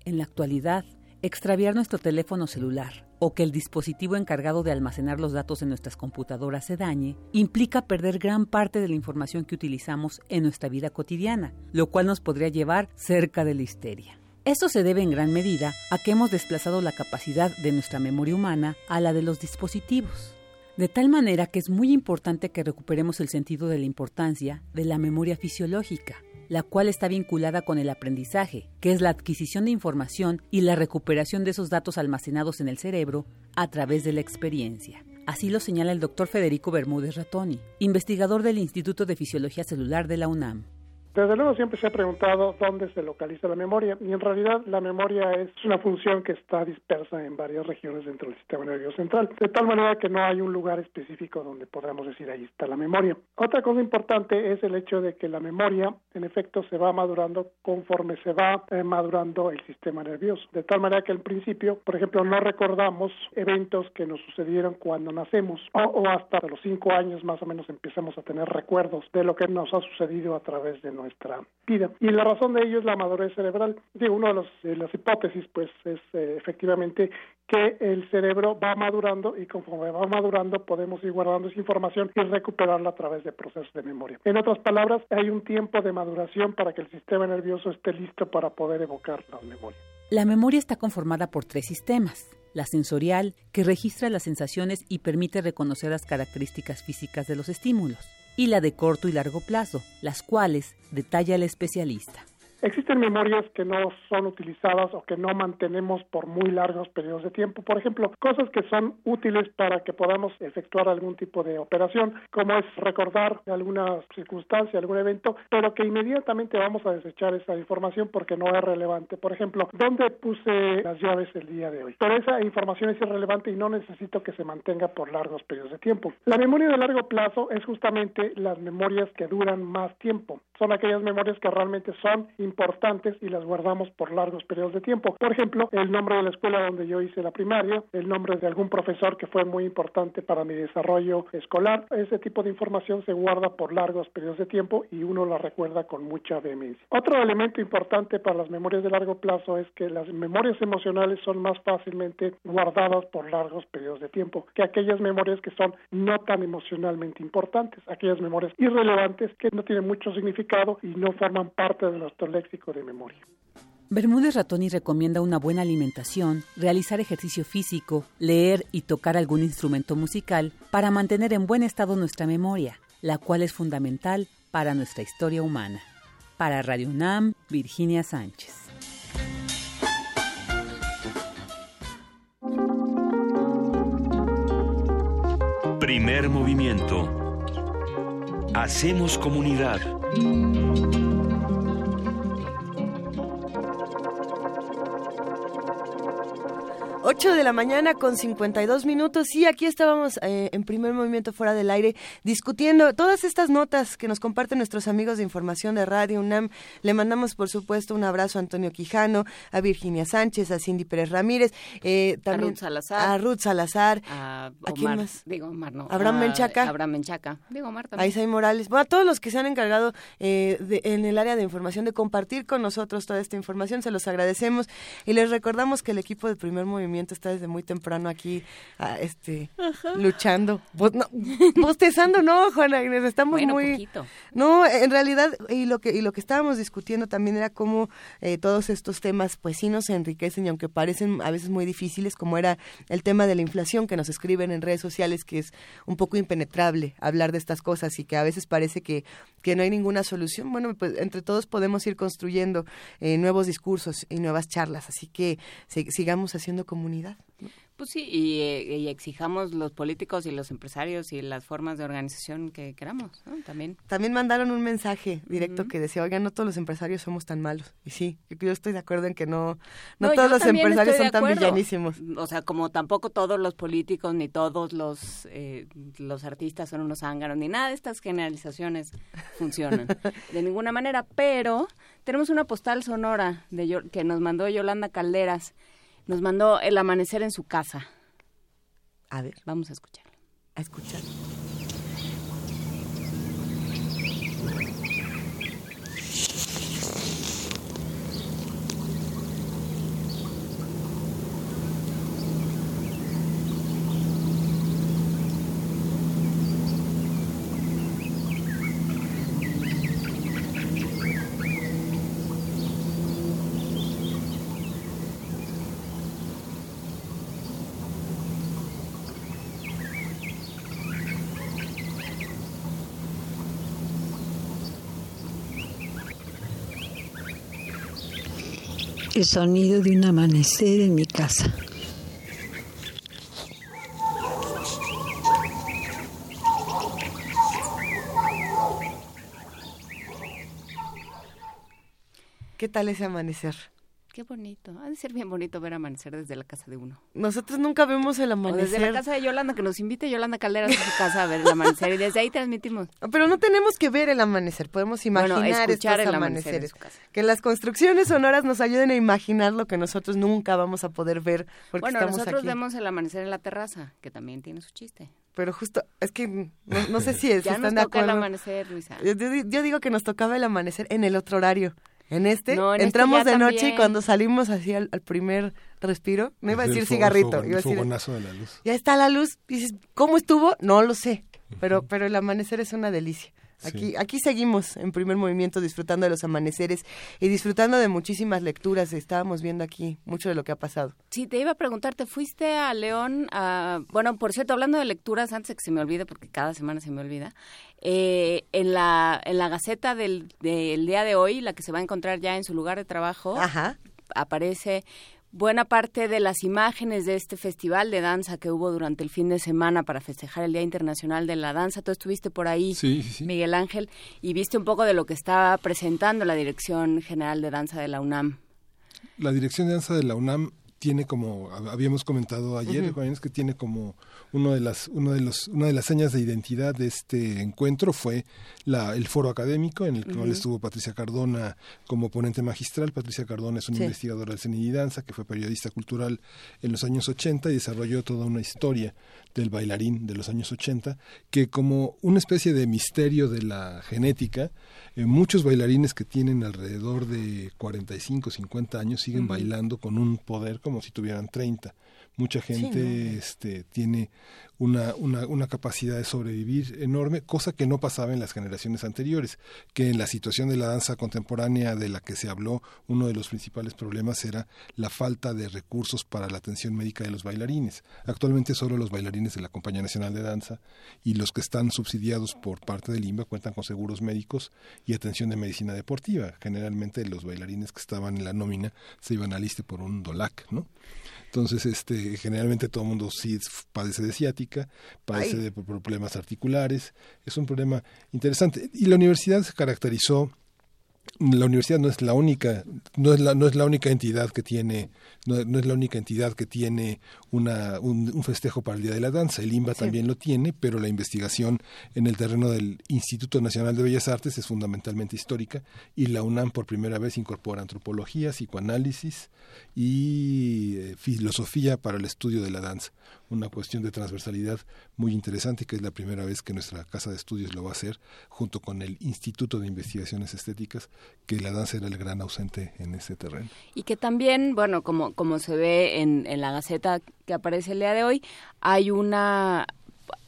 En la actualidad, extraviar nuestro teléfono celular o que el dispositivo encargado de almacenar los datos en nuestras computadoras se dañe, implica perder gran parte de la información que utilizamos en nuestra vida cotidiana, lo cual nos podría llevar cerca de la histeria. Esto se debe en gran medida a que hemos desplazado la capacidad de nuestra memoria humana a la de los dispositivos. De tal manera que es muy importante que recuperemos el sentido de la importancia de la memoria fisiológica, la cual está vinculada con el aprendizaje, que es la adquisición de información y la recuperación de esos datos almacenados en el cerebro a través de la experiencia. Así lo señala el doctor Federico Bermúdez Ratoni, investigador del Instituto de Fisiología Celular de la UNAM. Desde luego siempre se ha preguntado dónde se localiza la memoria y en realidad la memoria es una función que está dispersa en varias regiones dentro del sistema nervioso central, de tal manera que no hay un lugar específico donde podamos decir ahí está la memoria. Otra cosa importante es el hecho de que la memoria en efecto se va madurando conforme se va eh, madurando el sistema nervioso, de tal manera que al principio, por ejemplo, no recordamos eventos que nos sucedieron cuando nacemos o, o hasta los cinco años más o menos empezamos a tener recuerdos de lo que nos ha sucedido a través de nuestra vida. Y la razón de ello es la madurez cerebral. Digo, una de las hipótesis, pues, es eh, efectivamente que el cerebro va madurando y conforme va madurando podemos ir guardando esa información y recuperarla a través de procesos de memoria. En otras palabras, hay un tiempo de maduración para que el sistema nervioso esté listo para poder evocar las memorias. La memoria está conformada por tres sistemas. La sensorial, que registra las sensaciones y permite reconocer las características físicas de los estímulos. Y la de corto y largo plazo, las cuales detalla el especialista. Existen memorias que no son utilizadas o que no mantenemos por muy largos periodos de tiempo. Por ejemplo, cosas que son útiles para que podamos efectuar algún tipo de operación, como es recordar alguna circunstancia, algún evento, pero que inmediatamente vamos a desechar esa información porque no es relevante. Por ejemplo, ¿dónde puse las llaves el día de hoy? Pero esa información es irrelevante y no necesito que se mantenga por largos periodos de tiempo. La memoria de largo plazo es justamente las memorias que duran más tiempo. son aquellas memorias que realmente son importantes y las guardamos por largos periodos de tiempo. Por ejemplo, el nombre de la escuela donde yo hice la primaria, el nombre de algún profesor que fue muy importante para mi desarrollo escolar. Ese tipo de información se guarda por largos periodos de tiempo y uno la recuerda con mucha vehemencia. Otro elemento importante para las memorias de largo plazo es que las memorias emocionales son más fácilmente guardadas por largos periodos de tiempo que aquellas memorias que son no tan emocionalmente importantes, aquellas memorias irrelevantes que no tienen mucho significado y no forman parte de nuestro léxico de memoria. Bermúdez Ratoni recomienda una buena alimentación, realizar ejercicio físico, leer y tocar algún instrumento musical para mantener en buen estado nuestra memoria, la cual es fundamental para nuestra historia humana. Para Radio UNAM, Virginia Sánchez. Primer movimiento. Hacemos comunidad. 8 de la mañana con 52 minutos y aquí estábamos eh, en primer movimiento fuera del aire discutiendo todas estas notas que nos comparten nuestros amigos de información de Radio UNAM. Le mandamos por supuesto un abrazo a Antonio Quijano, a Virginia Sánchez, a Cindy Pérez Ramírez, eh, también a Ruth Salazar, a, Ruth Salazar, a, quién más? Digo, Omar, no. Abraham Menchaca. Abraham Menchaca. Digo, Omar también. A Isai Morales. Bueno, a todos los que se han encargado eh, de, en el área de información de compartir con nosotros toda esta información, se los agradecemos y les recordamos que el equipo de primer movimiento está desde muy temprano aquí ah, este luchando. No, bostezando no Juana Inés estamos muy no en realidad y lo que y lo que estábamos discutiendo también era cómo eh, todos estos temas pues sí nos enriquecen y aunque parecen a veces muy difíciles como era el tema de la inflación que nos escriben en redes sociales que es un poco impenetrable hablar de estas cosas y que a veces parece que que no hay ninguna solución. Bueno pues entre todos podemos ir construyendo eh, nuevos discursos y nuevas charlas. Así que sigamos haciendo como comunidad. Pues sí, eh, y, exijamos los políticos y los empresarios y las formas de organización que queramos, También. También mandaron un mensaje directo que decía, oigan, no todos los empresarios somos tan malos. Y sí, yo estoy de acuerdo en que no, no, todos los empresarios son tan villanísimos. O sea, como tampoco todos los políticos ni todos los, eh, los artistas son unos ángaros, ni nada de estas generalizaciones funcionan (laughs) de ninguna manera. Pero tenemos una postal sonora de que nos mandó Yolanda Calderas nos mandó el amanecer en su casa. A ver. Vamos a escuchar. A escuchar. El sonido de un amanecer en mi casa. ¿Qué tal ese amanecer? Qué bonito. Ha de ser bien bonito ver amanecer desde la casa de uno. Nosotros nunca vemos el amanecer. desde la casa de Yolanda, que nos invite Yolanda Caldera a su casa a ver el amanecer y desde ahí transmitimos. (laughs) Pero no tenemos que ver el amanecer, podemos imaginar escuchar el amanecer Que las construcciones sonoras nos ayuden a imaginar lo que nosotros nunca vamos a poder ver porque bueno, estamos nosotros vemos el amanecer en la terraza, que también tiene su chiste. Pero justo, es que no, sé si, es, (laughs) ya están nos toca el amanecer, Luisa. yo digo que nos tocaba el amanecer en el otro horario. En este este entramos de noche y cuando salimos así al, primer respiro, no iba a decir cigarrito, iba a decir, de la luz. Ya está la luz, dices, ¿cómo estuvo? No lo sé, pero pero el amanecer es una delicia. Aquí, aquí seguimos en primer movimiento disfrutando de los amaneceres y disfrutando de muchísimas lecturas. Estábamos viendo aquí mucho de lo que ha pasado. Sí, te iba a preguntar, ¿te fuiste a León? A... Bueno, por cierto, hablando de lecturas, antes de que se me olvide, porque cada semana se me olvida, eh, en, la, en la Gaceta del, del día de hoy, la que se va a encontrar ya en su lugar de trabajo, aparece buena parte de las imágenes de este festival de danza que hubo durante el fin de semana para festejar el Día Internacional de la Danza. Tú estuviste por ahí, Miguel Ángel, y viste un poco de lo que estaba presentando la Dirección General de Danza de la UNAM. La Dirección de Danza de la UNAM tiene como habíamos comentado ayer que tiene como uno de las uno de los una de las señas de identidad de este encuentro fue la, el foro académico en el cual estuvo Patricia Cardona como ponente magistral. Patricia Cardona es una investigadora del cine y danza que fue periodista cultural en los años 80 y desarrolló toda una historia del bailarín de los años 80 que como una especie de misterio de la genética eh, muchos bailarines que tienen alrededor de 45 50 años siguen bailando con un poder como si tuvieran 30. Mucha gente este, tiene una, una, una, capacidad de sobrevivir enorme, cosa que no pasaba en las generaciones anteriores, que en la situación de la danza contemporánea de la que se habló, uno de los principales problemas era la falta de recursos para la atención médica de los bailarines. Actualmente solo los bailarines de la Compañía Nacional de Danza y los que están subsidiados por parte del INBA cuentan con seguros médicos y atención de medicina deportiva. Generalmente los bailarines que estaban en la nómina se iban a liste por un DOLAC, ¿no? Entonces, este, generalmente todo el mundo sí padece de ciática, padece de problemas articulares, es un problema interesante. Y la universidad se caracterizó la universidad no es la única no es la no es la única entidad que tiene no, es la única entidad que tiene una, un, festejo para el día de la danza. El INBA también lo tiene pero la investigación en el terreno del Instituto Nacional de Bellas Artes es fundamentalmente histórica y la UNAM por primera vez incorpora antropología psicoanálisis y eh, filosofía para el estudio de la danza una cuestión de transversalidad muy interesante que es la primera vez que nuestra casa de estudios lo va a hacer junto con el Instituto de Investigaciones Estéticas que la danza era el gran ausente en ese terreno. Y que también, bueno, como, como se ve en, en la Gaceta que aparece el día de hoy, hay una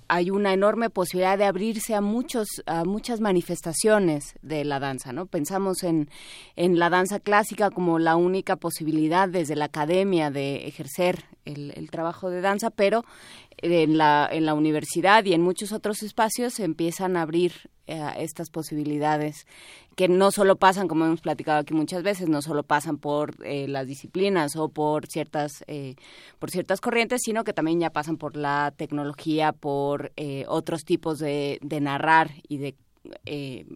hay una enorme posibilidad de abrirse a muchos a muchas manifestaciones de la danza no pensamos en, en la danza clásica como la única posibilidad desde la academia de ejercer el, trabajo de danza pero en la en la universidad y en muchos otros espacios se empiezan a abrir eh, estas posibilidades que no solo pasan, como hemos platicado aquí muchas veces, no solo pasan por eh, las disciplinas o por ciertas, eh, por ciertas corrientes, sino que también ya pasan por la tecnología, por eh, otros tipos de, de narrar y de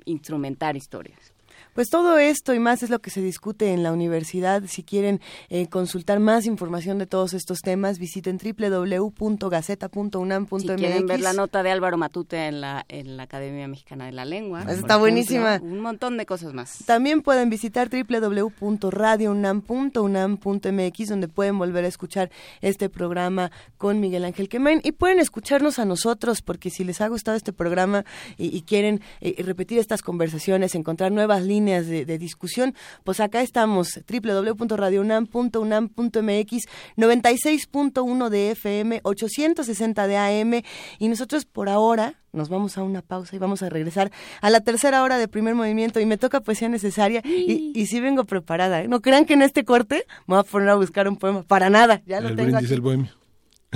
instrumentar historias. Pues todo esto y más es lo que se discute en la universidad. Si quieren eh, consultar más información de todos estos temas, visiten www.gaceta.unam.mx. Si quieren ver la nota de Álvaro Matute en la, en la Academia Mexicana de la Lengua. Está buenísima. Un montón de cosas más. También pueden visitar www.radiounam.unam.mx donde pueden volver a escuchar este programa con Miguel Ángel Quemain y pueden escucharnos a nosotros porque si les ha gustado este programa y, quieren eh, repetir estas conversaciones, encontrar nuevas líneas de, discusión, pues acá estamos, www.radiounam.unam.mx, 96.1 de FM, 860 de AM, y nosotros por ahora nos vamos a una pausa y vamos a regresar a la tercera hora de primer movimiento y me toca poesía necesaria y, y sí vengo preparada. ¿eh? No crean que en este corte me voy a poner a buscar un poema, para nada, ya lo tengo aquí. el bohemio.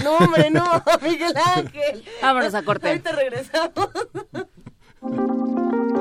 No, hombre, no, (laughs) Miguel Ángel. Vámonos a corte. Ahorita regresamos. (laughs)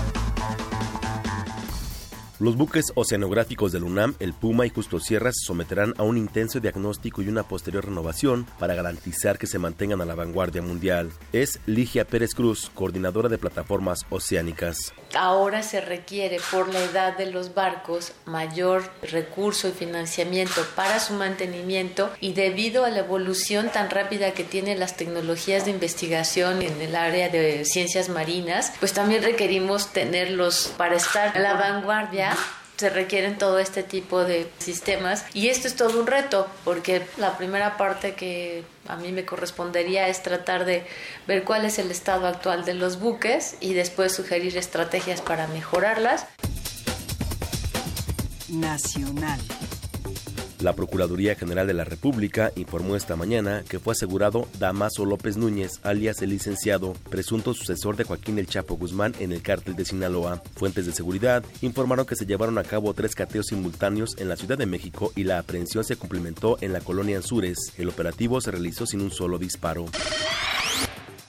los buques oceanográficos del UNAM, el Puma y Justo Sierra se someterán a un intenso diagnóstico y una posterior renovación para garantizar que se mantengan a la vanguardia mundial. Es Ligia Pérez Cruz, coordinadora de plataformas oceánicas. Ahora se requiere por la edad de los barcos mayor recurso y financiamiento para su mantenimiento y debido a la evolución tan rápida que tienen las tecnologías de investigación en el área de ciencias marinas, pues también requerimos tenerlos para estar a la vanguardia se requieren todo este tipo de sistemas y esto es todo un reto porque la primera parte que a mí me correspondería es tratar de ver cuál es el estado actual de los buques y después sugerir estrategias para mejorarlas. Nacional. La Procuraduría General de la República informó esta mañana que fue asegurado Damaso López Núñez, alias el licenciado, presunto sucesor de Joaquín El Chapo Guzmán en el cártel de Sinaloa. Fuentes de seguridad informaron que se llevaron a cabo tres cateos simultáneos en la Ciudad de México y la aprehensión se cumplimentó en la colonia Anzures. El operativo se realizó sin un solo disparo.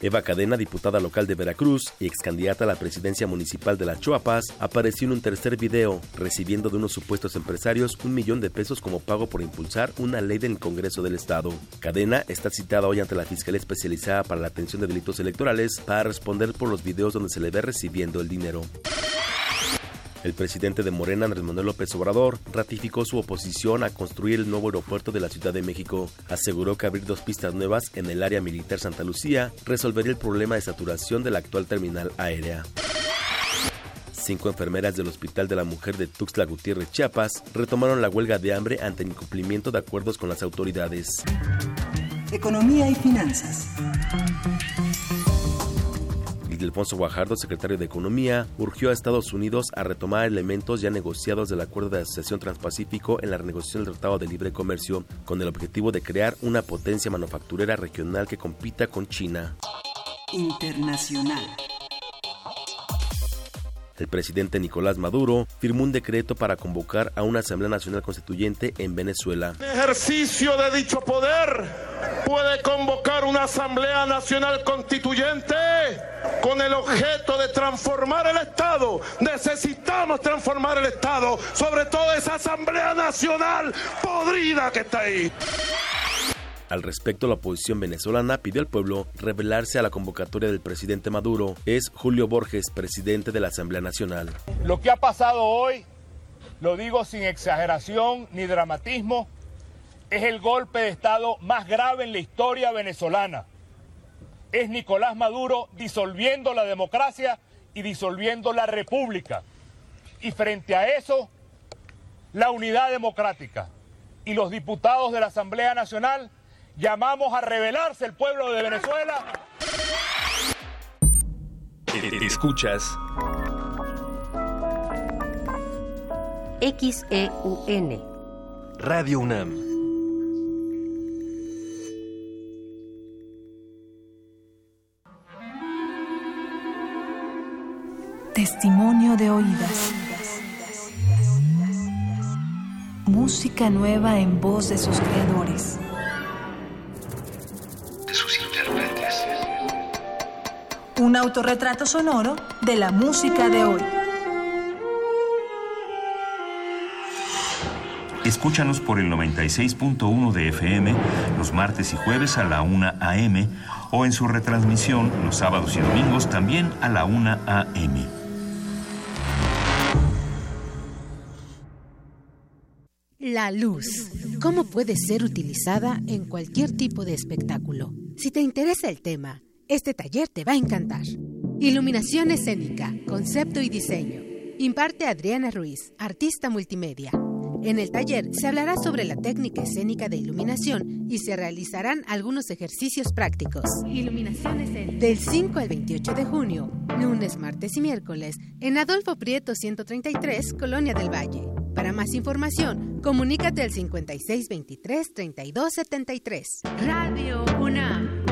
Eva Cadena, diputada local de Veracruz y ex candidata a la presidencia municipal de La Chuapas, apareció en un tercer video, recibiendo de unos supuestos empresarios un millón de pesos como pago por impulsar una ley del Congreso del Estado. Cadena está citada hoy ante la Fiscalía Especializada para la Atención de Delitos Electorales para responder por los videos donde se le ve recibiendo el dinero. El presidente de Morena, Andrés Manuel López Obrador, ratificó su oposición a construir el nuevo aeropuerto de la Ciudad de México. Aseguró que abrir dos pistas nuevas en el área militar Santa Lucía resolvería el problema de saturación de la actual terminal aérea. Cinco enfermeras del Hospital de la Mujer de Tuxtla Gutiérrez, Chiapas, retomaron la huelga de hambre ante el incumplimiento de acuerdos con las autoridades. Economía y finanzas. Alfonso Guajardo, secretario de Economía, urgió a Estados Unidos a retomar elementos ya negociados del Acuerdo de Asociación Transpacífico en la renegociación del Tratado de Libre Comercio, con el objetivo de crear una potencia manufacturera regional que compita con China. Internacional. El presidente Nicolás Maduro firmó un decreto para convocar a una Asamblea Nacional Constituyente en Venezuela. En ejercicio de dicho poder puede convocar una Asamblea Nacional Constituyente con el objeto de transformar el Estado. Necesitamos transformar el Estado, sobre todo esa Asamblea Nacional podrida que está ahí. Al respecto, la oposición venezolana pidió al pueblo revelarse a la convocatoria del presidente Maduro. Es Julio Borges, presidente de la Asamblea Nacional. Lo que ha pasado hoy, lo digo sin exageración ni dramatismo, es el golpe de Estado más grave en la historia venezolana. Es Nicolás Maduro disolviendo la democracia y disolviendo la república. Y frente a eso, la unidad democrática y los diputados de la Asamblea Nacional llamamos a rebelarse el pueblo de Venezuela. Escuchas XEUN Radio UNAM. Testimonio de oídas. Música nueva en voz de sus creadores. Un autorretrato sonoro de la música de hoy. Escúchanos por el 96.1 de FM los martes y jueves a la 1 a.m. o en su retransmisión los sábados y domingos también a la 1 a.m. La luz. ¿Cómo puede ser utilizada en cualquier tipo de espectáculo? Si te interesa el tema, este taller te va a encantar. Iluminación escénica, concepto y diseño. Imparte Adriana Ruiz, artista multimedia. En el taller se hablará sobre la técnica escénica de iluminación y se realizarán algunos ejercicios prácticos. Iluminación escénica. Del 5 al 28 de junio, lunes, martes y miércoles, en Adolfo Prieto 133, Colonia del Valle. Para más información, comunícate al 5623-3273. Radio UNAM.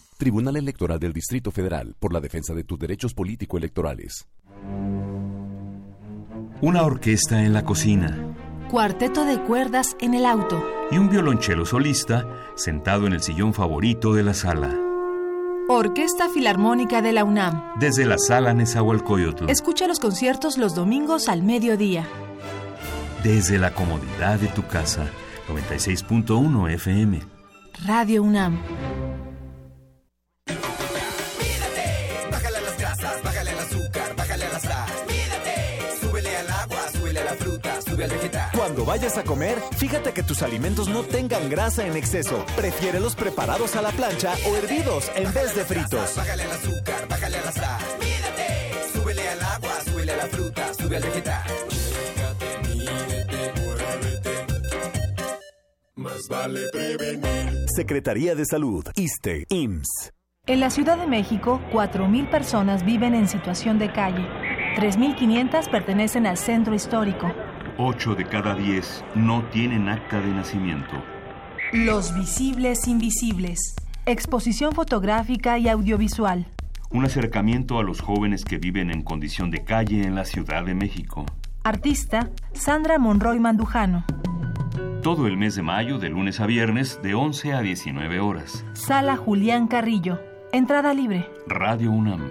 Tribunal Electoral del Distrito Federal por la defensa de tus derechos político-electorales. Una orquesta en la cocina. Cuarteto de cuerdas en el auto. Y un violonchelo solista sentado en el sillón favorito de la sala. Orquesta Filarmónica de la UNAM. Desde la sala Nezahualcóyotl. Escucha los conciertos los domingos al mediodía. Desde la comodidad de tu casa. 96.1 FM. Radio UNAM. Cuando vayas a comer, fíjate que tus alimentos no tengan grasa en exceso. Prefiérelos preparados a la plancha o hervidos en vez de fritos. Bájale al azúcar, bájale a la sal. Mídete, súbele al agua, súbele a la fruta, sube al vegetal. Más vale prevenir. Secretaría de Salud, ISTE, IMSS. En la Ciudad de México, 4.000 personas viven en situación de calle. 3.500 pertenecen al centro histórico. 8 de cada 10 no tienen acta de nacimiento. Los visibles invisibles. Exposición fotográfica y audiovisual. Un acercamiento a los jóvenes que viven en condición de calle en la Ciudad de México. Artista Sandra Monroy Mandujano. Todo el mes de mayo, de lunes a viernes, de 11 a 19 horas. Sala Julián Carrillo. Entrada libre. Radio UNAM.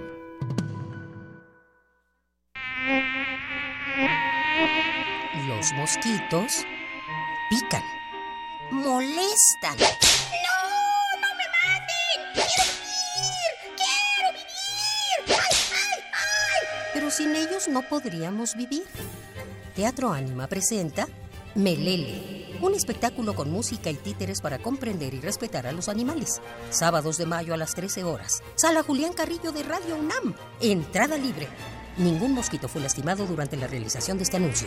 Los mosquitos pican, molestan. ¡No! ¡No me maten! ¡Quiero vivir! ¡Quiero vivir! ¡Ay, ay, ay! Pero sin ellos no podríamos vivir. Teatro Ánima presenta Melele, un espectáculo con música y títeres para comprender y respetar a los animales. Sábados de mayo a las 13 horas. Sala Julián Carrillo de Radio UNAM. Entrada libre. Ningún mosquito fue lastimado durante la realización de este anuncio.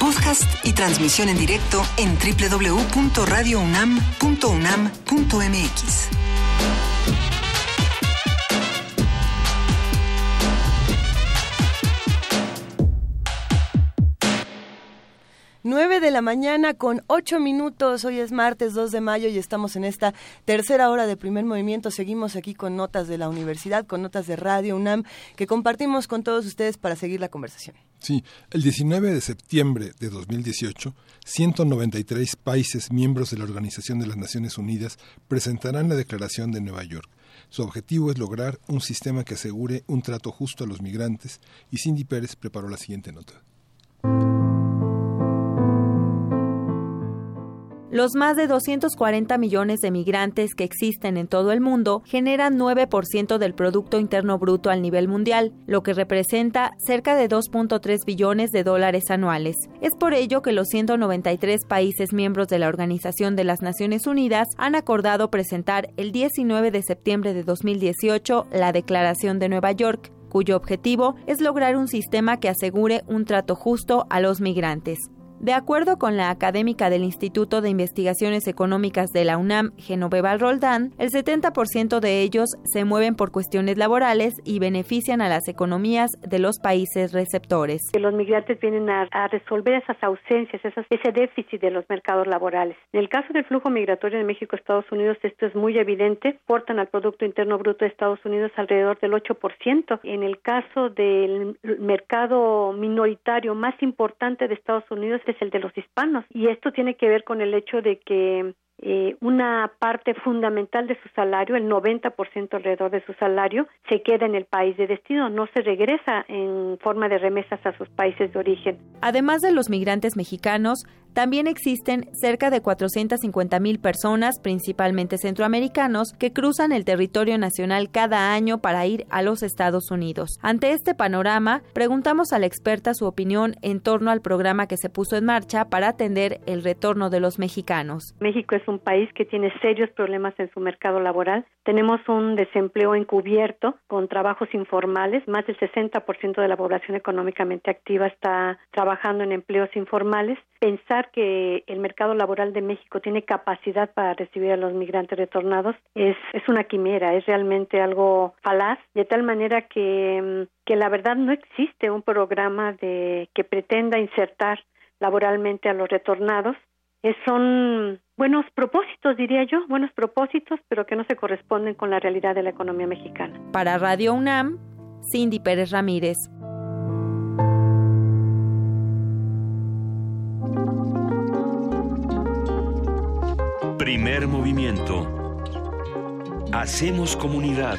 Podcast y transmisión en directo en www.radiounam.unam.mx. 9 de la mañana con 8 minutos. Hoy es martes 2 de mayo y estamos en esta tercera hora de primer movimiento. Seguimos aquí con notas de la universidad, con notas de Radio UNAM que compartimos con todos ustedes para seguir la conversación. Sí, el 19 de septiembre de 2018, 193 países miembros de la Organización de las Naciones Unidas presentarán la Declaración de Nueva York. Su objetivo es lograr un sistema que asegure un trato justo a los migrantes y Cindy Pérez preparó la siguiente nota. Los más de 240 millones de migrantes que existen en todo el mundo generan 9% del Producto Interno Bruto al nivel mundial, lo que representa cerca de 2.3 billones de dólares anuales. Es por ello que los 193 países miembros de la Organización de las Naciones Unidas han acordado presentar el 19 de septiembre de 2018 la Declaración de Nueva York, cuyo objetivo es lograr un sistema que asegure un trato justo a los migrantes. De acuerdo con la académica del Instituto de Investigaciones Económicas de la UNAM, Genoveva Roldán, el 70% de ellos se mueven por cuestiones laborales y benefician a las economías de los países receptores. Los migrantes vienen a, a resolver esas ausencias, esas, ese déficit de los mercados laborales. En el caso del flujo migratorio de México a Estados Unidos, esto es muy evidente. Portan al Producto Interno Bruto de Estados Unidos alrededor del 8%. En el caso del mercado minoritario más importante de Estados Unidos, es el de los hispanos. Y esto tiene que ver con el hecho de que eh, una parte fundamental de su salario, el 90% alrededor de su salario, se queda en el país de destino, no se regresa en forma de remesas a sus países de origen. Además de los migrantes mexicanos, también existen cerca de 450 mil personas, principalmente centroamericanos, que cruzan el territorio nacional cada año para ir a los Estados Unidos. Ante este panorama, preguntamos a la experta su opinión en torno al programa que se puso en marcha para atender el retorno de los mexicanos. México es un país que tiene serios problemas en su mercado laboral. Tenemos un desempleo encubierto con trabajos informales. Más del 60% de la población económicamente activa está trabajando en empleos informales. Pensar que el mercado laboral de México tiene capacidad para recibir a los migrantes retornados es, es una quimera, es realmente algo falaz, de tal manera que, que la verdad no existe un programa de que pretenda insertar laboralmente a los retornados son buenos propósitos, diría yo, buenos propósitos, pero que no se corresponden con la realidad de la economía mexicana. Para Radio UNAM, Cindy Pérez Ramírez. Primer movimiento. Hacemos comunidad.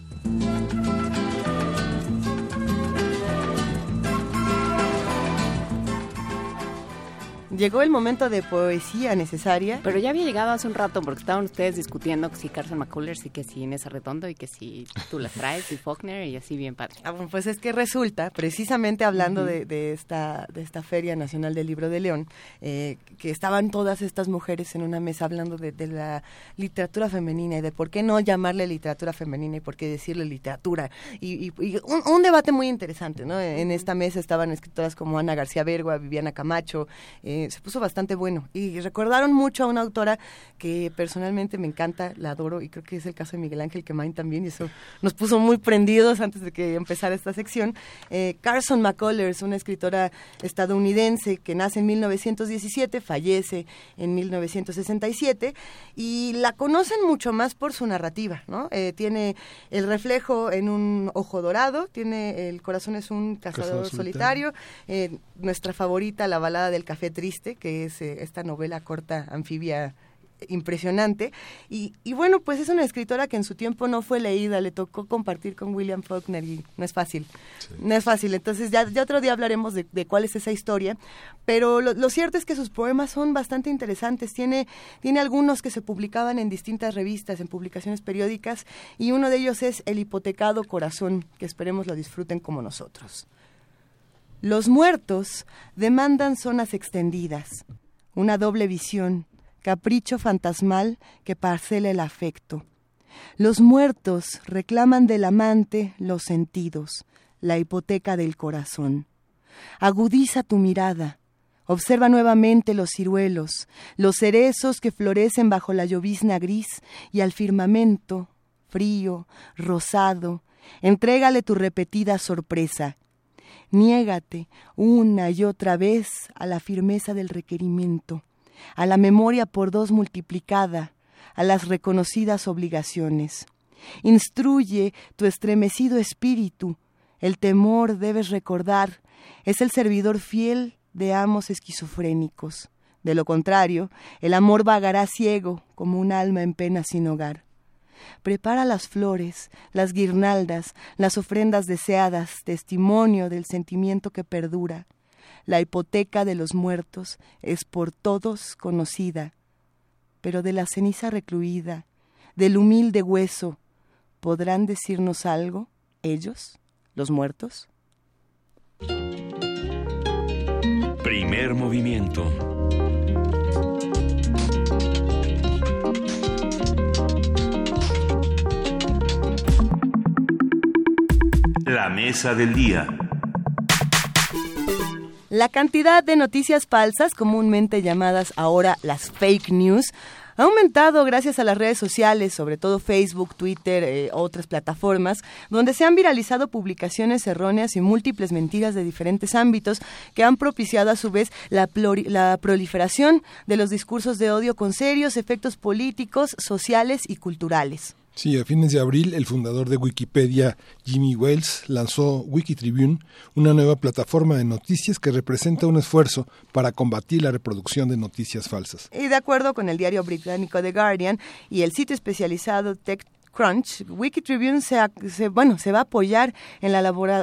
Llegó el momento de poesía necesaria. Pero ya había llegado hace un rato porque estaban ustedes discutiendo que si Carson McCullers y que si Inés Arredondo y que si tú las traes y Faulkner y así bien padre. Ah, pues es que resulta, precisamente hablando de, de esta, de esta Feria Nacional del Libro de León, eh, que estaban todas estas mujeres en una mesa hablando de, de la literatura femenina y de por qué no llamarle literatura femenina y por qué decirle literatura. Y, y- y un, un debate muy interesante, ¿no? En esta mesa estaban escritoras como Ana García Bergua, Viviana Camacho, eh, se puso bastante bueno. Y recordaron mucho a una autora que personalmente me encanta, la adoro, y creo que es el caso de Miguel Ángel Quemain también, y eso nos puso muy prendidos antes de que empezara esta sección. Eh, Carson McCullers, una escritora estadounidense que nace en 1917, fallece en 1967, y la conocen mucho más por su narrativa, ¿no? Eh, tiene el reflejo en un ojo dorado, tiene el corazón es un cazador, Cazador solitario, eh, nuestra favorita, La balada del café triste, que es eh, esta novela corta anfibia impresionante. Y, y bueno pues es una escritora que en su tiempo no fue leída le tocó compartir con William Faulkner y no es fácil no es fácil. Entonces ya, ya otro día hablaremos de, de cuál es esa historia pero lo, lo cierto es que sus poemas son bastante interesantes. Tiene tiene algunos que se publicaban en distintas revistas en publicaciones periódicas y uno de ellos es El hipotecado corazón que esperemos lo disfruten como nosotros los muertos demandan zonas extendidas, una doble visión, capricho fantasmal que parcela el afecto. Los muertos reclaman del amante los sentidos, la hipoteca del corazón. Agudiza tu mirada, observa nuevamente los ciruelos, los cerezos que florecen bajo la llovizna gris y al firmamento, frío, rosado, entrégale tu repetida sorpresa. Niégate una y otra vez a la firmeza del requerimiento, a la memoria por dos multiplicada, a las reconocidas obligaciones. Instruye tu estremecido espíritu. El temor, debes recordar, es el servidor fiel de amos esquizofrénicos. De lo contrario, el amor vagará ciego como un alma en pena sin hogar. Prepara las flores, las guirnaldas, las ofrendas deseadas, testimonio del sentimiento que perdura. La hipoteca de los muertos es por todos conocida, pero de la ceniza recluida, del humilde hueso, ¿podrán decirnos algo ellos, los muertos? Primer movimiento. La mesa del día. La cantidad de noticias falsas, comúnmente llamadas ahora las fake news, ha aumentado gracias a las redes sociales, sobre todo Facebook, Twitter, eh, otras plataformas, donde se han viralizado publicaciones erróneas y múltiples mentiras de diferentes ámbitos que han propiciado a su vez la, proliferación de los discursos de odio con serios efectos políticos, sociales y culturales. Sí, a fines de abril, el fundador de Wikipedia, Jimmy Wales, lanzó Wikitribune, una nueva plataforma de noticias que representa un esfuerzo para combatir la reproducción de noticias falsas. Y de acuerdo con el diario británico The Guardian y el sitio especializado TechCrunch, Wikitribune se, se- bueno, se va a apoyar en la,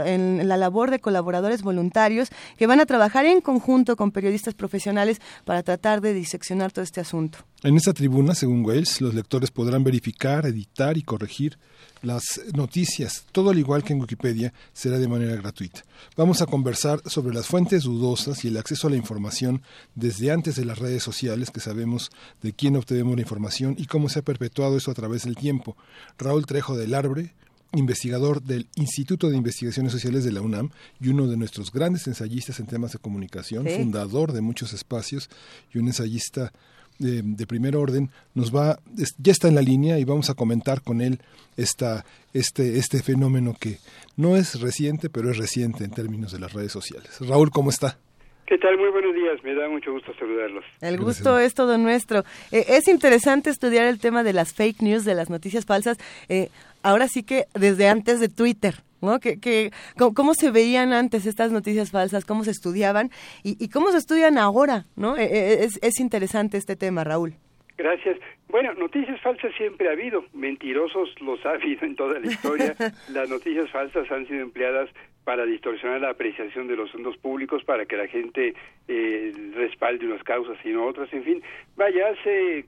en la labor de colaboradores voluntarios que van a trabajar en conjunto con periodistas profesionales para tratar de diseccionar todo este asunto. En esta tribuna, según Wales, los lectores podrán verificar, editar y corregir las noticias. Todo al igual que en Wikipedia será de manera gratuita. Vamos a conversar sobre las fuentes dudosas y el acceso a la información desde antes de las redes sociales, que sabemos de quién obtenemos la información y cómo se ha perpetuado eso a través del tiempo. Raúl Trejo del Arbre, investigador del Instituto de Investigaciones Sociales de la UNAM y uno de nuestros grandes ensayistas en temas de comunicación, Sí. fundador de muchos espacios y un ensayista de, de primer orden, nos va, es- ya está en la línea y vamos a comentar con él esta, este, este fenómeno que no es reciente, pero es reciente en términos de las redes sociales. Raúl, ¿cómo está? ¿Qué tal? Muy buenos días. Me da mucho gusto saludarlos. El gusto es todo nuestro. Eh, es interesante estudiar el tema de las fake news, de las noticias falsas. eh, ahora sí que desde antes de Twitter, ¿no? Que, que, cómo, cómo se veían antes estas noticias falsas, cómo se estudiaban y, y cómo se estudian ahora, ¿no? Eh, eh, es, es interesante este tema, Raúl. Gracias. Bueno, noticias falsas siempre ha habido. Mentirosos los ha habido en toda la historia. (laughs) Las noticias falsas han sido empleadas para distorsionar la apreciación de los fondos públicos, para que la gente eh, respalde unas causas y no otras. En fin, vaya, hace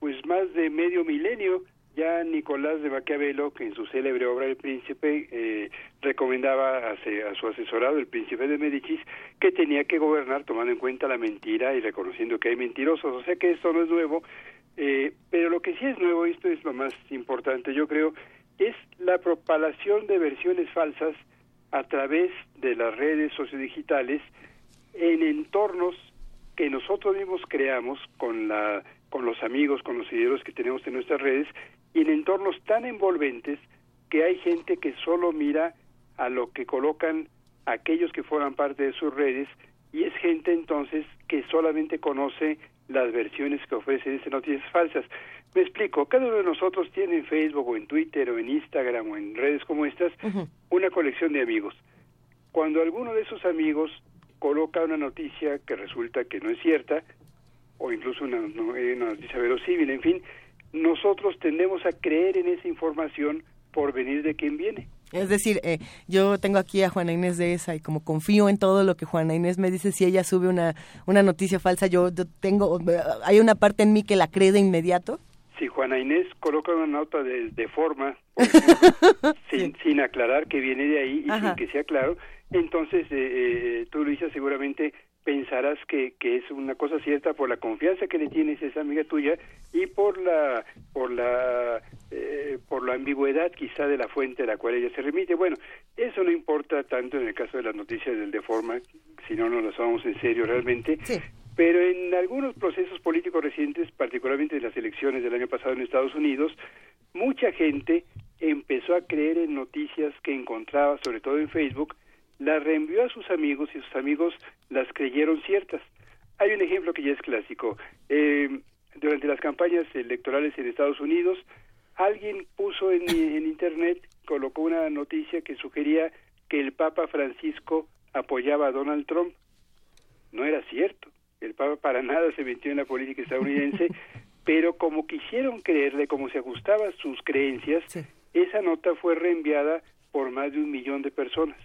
pues más de medio milenio ya Nicolás de Maquiavelo, que en su célebre obra El Príncipe, eh, recomendaba a, a su asesorado, el Príncipe de Médicis, que tenía que gobernar tomando en cuenta la mentira y reconociendo que hay mentirosos. O sea que esto no es nuevo, eh, pero lo que sí es nuevo, esto es lo más importante, yo creo, es la propalación de versiones falsas a través de las redes sociodigitales en entornos que nosotros mismos creamos con la con los amigos, con los seguidores que tenemos en nuestras redes y en entornos tan envolventes que hay gente que solo mira a lo que colocan aquellos que forman parte de sus redes y es gente entonces que solamente conoce las versiones que ofrecen esas noticias falsas. Me explico, cada uno de nosotros tiene en Facebook o en Twitter o en Instagram o en redes como estas una colección de amigos. Cuando alguno de esos amigos coloca una noticia que resulta que no es cierta, o incluso una, no- eh, una noticia verosímil, en fin, nosotros tendemos a creer en esa información por venir de quien viene. Es decir, eh, yo tengo aquí a Juana Inés de esa y como confío en todo lo que Juana Inés me dice, si ella sube una, una noticia falsa, yo, yo tengo, hay una parte en mí que la cree de inmediato. Si Juana Inés coloca una nota de, de forma, ejemplo, (laughs) sin, sin aclarar que viene de ahí y Ajá. sin que sea claro, entonces eh, eh, tú, Luisa, seguramente pensarás que, que es una cosa cierta por la confianza que le tienes a esa amiga tuya y por la por la eh, por la ambigüedad quizá de la fuente a la cual ella se remite. Bueno, eso no importa tanto en el caso de las noticias del Deforma, si no nos las tomamos en serio realmente. Pero en algunos procesos políticos recientes, particularmente en las elecciones del año pasado en Estados Unidos, mucha gente empezó a creer en noticias que encontraba, sobre todo en Facebook, las reenvió a sus amigos y sus amigos las creyeron ciertas. Hay un ejemplo que ya es clásico. Eh, durante las campañas electorales en Estados Unidos, alguien puso en, (coughs) en Internet, colocó una noticia que sugería que el Papa Francisco apoyaba a Donald Trump. No era cierto. El Papa para nada se metió en la política estadounidense, (laughs) pero como quisieron creerle, como se ajustaba a sus creencias, esa nota fue reenviada por más de un millón de personas.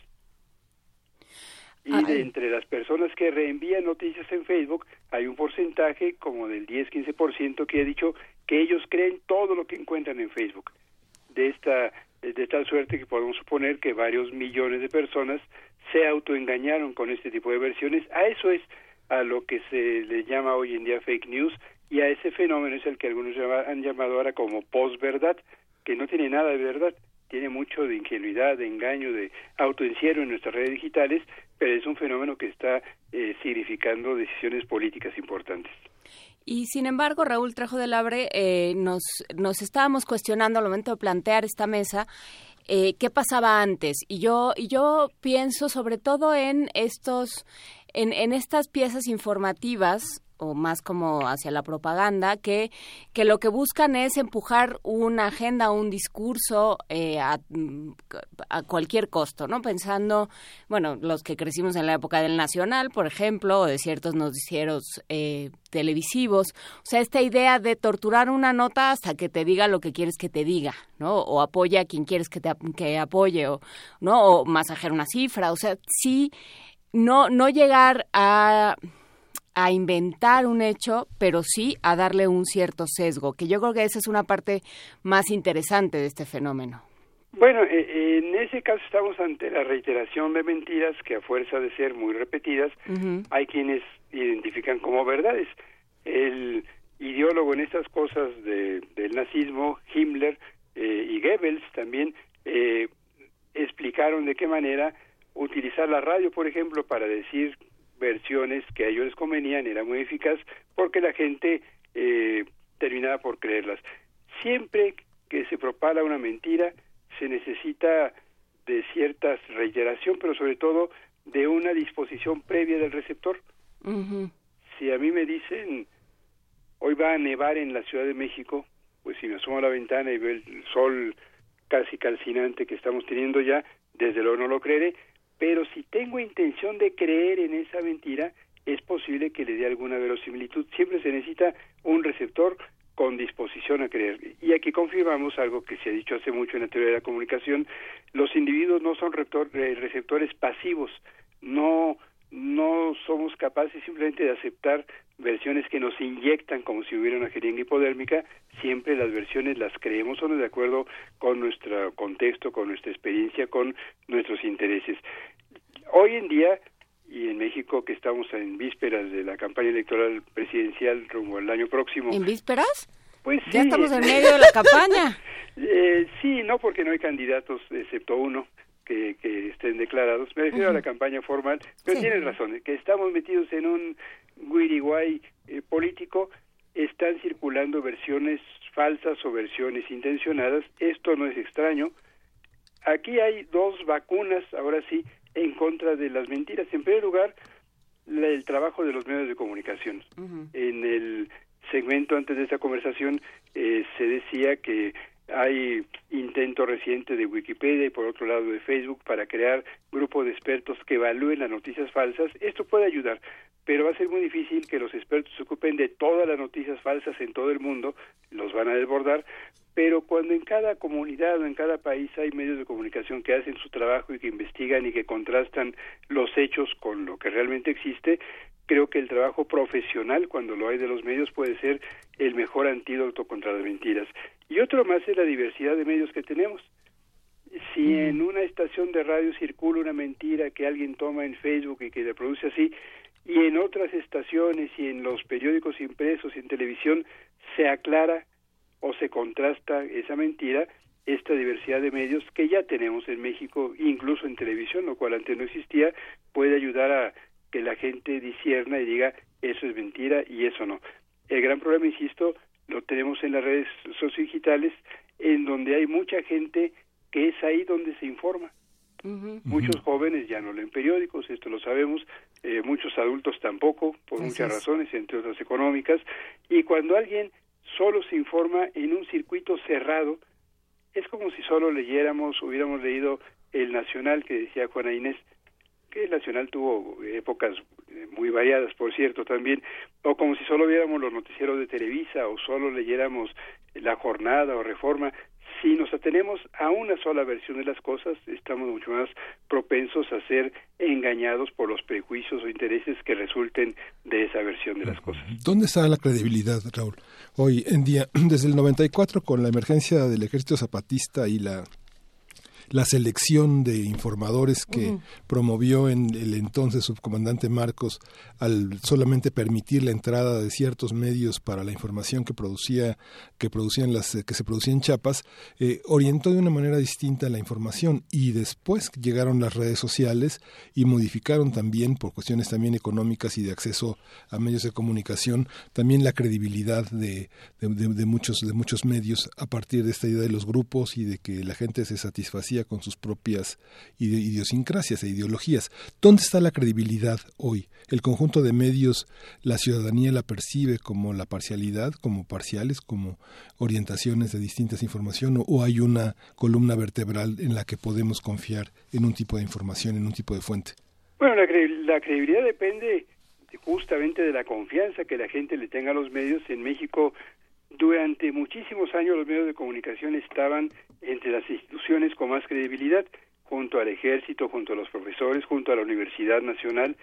Y de entre las personas que reenvían noticias en Facebook, hay un porcentaje como del 10-15% que ha dicho que ellos creen todo lo que encuentran en Facebook. De esta de tal suerte que podemos suponer que varios millones de personas se autoengañaron con este tipo de versiones. A eso es a lo que se le llama hoy en día fake news y a ese fenómeno es el que algunos han llamado ahora como posverdad, que no tiene nada de verdad, tiene mucho de ingenuidad, de engaño, de autoencierro en nuestras redes digitales, pero es un fenómeno que está eh, significando decisiones políticas importantes. Y sin embargo, Raúl Trejo del Abre, eh, nos, nos estábamos cuestionando al momento de plantear esta mesa eh, qué pasaba antes. Y yo, y yo pienso sobre todo en estos, en, en estas piezas informativas o más como hacia la propaganda, que, que lo que buscan es empujar una agenda, un discurso eh, a, cualquier costo, ¿no? Pensando, bueno, los que crecimos en la época del Nacional, por ejemplo, o de ciertos noticieros eh, televisivos, o sea, esta idea de torturar una nota hasta que te diga lo que quieres que te diga, ¿no? O apoya a quien quieres que te que apoye, o, ¿no? O masajear una cifra, o sea, sí, no, no llegar a a inventar un hecho, pero sí a darle un cierto sesgo, que yo creo que esa es una parte más interesante de este fenómeno. Bueno, eh, en ese caso estamos ante la reiteración de mentiras que a fuerza de ser muy repetidas, hay quienes identifican como verdades. El ideólogo en estas cosas de- del nazismo, Himmler eh, y Goebbels también eh, explicaron de qué manera utilizar la radio, por ejemplo, para decir versiones que a ellos les convenían era muy eficaz porque la gente eh, terminaba por creerlas. Siempre que se propala una mentira, se necesita de cierta reiteración, pero sobre todo de una disposición previa del receptor. Si a mí me dicen, hoy va a nevar en la Ciudad de México, pues si me asomo a la ventana y veo el sol casi calcinante que estamos teniendo ya, desde luego no lo creeré, pero si tengo intención de creer en esa mentira, es posible que le dé alguna verosimilitud. Siempre se necesita un receptor con disposición a creer. Y aquí confirmamos algo que se ha dicho hace mucho en la teoría de la comunicación, los individuos no son eh, receptores pasivos, no no somos capaces simplemente de aceptar versiones que nos inyectan como si hubiera una jeringa hipodérmica, siempre las versiones las creemos o no de acuerdo con nuestro contexto, con nuestra experiencia, con nuestros intereses. Hoy en día, y en México que estamos en vísperas de la campaña electoral presidencial rumbo al año próximo. ¿En vísperas? Pues Ya estamos en (laughs) medio de la campaña. Eh, sí, no porque no hay candidatos, excepto uno. Que, que estén declarados, me refiero a la campaña formal, pero tienes razón, que estamos metidos en un guiriguay eh, político, están circulando versiones falsas o versiones intencionadas, esto no es extraño. Aquí hay dos vacunas, ahora sí, en contra de las mentiras. En primer lugar, la- el trabajo de los medios de comunicación. En el segmento antes de esta conversación eh, se decía que hay intento reciente de Wikipedia y por otro lado de Facebook para crear grupos de expertos que evalúen las noticias falsas. Esto puede ayudar, pero va a ser muy difícil que los expertos se ocupen de todas las noticias falsas en todo el mundo, los van a desbordar, pero cuando en cada comunidad o en cada país hay medios de comunicación que hacen su trabajo y que investigan y que contrastan los hechos con lo que realmente existe, creo que el trabajo profesional, cuando lo hay de los medios, puede ser el mejor antídoto contra las mentiras. Y otro más es la diversidad de medios que tenemos. Si en una estación de radio circula una mentira que alguien toma en Facebook y que se produce así, y en otras estaciones y en los periódicos impresos y en televisión se aclara o se contrasta esa mentira, esta diversidad de medios que ya tenemos en México, incluso en televisión, lo cual antes no existía, puede ayudar a que la gente disierna y diga eso es mentira y eso no. El gran problema, insisto, lo tenemos en las redes sociodigitales, en donde hay mucha gente que es ahí donde se informa. Muchos jóvenes ya no leen periódicos, esto lo sabemos, eh, muchos adultos tampoco, por Así muchas es. razones, entre otras económicas, y cuando alguien solo se informa en un circuito cerrado, es como si solo leyéramos, hubiéramos leído el Nacional que decía Juana Inés, que el Nacional tuvo épocas eh, muy variadas, por cierto, también, o como si solo viéramos los noticieros de Televisa o solo leyéramos La Jornada o Reforma. Si nos atenemos a una sola versión de las cosas, estamos mucho más propensos a ser engañados por los prejuicios o intereses que resulten de esa versión de las cosas. ¿Dónde está la credibilidad, Raúl? Hoy en día, (clears throat) desde el 94, con la emergencia del ejército zapatista y la la selección de informadores que promovió en el entonces subcomandante Marcos al solamente permitir la entrada de ciertos medios para la información que producía que producían las que se producía en Chiapas eh, orientó de una manera distinta la información y después llegaron las redes sociales y modificaron también por cuestiones también económicas y de acceso a medios de comunicación también la credibilidad de, de- de- de muchos de muchos medios a partir de esta idea de los grupos y de que la gente se satisfacía con sus propias idiosincrasias e ideologías. ¿Dónde está la credibilidad hoy? El conjunto de medios, la ciudadanía la percibe como la parcialidad, como parciales, como orientaciones de distintas información o, hay una columna vertebral en la que podemos confiar en un tipo de información, en un tipo de fuente. Bueno, la, la credibilidad depende justamente de la confianza que la gente le tenga a los medios. En México, durante muchísimos años, los medios de comunicación estaban entre las instituciones con más credibilidad, junto al ejército, junto a los profesores, junto a la Universidad Nacional,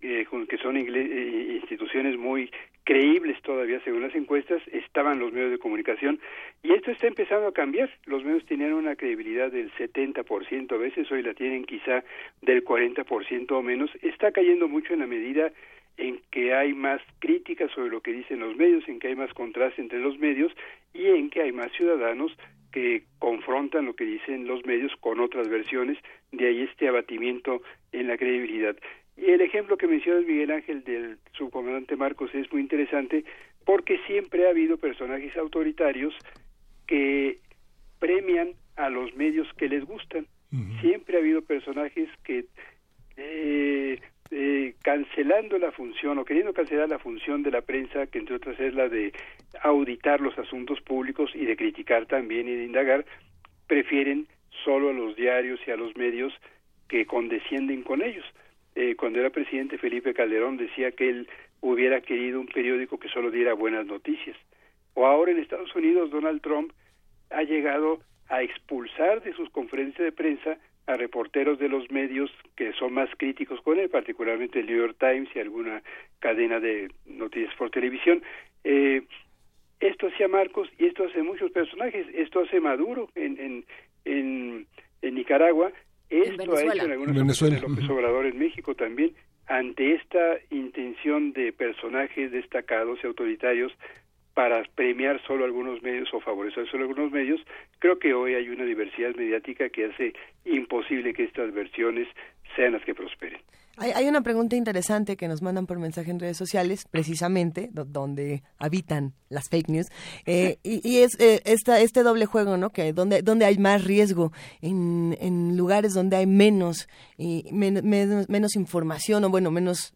eh, que son eh, instituciones muy creíbles todavía según las encuestas, estaban los medios de comunicación y esto está empezando a cambiar. Los medios tenían una credibilidad del 70% a veces, hoy la tienen quizá del 40% o menos. Está cayendo mucho en la medida en que hay más críticas sobre lo que dicen los medios, en que hay más contraste entre los medios y en que hay más ciudadanos que confrontan lo que dicen los medios con otras versiones, de ahí este abatimiento en la credibilidad. Y el ejemplo que mencionas, Miguel Ángel, del subcomandante Marcos es muy interesante porque siempre ha habido personajes autoritarios que premian a los medios que les gustan. Siempre ha habido personajes que eh, eh, cancelando la función o queriendo cancelar la función de la prensa, que entre otras es la de auditar los asuntos públicos y de criticar también y de indagar, prefieren solo a los diarios y a los medios que condescienden con ellos. Eh, cuando era presidente Felipe Calderón decía que él hubiera querido un periódico que solo diera buenas noticias. O ahora en Estados Unidos Donald Trump ha llegado a expulsar de sus conferencias de prensa a reporteros de los medios que son más críticos con él, particularmente el New York Times y alguna cadena de noticias por televisión. Eh, esto hacía Marcos y esto hace muchos personajes. Esto hace Maduro en, en, en, en Nicaragua. Esto ha hecho en algunas Venezuela. ocasiones López Obrador en México también. Ante esta intención de personajes destacados y autoritarios para premiar solo algunos medios o favorecer solo algunos medios, creo que hoy hay una diversidad mediática que hace imposible que estas versiones sean las que prosperen. Hay, hay una pregunta interesante que nos mandan por mensaje en redes sociales, precisamente do- donde habitan las fake news, eh, y, y es eh, esta, este doble juego, ¿no? Que donde, donde hay más riesgo, en, en lugares donde hay menos, y men- menos, menos información o bueno, menos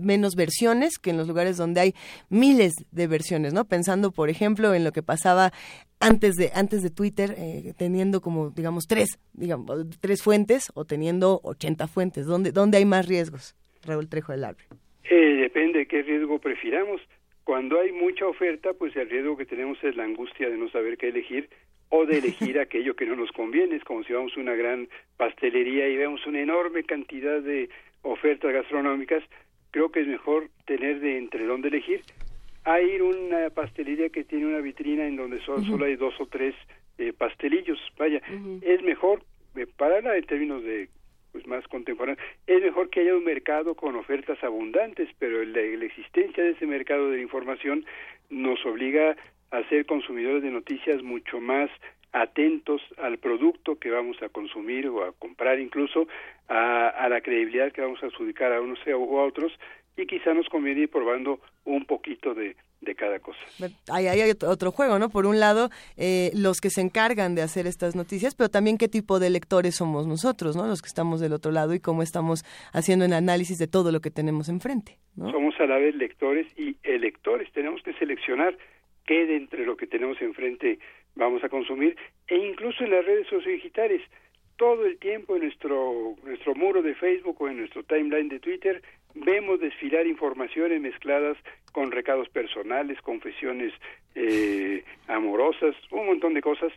menos versiones que en los lugares donde hay miles de versiones, ¿no? Pensando, por ejemplo, en lo que pasaba antes de antes de Twitter, eh, teniendo como digamos tres, digamos tres fuentes o teniendo 80 fuentes, ¿dónde dónde hay más riesgos? Raúl Trejo del Arbre. Eh, depende de qué riesgo prefiramos. Cuando hay mucha oferta, pues el riesgo que tenemos es la angustia de no saber qué elegir o de elegir (laughs) aquello que no nos conviene. Es como si vamos a una gran pastelería y vemos una enorme cantidad de ofertas gastronómicas. Creo que es mejor tener de entre dónde elegir a una pastelería que tiene una vitrina en donde solo, solo hay dos o tres eh, pastelillos. Vaya, es mejor, eh, para la en términos de pues más contemporáneo, es mejor que haya un mercado con ofertas abundantes, pero la, la existencia de ese mercado de la información nos obliga a ser consumidores de noticias mucho más atentos al producto que vamos a consumir o a comprar incluso, a, a la credibilidad que vamos a adjudicar a unos o a otros, y quizá nos conviene ir probando un poquito de, de cada cosa. Ahí hay otro- otro juego, ¿no? Por un lado, eh, los que se encargan de hacer estas noticias, pero también qué tipo de lectores somos nosotros, ¿no? Los que estamos del otro lado y cómo estamos haciendo el análisis de todo lo que tenemos enfrente. ¿no? Somos a la vez lectores y electores. Tenemos que seleccionar qué de entre lo que tenemos enfrente vamos a consumir e incluso en las redes sociodigitales. Todo el tiempo en nuestro, nuestro muro de Facebook o en nuestro timeline de Twitter vemos desfilar informaciones mezcladas con recados personales, confesiones eh, amorosas, un montón de cosas.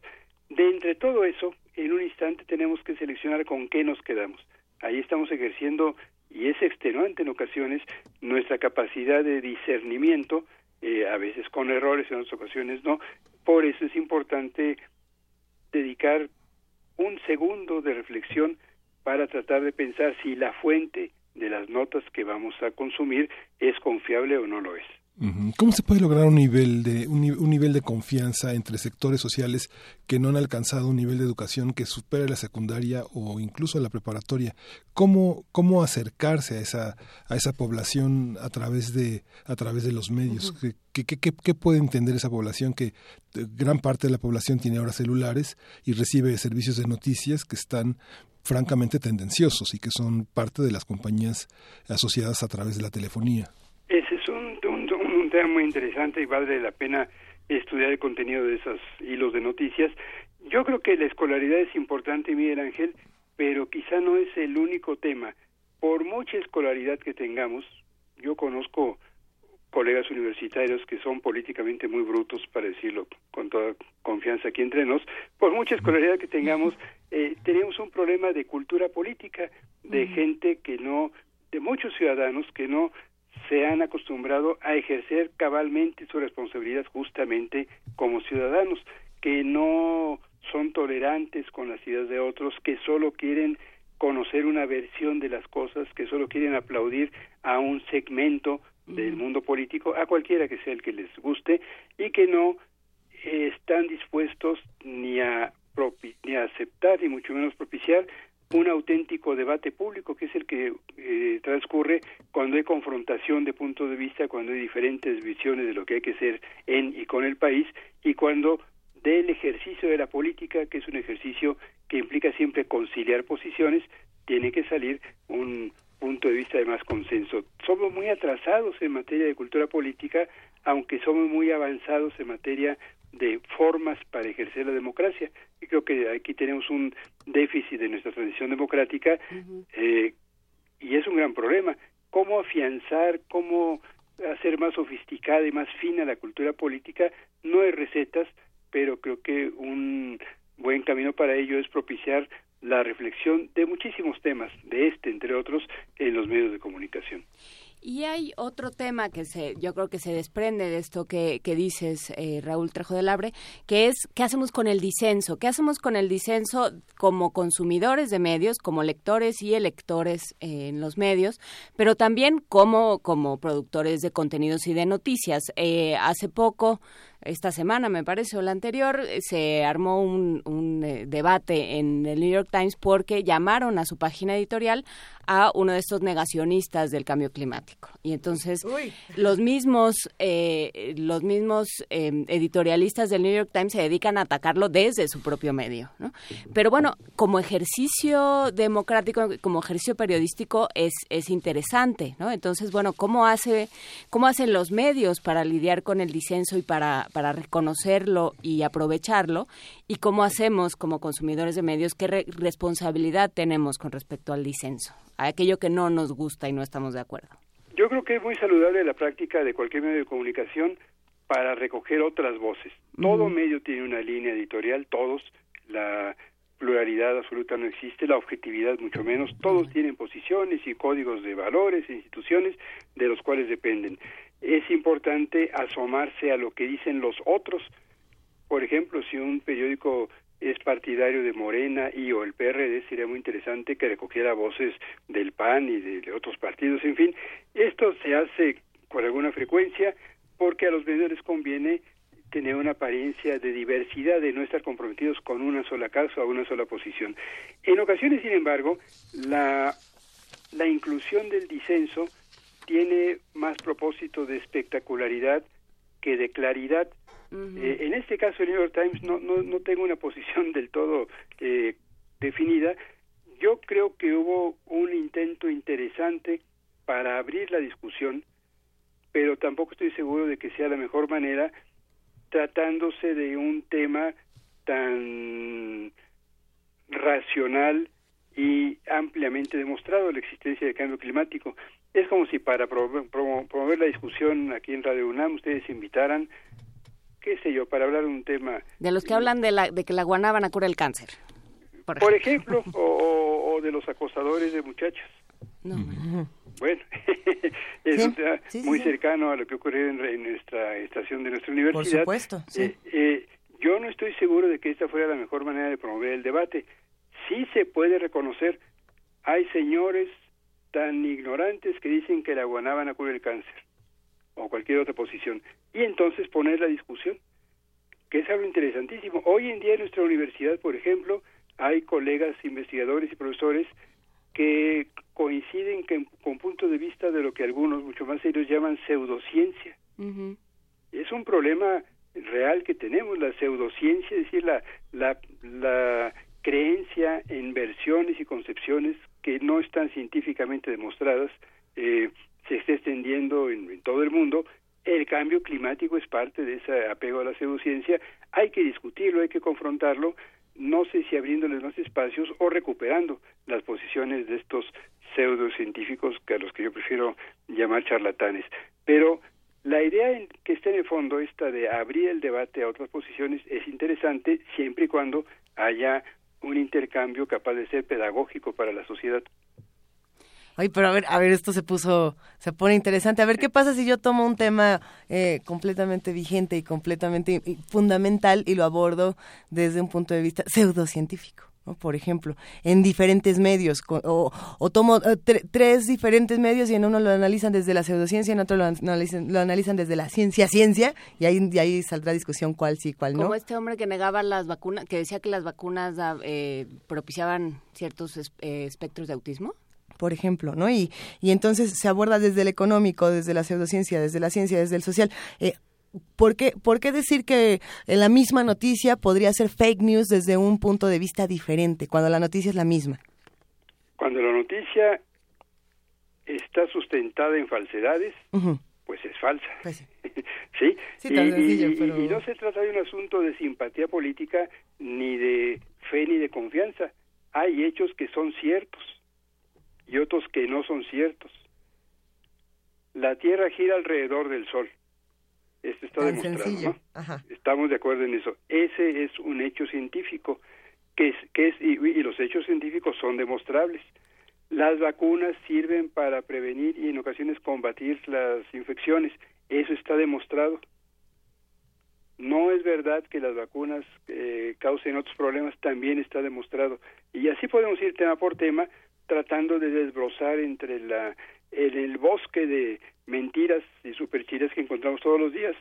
De entre todo eso, en un instante tenemos que seleccionar con qué nos quedamos. Ahí estamos ejerciendo, y es extenuante en ocasiones, nuestra capacidad de discernimiento, eh, a veces con errores, en otras ocasiones no. Por eso es importante dedicar un segundo de reflexión para tratar de pensar si la fuente de las notas que vamos a consumir es confiable o no lo es. ¿Cómo se puede lograr un nivel de un, un nivel de confianza entre sectores sociales que no han alcanzado un nivel de educación que supere la secundaria o incluso la preparatoria? ¿Cómo cómo acercarse a esa a esa población a través de a través de los medios? ¿Qué, qué, qué- qué puede entender esa población que eh, gran parte de la población tiene ahora celulares y recibe servicios de noticias que están francamente tendenciosos y que son parte de las compañías asociadas a través de la telefonía? Ese es un tema muy interesante y vale la pena estudiar el contenido de esos hilos de noticias. Yo creo que la escolaridad es importante, Miguel Ángel, pero quizá no es el único tema. Por mucha escolaridad que tengamos, yo conozco colegas universitarios que son políticamente muy brutos, para decirlo con toda confianza aquí entre nos, por mucha escolaridad que tengamos, eh, tenemos un problema de cultura política, de gente que no, de muchos ciudadanos que no se han acostumbrado a ejercer cabalmente su responsabilidad justamente como ciudadanos, que no son tolerantes con las ideas de otros, que solo quieren conocer una versión de las cosas, que solo quieren aplaudir a un segmento del mundo político, a cualquiera que sea el que les guste, y que no eh, están dispuestos ni a, ni a aceptar, ni mucho menos propiciar un auténtico debate público, que es el que eh, transcurre cuando hay confrontación de puntos de vista, cuando hay diferentes visiones de lo que hay que hacer en y con el país y cuando del ejercicio de la política, que es un ejercicio que implica siempre conciliar posiciones, tiene que salir un punto de vista de más consenso. Somos muy atrasados en materia de cultura política, aunque somos muy avanzados en materia de formas para ejercer la democracia. Creo que aquí tenemos un déficit de nuestra transición democrática eh, y es un gran problema. ¿Cómo afianzar, cómo hacer más sofisticada y más fina la cultura política? No hay recetas, pero creo que un buen camino para ello es propiciar la reflexión de muchísimos temas, de este entre otros, en los medios de comunicación. Y hay otro tema que se, yo creo que se desprende de esto que, que dices, eh, Raúl Trejo del Abre, que es qué hacemos con el disenso, qué hacemos con el disenso como consumidores de medios, como lectores y electores eh, en los medios, pero también como, como productores de contenidos y de noticias. Eh, hace poco esta semana, me parece, o la anterior, eh, se armó un, un eh, debate en el New York Times porque llamaron a su página editorial a uno de estos negacionistas del cambio climático. Y entonces los mismos, eh, los mismos editorialistas del New York Times se dedican a atacarlo desde su propio medio. ¿no? Pero bueno, como ejercicio democrático, como ejercicio periodístico es, es interesante. ¿no? Entonces, bueno, ¿cómo, hace, ¿cómo hacen los medios para lidiar con el disenso y para para reconocerlo y aprovecharlo y cómo hacemos como consumidores de medios, qué responsabilidad tenemos con respecto al disenso, a aquello que no nos gusta y no estamos de acuerdo. Yo creo que es muy saludable la práctica de cualquier medio de comunicación para recoger otras voces. Todo medio tiene una línea editorial, todos, la pluralidad absoluta no existe, la objetividad mucho menos, todos tienen posiciones y códigos de valores e instituciones de los cuales dependen es importante asomarse a lo que dicen los otros. Por ejemplo, si un periódico es partidario de Morena y o el PRD, sería muy interesante que recogiera voces del PAN y de, otros partidos, en fin. Esto se hace con alguna frecuencia porque a los les conviene tener una apariencia de diversidad, de no estar comprometidos con una sola causa o una sola posición. En ocasiones, sin embargo, la, la inclusión del disenso tiene más propósito de espectacularidad que de claridad. Eh, en este caso, el New York Times no, no, no tengo una posición del todo eh, definida. Yo creo que hubo un intento interesante para abrir la discusión, pero tampoco estoy seguro de que sea la mejor manera tratándose de un tema tan racional y ampliamente demostrado la existencia del cambio climático. Es como si para promover la discusión aquí en Radio UNAM ustedes invitaran, qué sé yo, para hablar de un tema... De los que hablan de, la, de que la guanábana cura el cáncer. Por ejemplo, o, de los acosadores de muchachas. Bueno, (laughs) es un tema muy cercano a lo que ocurrió en, nuestra estación de nuestra universidad. Por supuesto, eh, eh, yo no estoy seguro de que esta fuera la mejor manera de promover el debate. Sí se puede reconocer, hay señores tan ignorantes que dicen que la guanábana cura el cáncer o cualquier otra posición y entonces poner la discusión que es algo interesantísimo. Hoy en día en nuestra universidad por ejemplo hay colegas investigadores y profesores que coinciden que, con puntos de vista de lo que algunos mucho más serios llaman pseudociencia. Es un problema real que tenemos la pseudociencia es decir la la, la creencia en versiones y concepciones que no están científicamente demostradas eh, se está extendiendo en, todo el mundo. El cambio climático es parte de ese apego a la pseudociencia. Hay que discutirlo, hay que confrontarlo. No sé si abriéndoles más espacios o recuperando las posiciones de estos pseudocientíficos que a los que yo prefiero llamar charlatanes. Pero la idea que está en el fondo, esta de abrir el debate a otras posiciones, es interesante siempre y cuando haya un intercambio capaz de ser pedagógico para la sociedad. Ay, pero a ver, a ver, esto se puso, se pone interesante. A ver, ¿qué pasa si yo tomo un tema eh, completamente vigente y completamente fundamental y lo abordo desde un punto de vista pseudocientífico? Por ejemplo, en diferentes medios, o, tomo eh, tres diferentes medios y en uno lo analizan desde la pseudociencia, en otro lo analizan, lo analizan desde la ciencia, ciencia, y ahí, ahí saldrá discusión cuál sí, cuál no. Como este hombre que negaba las vacunas, que decía que las vacunas eh, propiciaban ciertos eh, espectros de autismo. por ejemplo, ¿no? Y, y entonces se aborda desde el económico, desde la pseudociencia, desde la ciencia, desde el social. Eh, ¿por, qué, ¿Por qué decir que la misma noticia podría ser fake news desde un punto de vista diferente, cuando la noticia es la misma? Cuando la noticia está sustentada en falsedades, pues es falsa. Pues sí, (laughs) Sí, y, tan y- sencillo, y- pero- y no se trata de un asunto de simpatía política, ni de fe, ni de confianza. Hay hechos que son ciertos y otros que no son ciertos. La Tierra gira alrededor del Sol. Esto está Tan demostrado. ¿no? Ajá. Estamos de acuerdo en eso. Ese es un hecho científico que es, que es y, y los hechos científicos son demostrables. Las vacunas sirven para prevenir y en ocasiones combatir las infecciones. Eso está demostrado. No es verdad que las vacunas eh, causen otros problemas, también está demostrado. Y así podemos ir tema por tema tratando de desbrozar entre la en el bosque de mentiras y supercherías que encontramos todos los días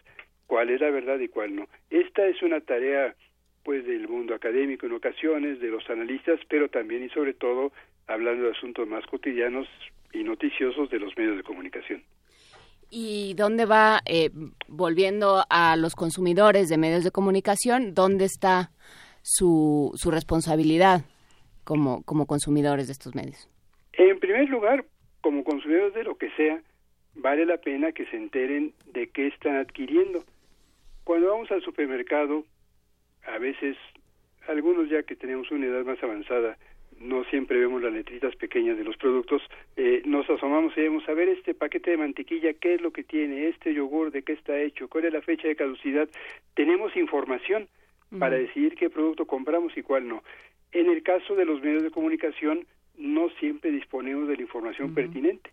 cuál es la verdad y cuál no. Esta es una tarea pues del mundo académico en ocasiones, de los analistas, pero también y sobre todo hablando de asuntos más cotidianos y noticiosos de los medios de comunicación. ¿Y dónde va, eh, volviendo a los consumidores de medios de comunicación, dónde está su, su responsabilidad como, como consumidores de estos medios? En primer lugar, como consumidores de lo que sea, vale la pena que se enteren de qué están adquiriendo. Cuando vamos al supermercado, a veces, algunos ya que tenemos una edad más avanzada, no siempre vemos las letritas pequeñas de los productos, eh, nos asomamos y vemos a ver este paquete de mantequilla, qué es lo que tiene, este yogur, de qué está hecho, cuál es la fecha de caducidad. Tenemos información para decidir qué producto compramos y cuál no. En el caso de los medios de comunicación, no siempre disponemos de la información pertinente.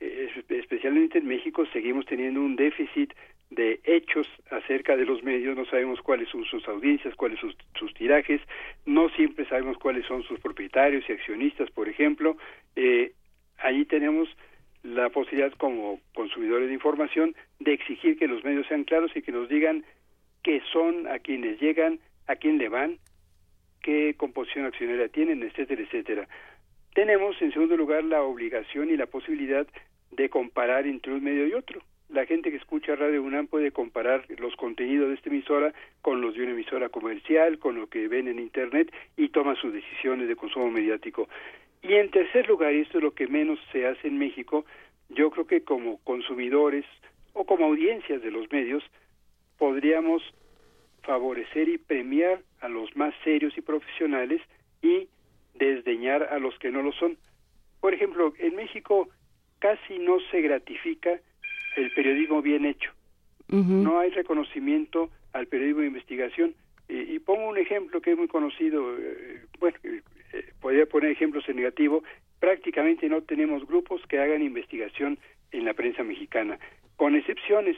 Eh, es- especialmente en México seguimos teniendo un déficit de hechos acerca de los medios, no sabemos cuáles son sus audiencias, cuáles son sus, sus tirajes, no siempre sabemos cuáles son sus propietarios y accionistas, por ejemplo. Eh, allí tenemos la posibilidad como consumidores de información de exigir que los medios sean claros y que nos digan qué son, a quienes llegan, a quién le van, qué composición accionaria tienen, etcétera, etcétera. Tenemos, en segundo lugar, la obligación y la posibilidad de comparar entre un medio y otro. La gente que escucha Radio UNAM puede comparar los contenidos de esta emisora con los de una emisora comercial, con lo que ven en Internet y toma sus decisiones de consumo mediático. Y en tercer lugar, y esto es lo que menos se hace en México, yo creo que como consumidores o como audiencias de los medios podríamos favorecer y premiar a los más serios y profesionales y desdeñar a los que no lo son. Por ejemplo, en México casi no se gratifica el periodismo bien hecho. No hay reconocimiento al periodismo de investigación. Y, y pongo un ejemplo que es muy conocido, eh, bueno, eh, eh, podría poner ejemplos en negativo, prácticamente no tenemos grupos que hagan investigación en la prensa mexicana, con excepciones.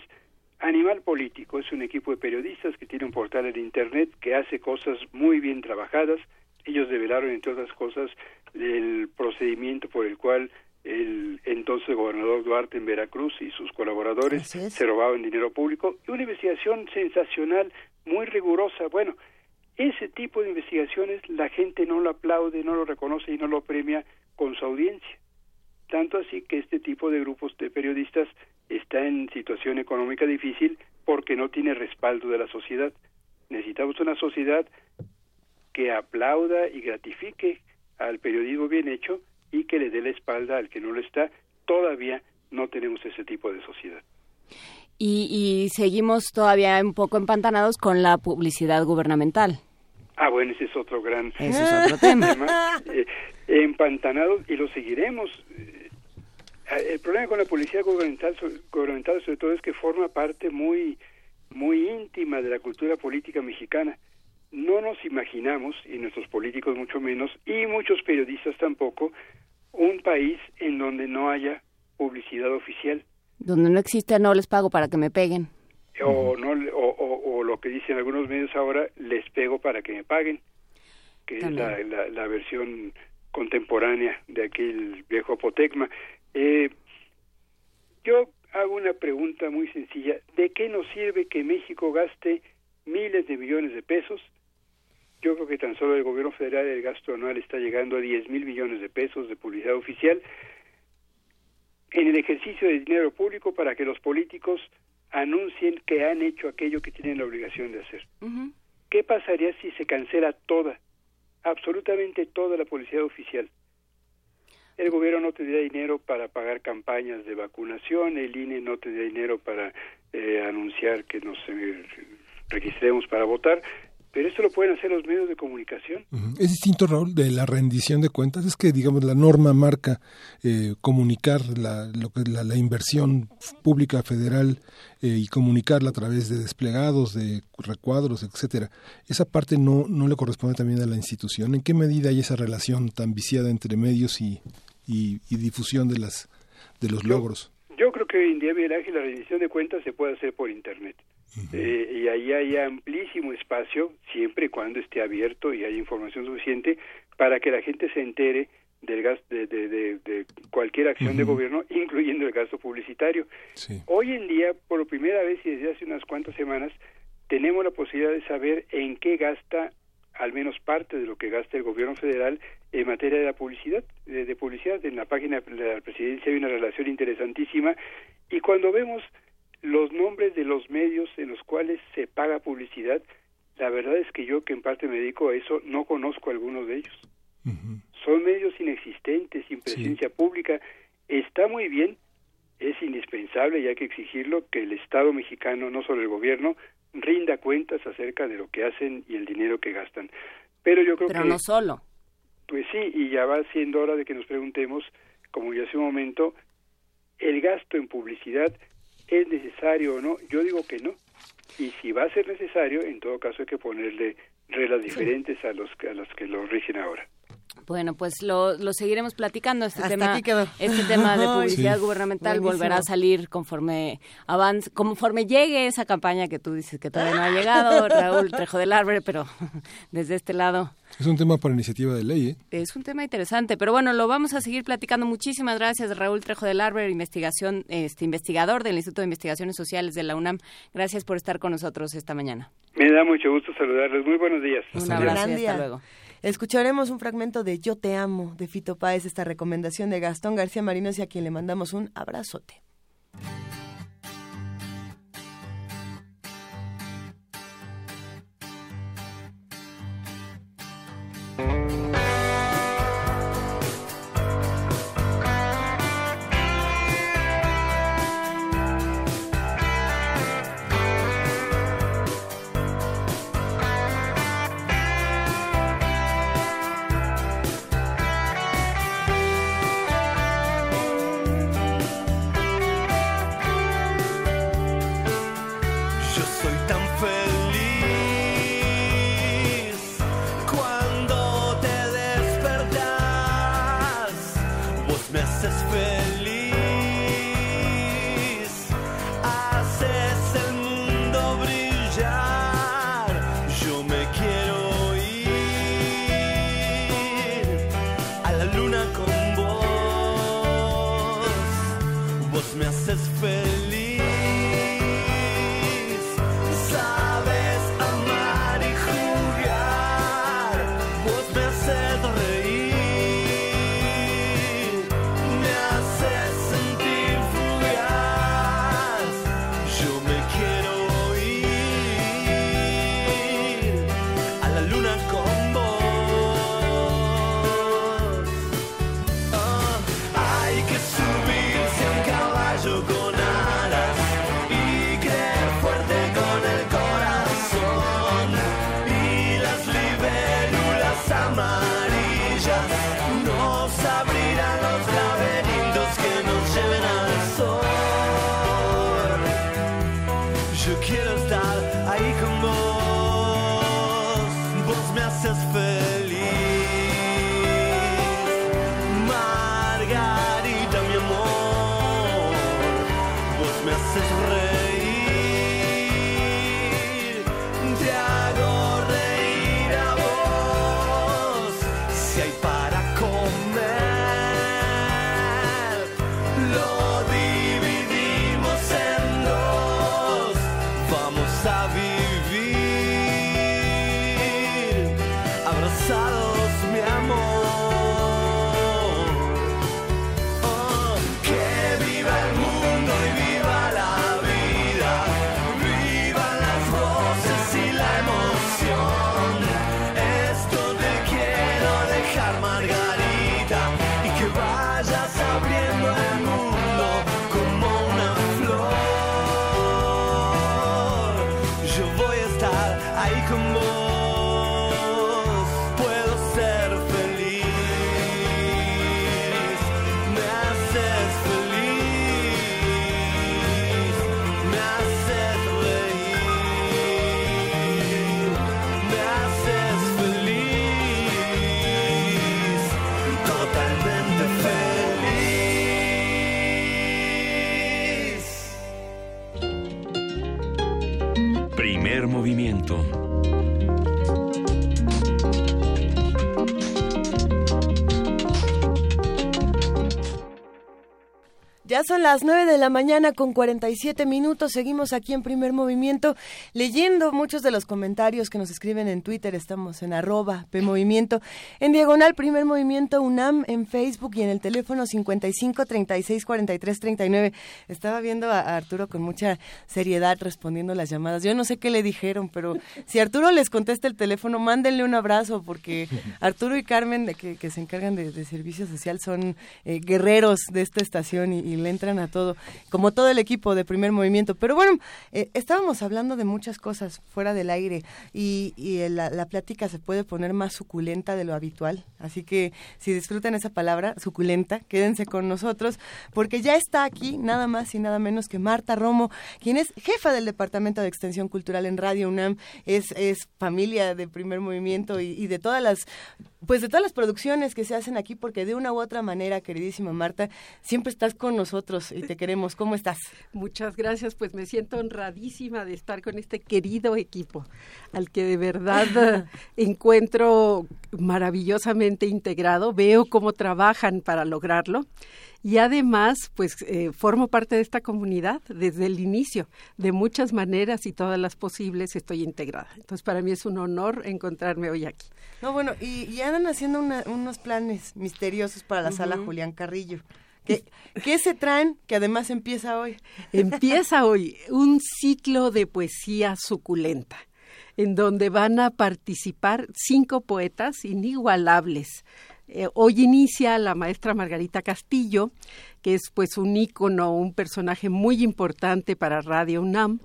Animal Político es un equipo de periodistas que tiene un portal en Internet que hace cosas muy bien trabajadas. Ellos develaron, entre otras cosas, el procedimiento por el cual el entonces gobernador Duarte en Veracruz y sus colaboradores se robaban dinero público. Y una investigación sensacional, muy rigurosa. Bueno, ese tipo de investigaciones la gente no lo aplaude, no lo reconoce y no lo premia con su audiencia. Tanto así que este tipo de grupos de periodistas está en situación económica difícil porque no tiene respaldo de la sociedad. Necesitamos una sociedad que aplauda y gratifique al periodismo bien hecho y que le dé la espalda al que no lo está. Todavía no tenemos ese tipo de sociedad. Y, y seguimos todavía un poco empantanados con la publicidad gubernamental. Ah, bueno, ese es otro gran Ese es otro tema. Eh, empantanados y lo seguiremos. Eh, el problema con la publicidad gubernamental, gubernamental sobre todo es que forma parte muy muy íntima de la cultura política mexicana. No nos imaginamos, y nuestros políticos mucho menos, y muchos periodistas tampoco, un país en donde no haya publicidad oficial. Donde no existe, no les pago para que me peguen. o no o, o- o lo que dicen algunos medios ahora les pego para que me paguen que es la, la, la versión contemporánea de aquel viejo apotecma eh, yo hago una pregunta muy sencilla ¿de qué nos sirve que México gaste miles de millones de pesos Yo creo que tan solo el gobierno federal el gasto anual está llegando a 10 mil millones de pesos de publicidad oficial en el ejercicio de dinero público para que los políticos anuncien que han hecho aquello que tienen la obligación de hacer. ¿Qué pasaría si se cancela toda, absolutamente toda la publicidad oficial? El gobierno no tendría dinero para pagar campañas de vacunación, el INE no tendría dinero para eh, anunciar que nos eh, registremos para votar, pero esto lo pueden hacer los medios de comunicación. Es distinto, Raúl, de la rendición de cuentas. Es que, digamos, la norma marca eh, comunicar la, lo que, la, la, inversión pública federal eh, y comunicarla a través de desplegados, de recuadros, etcétera. Esa parte no, no le corresponde también a la institución. ¿En qué medida hay esa relación tan viciada entre medios y, y, y difusión de, las, de los yo, logros? Yo creo que hoy en día, Miguel Ángel, la rendición de cuentas se puede hacer por Internet. Eh, y ahí hay amplísimo espacio, siempre y cuando esté abierto y haya información suficiente para que la gente se entere del gasto de, de, de, de cualquier acción uh -huh. de gobierno, (laughs) incluyendo el gasto publicitario. Sí. Hoy en día, por primera vez y desde hace unas cuantas semanas, tenemos la posibilidad de saber en qué gasta al menos parte de lo que gasta el gobierno federal en materia de la publicidad, de publicidad. En la página de la presidencia hay una relación interesantísima y cuando vemos los nombres de los medios en los cuales se paga publicidad, la verdad es que yo que en parte me dedico a eso, no conozco algunos de ellos. Uh -huh. Son medios inexistentes, sin presencia sí. pública. Está muy bien, es indispensable y hay que exigirlo que el Estado mexicano, no solo el gobierno, rinda cuentas acerca de lo que hacen y el dinero que gastan. Pero yo creo Pero que... no solo. Pues sí, y ya va siendo hora de que nos preguntemos, como ya hace un momento, el gasto en publicidad es necesario o no. Yo digo que no. Y si va a ser necesario, en todo caso hay que ponerle reglas diferentes a los a los que lo rigen ahora. Bueno, pues lo, lo seguiremos platicando. Este Hasta tema, este tema de (laughs) publicidad sí. gubernamental Buenísimo. volverá a salir conforme avance, conforme llegue esa campaña que tú dices que todavía no ha llegado, (laughs) Raúl Trejo del Arbre, pero (laughs) desde este lado. Es un tema para iniciativa de ley, ¿eh? Es un tema interesante, pero bueno, lo vamos a seguir platicando. Muchísimas gracias, Raúl Trejo del Arbre, investigación, este investigador del Instituto de Investigaciones Sociales de la UNAM. Gracias por estar con nosotros esta mañana. Me da mucho gusto saludarles. Muy buenos días. Un abrazo y hasta luego. Escucharemos un fragmento de Yo te amo de Fito Páez, esta recomendación de Gastón García Marinos y a quien le mandamos un abrazote. Ya son las 9 de la mañana con 47 minutos. Seguimos aquí en primer movimiento leyendo muchos de los comentarios que nos escriben en Twitter. Estamos en arroba PMovimiento. En diagonal primer movimiento UNAM en Facebook y en el teléfono 55 36 43 39. Estaba viendo a Arturo con mucha seriedad respondiendo las llamadas. Yo no sé qué le dijeron, pero si Arturo les contesta el teléfono, mándenle un abrazo porque Arturo y Carmen, de que, que se encargan de, servicio social, son eh, guerreros de esta estación y le entran a todo, como todo el equipo de primer movimiento. Pero bueno, eh, estábamos hablando de muchas cosas fuera del aire y, y la, la plática se puede poner más suculenta de lo habitual. Así que si disfrutan esa palabra, suculenta, quédense con nosotros porque ya está aquí nada más y nada menos que Marta Romo, quien es jefa del Departamento de Extensión Cultural en Radio UNAM, es, es familia de primer movimiento y, y de todas las pues de todas las producciones que se hacen aquí, porque de una u otra manera, queridísima Marta, siempre estás con nosotros y te queremos. ¿Cómo estás? Muchas gracias, pues me siento honradísima de estar con este querido equipo, al que de verdad (laughs) encuentro maravillosamente integrado, veo cómo trabajan para lograrlo y además, pues eh, formo parte de esta comunidad desde el inicio, de muchas maneras y todas las posibles estoy integrada. Entonces, para mí es un honor encontrarme hoy aquí. No, bueno, y, y andan haciendo una- unos planes misteriosos para la sala. Julián Carrillo. ¿Qué, ¿Qué se traen? Que además empieza hoy. (laughs) Empieza hoy un ciclo de poesía suculenta, en donde van a participar cinco poetas inigualables. Eh, hoy inicia la maestra Margarita Castillo, que es pues un ícono, un personaje muy importante para Radio UNAM,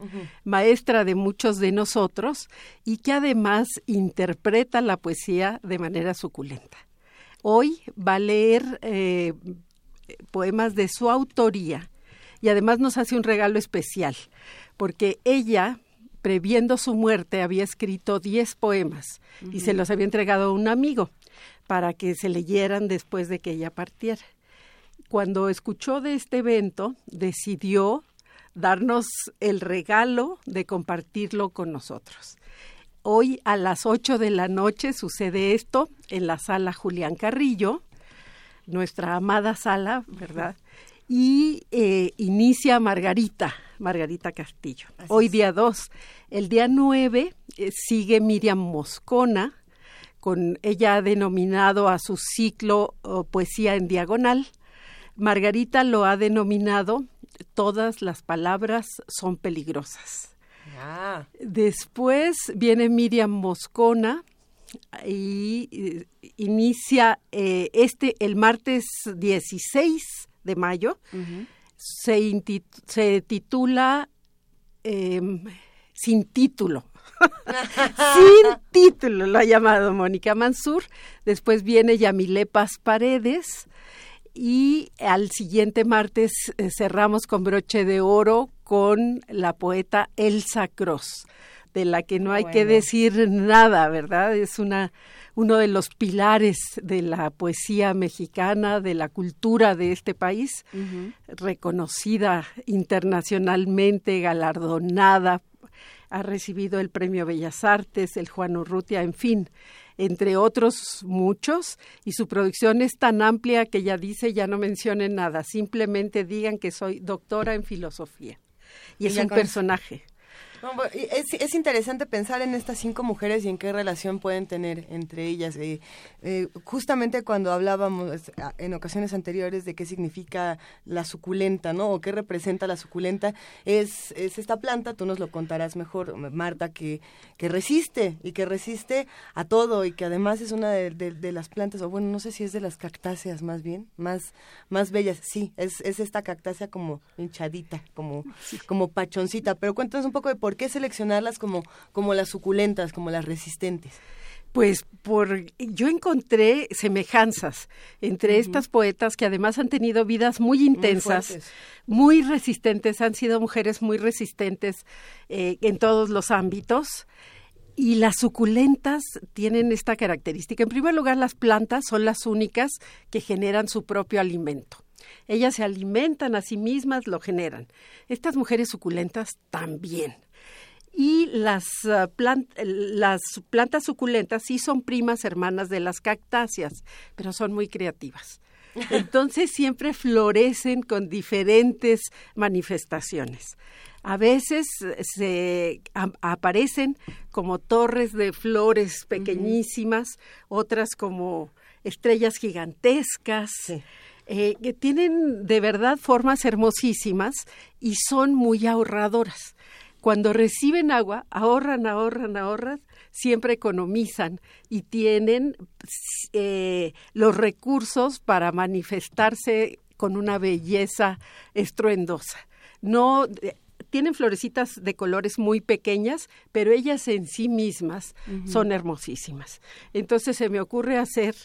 maestra de muchos de nosotros y que además interpreta la poesía de manera suculenta. Hoy va a leer eh, poemas de su autoría y además nos hace un regalo especial, porque ella, previendo su muerte, había escrito 10 poemas y se los había entregado a un amigo para que se leyeran después de que ella partiera. Cuando escuchó de este evento, decidió darnos el regalo de compartirlo con nosotros. Hoy a las 8 de la noche sucede esto en la sala Julián Carrillo, nuestra amada sala, ¿verdad? Y eh, inicia Margarita, Margarita Castillo. Hoy día 2. El día 9 eh, sigue Miriam Moscona, con ella ha denominado a su ciclo oh, Poesía en Diagonal. Margarita lo ha denominado Todas las palabras son peligrosas. Ah, Después viene Miriam Moscona y eh, inicia eh, este el martes 16 de mayo. se, se titula em, Sin título. (laughs) Sin título lo ha llamado Mónica Mansur. Después viene Yamile Paz Paredes. Y al siguiente martes eh, cerramos con broche de oro con la poeta Elsa Cross, de la que no hay que decir nada, ¿verdad? Es una uno de los pilares de la poesía mexicana, de la cultura de este país, reconocida internacionalmente, galardonada, ha recibido el Premio Bellas Artes, el Juan Urrutia, en fin, entre otros muchos, y su producción es tan amplia que ya dice, ya no mencionen nada, simplemente digan que soy doctora en filosofía. Y Y es un personaje. Es, es, interesante pensar en estas cinco mujeres y en qué relación pueden tener entre ellas. Eh, eh, justamente cuando hablábamos en ocasiones anteriores de qué significa la suculenta, ¿no? O qué representa la suculenta, es, es esta planta, tú nos lo contarás mejor, Marta, que, que resiste y que resiste a todo y que además es una de, las plantas, o bueno, no sé si es de las cactáceas más bien, más, más bellas. Sí, es, es esta cactácea como hinchadita, como, como pachoncita. Pero cuéntanos un poco de por qué seleccionarlas como, como las suculentas, como las resistentes. Pues por yo encontré semejanzas entre estas poetas que además han tenido vidas muy intensas, muy, resistentes, han sido mujeres muy resistentes eh, en todos los ámbitos. Y las suculentas tienen esta característica. En primer lugar, las plantas son las únicas que generan su propio alimento. Ellas se alimentan a sí mismas, lo generan. Estas mujeres suculentas también. Y las, ah, las plantas suculentas sí son primas hermanas de las cactáceas, pero son muy creativas. (laughs) Entonces siempre florecen con diferentes manifestaciones. A veces se aparecen como torres de flores pequeñísimas, otras como estrellas gigantescas. Eh, que tienen de verdad formas hermosísimas y son muy ahorradoras. Cuando reciben agua, ahorran, ahorran, ahorran, siempre economizan y tienen eh, los recursos para manifestarse con una belleza estruendosa. No tienen florecitas de colores muy pequeñas, pero ellas en sí mismas son hermosísimas. Entonces se me ocurre hacer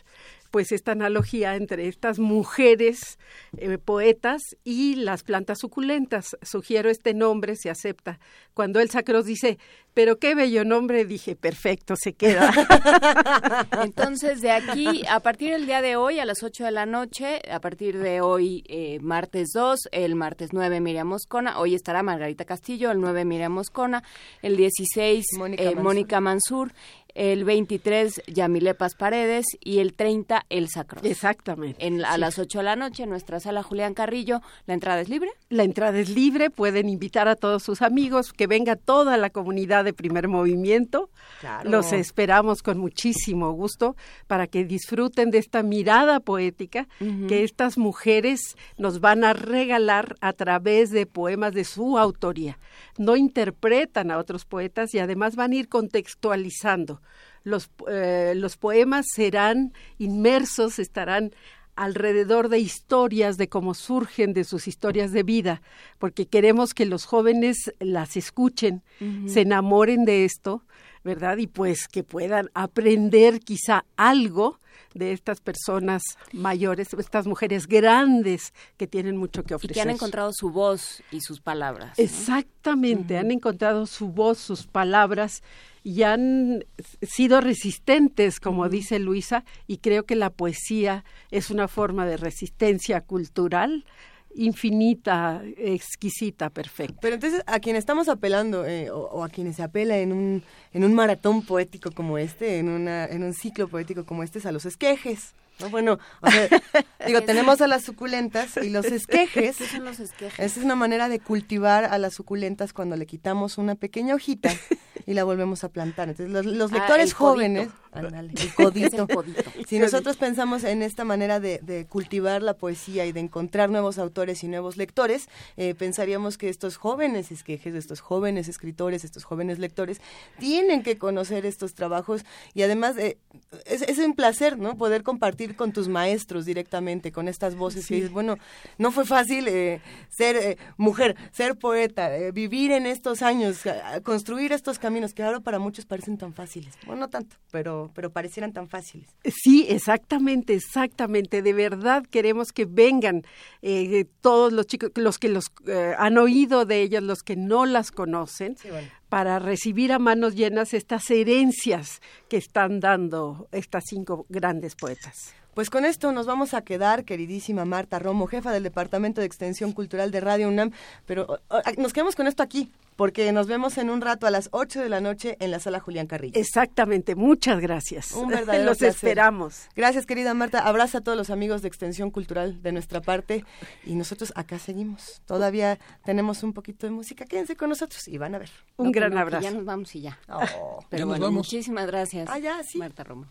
pues esta analogía entre estas mujeres eh, poetas y las plantas suculentas. Sugiero este nombre, se acepta. Cuando el Sacros dice, pero qué bello nombre, dije, perfecto, se queda. (laughs) Entonces, de aquí, a partir del día de hoy, a las 8 de la noche, a partir de hoy, eh, martes 2, el martes 9, Miriam Moscona, hoy estará Margarita Castillo, el 9, Miriam Moscona, el 16, Mónica Mansur el 23 Yamilepas Paredes y el 30 El Sacro. Exactamente. En, a las 8 de la noche en nuestra sala Julián Carrillo. ¿La entrada es libre? La entrada es libre, pueden invitar a todos sus amigos, que venga toda la comunidad de Primer Movimiento. Los esperamos con muchísimo gusto para que disfruten de esta mirada poética que estas mujeres nos van a regalar a través de poemas de su autoría. No interpretan a otros poetas y además van a ir contextualizando los, eh, los poemas serán inmersos, estarán alrededor de historias, de cómo surgen de sus historias de vida, porque queremos que los jóvenes las escuchen, se enamoren de esto, ¿verdad? Y pues que puedan aprender quizá algo de estas personas mayores, estas mujeres grandes que tienen mucho que ofrecer. Y que han encontrado su voz y sus palabras. Exactamente, han encontrado su voz, sus palabras y han sido resistentes, como dice Luisa, y creo que la poesía es una forma de resistencia cultural infinita, exquisita, perfecta. Pero entonces, a quien estamos apelando, eh, o, a quienes se apela en un, en un maratón poético como este, en, una, en un ciclo poético como este, es a los esquejes. ¿No? Bueno, o sea, (laughs) digo, tenemos a las suculentas y los esquejes. ¿Qué son los esquejes? Esa es una manera de cultivar a las suculentas cuando le quitamos una pequeña hojita y la volvemos a plantar. Entonces, los, ah, lectores jóvenes, (laughs) el codito. Si nosotros pensamos en esta manera de, cultivar la poesía y de encontrar nuevos autores y nuevos lectores, eh, pensaríamos que estos jóvenes esquejes, estos jóvenes escritores, estos jóvenes lectores, tienen que conocer estos trabajos y además eh, es, un placer, ¿no? Poder compartir con tus maestros directamente, con estas voces que dices, bueno, no fue fácil eh, ser mujer, ser poeta, vivir en estos años, construir estos caminos que ahora para muchos parecen tan fáciles. Bueno, no tanto, pero, pero parecieran tan fáciles. Sí, exactamente, exactamente. De verdad queremos que vengan eh, todos los chicos, los que los eh, han oído de ellas, los que no las conocen, para recibir a manos llenas estas herencias que están dando estas cinco grandes poetas. Pues con esto nos vamos a quedar, queridísima Marta Romo, jefa del Departamento de Extensión Cultural de Radio UNAM, pero nos quedamos con esto aquí, porque nos vemos en un rato a las 8 de la noche en la sala Julián Carrillo. Exactamente, muchas gracias. Un verdadero (laughs) Los esperamos. Gracias, querida Marta. Abraza a todos los amigos de Extensión Cultural de nuestra parte y nosotros acá seguimos. Todavía tenemos un poquito de música. Quédense con nosotros y van a ver. Un gran abrazo. Ya nos vamos y ya. Oh. Pero bueno, muchísimas gracias. Ah, ya, sí. Marta Romo.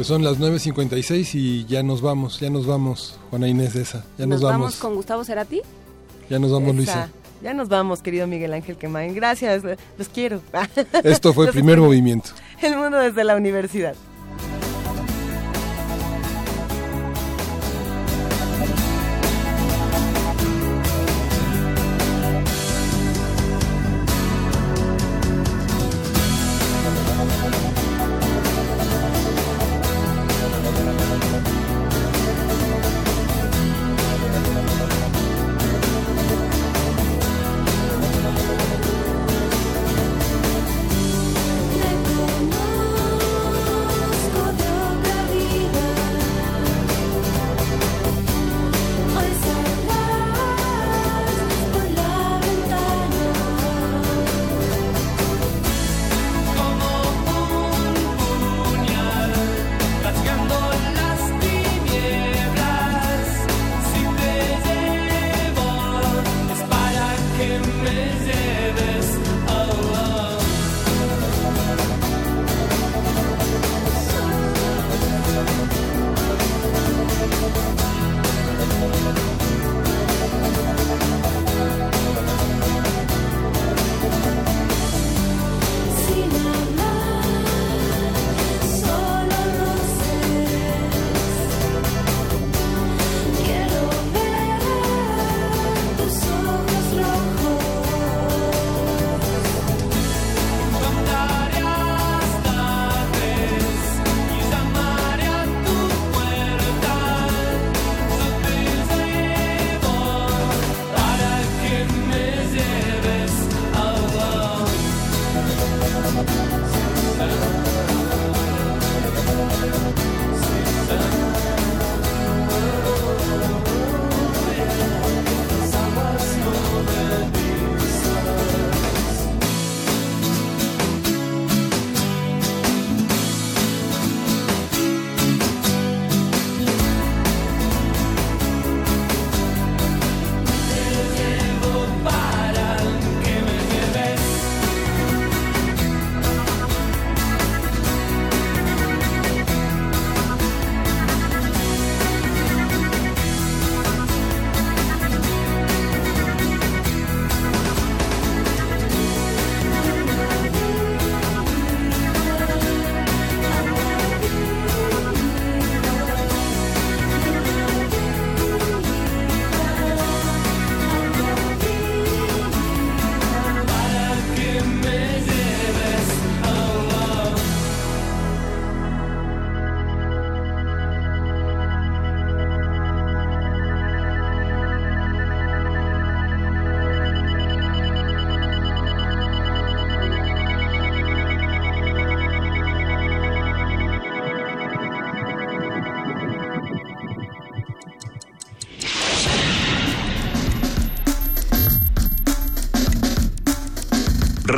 Pues son las 9.56 y ya nos vamos, ya nos vamos, Juana Inés de esa. Ya nos, vamos. con Gustavo Cerati? Ya nos vamos, Luisa. Ya nos vamos, querido Miguel Ángel Quemain. Gracias, los quiero. Esto fue (laughs) el primer movimiento. El mundo desde la universidad.